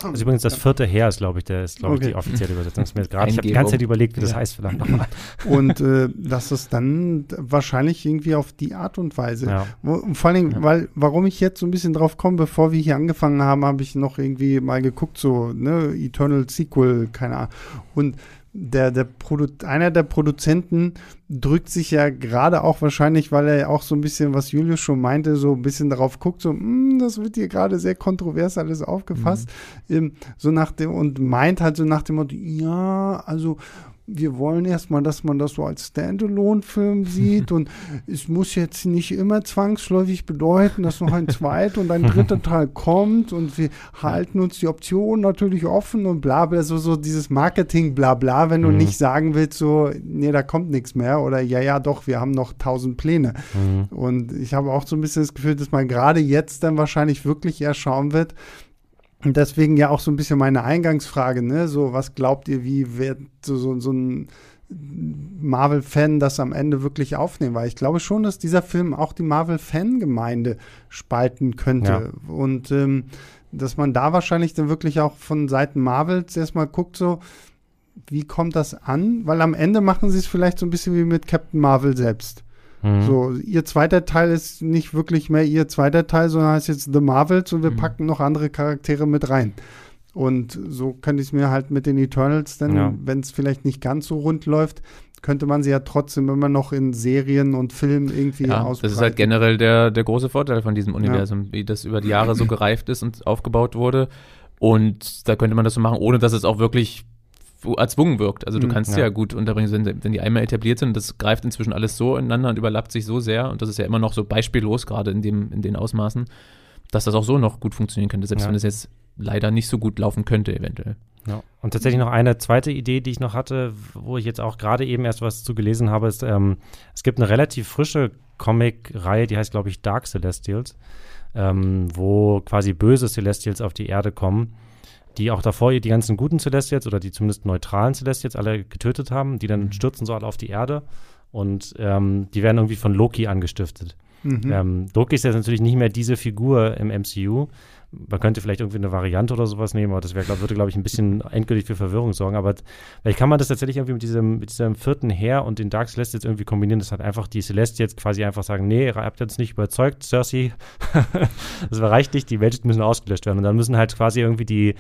das ist übrigens das vierte Heer, ist, glaube ich, der ist, glaube okay. ich, die offizielle Übersetzung. ich habe die ganze Zeit überlegt, wie das heißt, verdammt nochmal. [LAUGHS] Und äh, dass es dann wahrscheinlich irgendwie auf die Art und Weise. Ja. Wo, vor allem, ja. weil, warum ich jetzt so ein bisschen drauf komme, bevor wir hier angefangen haben, habe ich noch irgendwie mal geguckt, so, ne, Eternal Sequel, keine Ahnung. Und der, der Produ einer der Produzenten drückt sich ja gerade auch wahrscheinlich, weil er ja auch so ein bisschen, was Julius schon meinte, so ein bisschen darauf guckt, so, hm, das wird hier gerade sehr kontrovers alles aufgefasst, mhm. ähm, so nach dem, und meint halt so nach dem Motto, ja, also wir wollen erstmal, dass man das so als Standalone-Film sieht [LAUGHS] und es muss jetzt nicht immer zwangsläufig bedeuten, dass noch ein zweiter und ein dritter Teil [LAUGHS] kommt und wir halten uns die Option natürlich offen und bla bla, so, so dieses Marketing bla bla, wenn du mhm. nicht sagen willst, so, nee, da kommt nichts mehr oder ja, ja, doch, wir haben noch tausend Pläne. Mhm. Und ich habe auch so ein bisschen das Gefühl, dass man gerade jetzt dann wahrscheinlich wirklich eher schauen wird, und deswegen ja auch so ein bisschen meine Eingangsfrage, ne? So, was glaubt ihr, wie wird so, so, so ein Marvel-Fan das am Ende wirklich aufnehmen? Weil ich glaube schon, dass dieser Film auch die Marvel-Fangemeinde spalten könnte. Ja. Und ähm, dass man da wahrscheinlich dann wirklich auch von Seiten Marvels erstmal guckt, so, wie kommt das an? Weil am Ende machen sie es vielleicht so ein bisschen wie mit Captain Marvel selbst. Mhm. So, ihr zweiter Teil ist nicht wirklich mehr ihr zweiter Teil, sondern heißt jetzt The Marvels und wir mhm. packen noch andere Charaktere mit rein. Und so könnte ich es mir halt mit den Eternals dann, ja. wenn es vielleicht nicht ganz so rund läuft, könnte man sie ja trotzdem immer noch in Serien und Filmen irgendwie ja, ausbreiten. Das ist halt generell der, der große Vorteil von diesem Universum, ja. wie das über die Jahre so gereift ist und aufgebaut wurde. Und da könnte man das so machen, ohne dass es auch wirklich erzwungen wirkt. Also du mhm, kannst ja. ja gut unterbringen, wenn, wenn die einmal etabliert sind, das greift inzwischen alles so ineinander und überlappt sich so sehr und das ist ja immer noch so beispiellos, gerade in, dem, in den Ausmaßen, dass das auch so noch gut funktionieren könnte, selbst ja. wenn es jetzt leider nicht so gut laufen könnte, eventuell. Ja. Und tatsächlich noch eine zweite Idee, die ich noch hatte, wo ich jetzt auch gerade eben erst was zu gelesen habe, ist, ähm, es gibt eine relativ frische Comic-Reihe, die heißt, glaube ich, Dark Celestials, ähm, wo quasi böse Celestials auf die Erde kommen die auch davor die ganzen guten Celestials oder die zumindest neutralen Celestials alle getötet haben, die dann mhm. stürzen so alle auf die Erde und ähm, die werden irgendwie von Loki angestiftet. Mhm. Ähm, Loki ist jetzt natürlich nicht mehr diese Figur im MCU, man könnte vielleicht irgendwie eine Variante oder sowas nehmen, aber das wär, glaub, würde, glaube ich, ein bisschen endgültig für Verwirrung sorgen. Aber vielleicht kann man das tatsächlich irgendwie mit diesem, mit diesem vierten Heer und den Dark Celestials irgendwie kombinieren. Das hat einfach die Celestials quasi einfach sagen, nee, ihr habt uns nicht überzeugt, Cersei. [LAUGHS] das reicht nicht, die Welt müssen ausgelöscht werden. Und dann müssen halt quasi irgendwie die,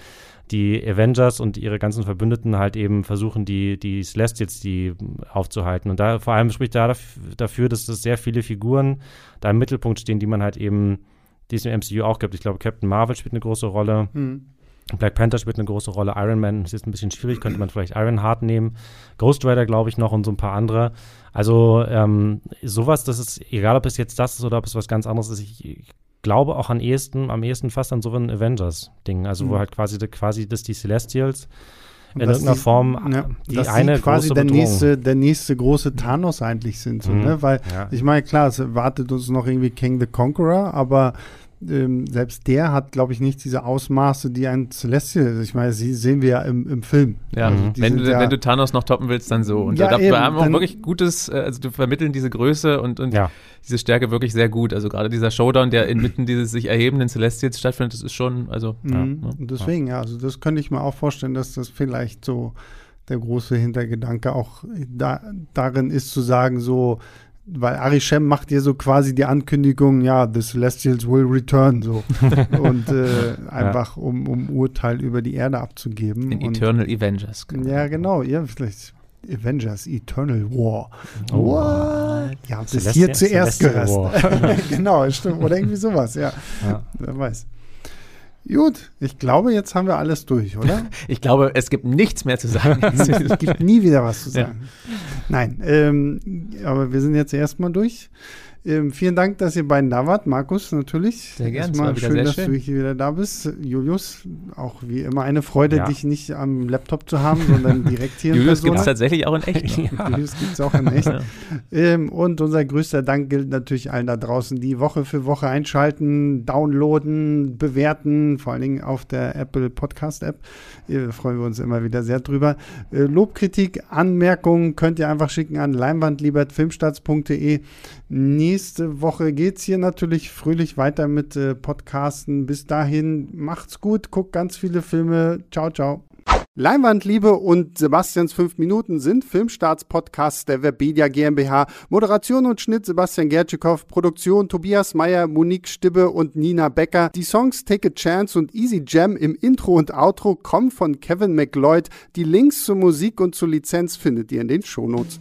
die Avengers und ihre ganzen Verbündeten halt eben versuchen, die, die Celestials die aufzuhalten. Und da vor allem spricht da dafür, dass es sehr viele Figuren da im Mittelpunkt stehen, die man halt eben die es im MCU auch gibt. Ich glaube, Captain Marvel spielt eine große Rolle. Mhm. Black Panther spielt eine große Rolle. Iron Man ist jetzt ein bisschen schwierig, könnte man vielleicht Ironheart nehmen. Ghost Rider, glaube ich, noch und so ein paar andere. Also ähm, sowas, das ist, egal ob es jetzt das ist oder ob es was ganz anderes ist, ich, ich glaube auch am ehesten, am ehesten fast an so ein Avengers-Ding. Also mhm. wo halt quasi, quasi das die Celestials in irgendeiner die, Form ja, die dass eine quasi der nächste, der nächste große Thanos eigentlich sind, so, mhm. ne? Weil ja. ich meine, klar, es wartet uns noch irgendwie King the Conqueror, aber ähm, selbst der hat, glaube ich, nicht diese Ausmaße, die ein Celestial, ich meine, sie sehen wir ja im, im Film. Ja, also wenn, du, ja, wenn du Thanos noch toppen willst, dann so. Und ja, da, wir haben auch wirklich gutes, äh, also du vermitteln diese Größe und, und ja. diese Stärke wirklich sehr gut. Also gerade dieser Showdown, der inmitten dieses sich erhebenden Celestials stattfindet, das ist schon, also. Mhm. Ja, ne? Deswegen, ja, also das könnte ich mir auch vorstellen, dass das vielleicht so der große Hintergedanke auch da, darin ist zu sagen, so, weil Arishem macht dir so quasi die Ankündigung, ja, the Celestials will return, so. [LAUGHS] und äh, einfach, ja. um, um Urteil über die Erde abzugeben. In Eternal Avengers. Genau. Ja, genau, ja, vielleicht Avengers Eternal War. Oh. What? Ja, bis hier zuerst gehört. [LAUGHS] genau, stimmt. Oder irgendwie sowas, ja. ja. Wer weiß. Gut, ich glaube, jetzt haben wir alles durch, oder? [LAUGHS] ich glaube, es gibt nichts mehr zu sagen. [LAUGHS] es gibt nie wieder was zu sagen. Ja. Nein, ähm, aber wir sind jetzt erstmal durch. Ähm, vielen Dank, dass ihr beiden da wart. Markus, natürlich. Sehr gerne. Erstmal schön, dass schön. du hier wieder da bist. Julius, auch wie immer eine Freude, ja. dich nicht am Laptop zu haben, sondern [LAUGHS] direkt hier Julius gibt es tatsächlich auch in echt. [LAUGHS] ja. Julius gibt es auch in [LAUGHS] echt. ähm, und unser größter Dank gilt natürlich allen da draußen, die Woche für Woche einschalten, downloaden, bewerten, vor allen Dingen auf der Apple Podcast App. Da freuen wir uns immer wieder sehr drüber. Äh, Lobkritik, Anmerkungen könnt ihr einfach schicken an leinwandliebertfilmstarts.de. Nie nächste Woche geht es hier natürlich fröhlich weiter mit äh, Podcasten. Bis dahin, macht's gut, guckt ganz viele Filme. Ciao, ciao. Leinwandliebe und Sebastians 5 Minuten sind Filmstarts-Podcasts der Webedia GmbH. Moderation und Schnitt Sebastian Gertschikow, Produktion Tobias Meyer, Monique Stibbe und Nina Becker. Die Songs Take a Chance und Easy Jam im Intro und Outro kommen von Kevin McLeod. Die Links zur Musik und zur Lizenz findet ihr in den Shownotes.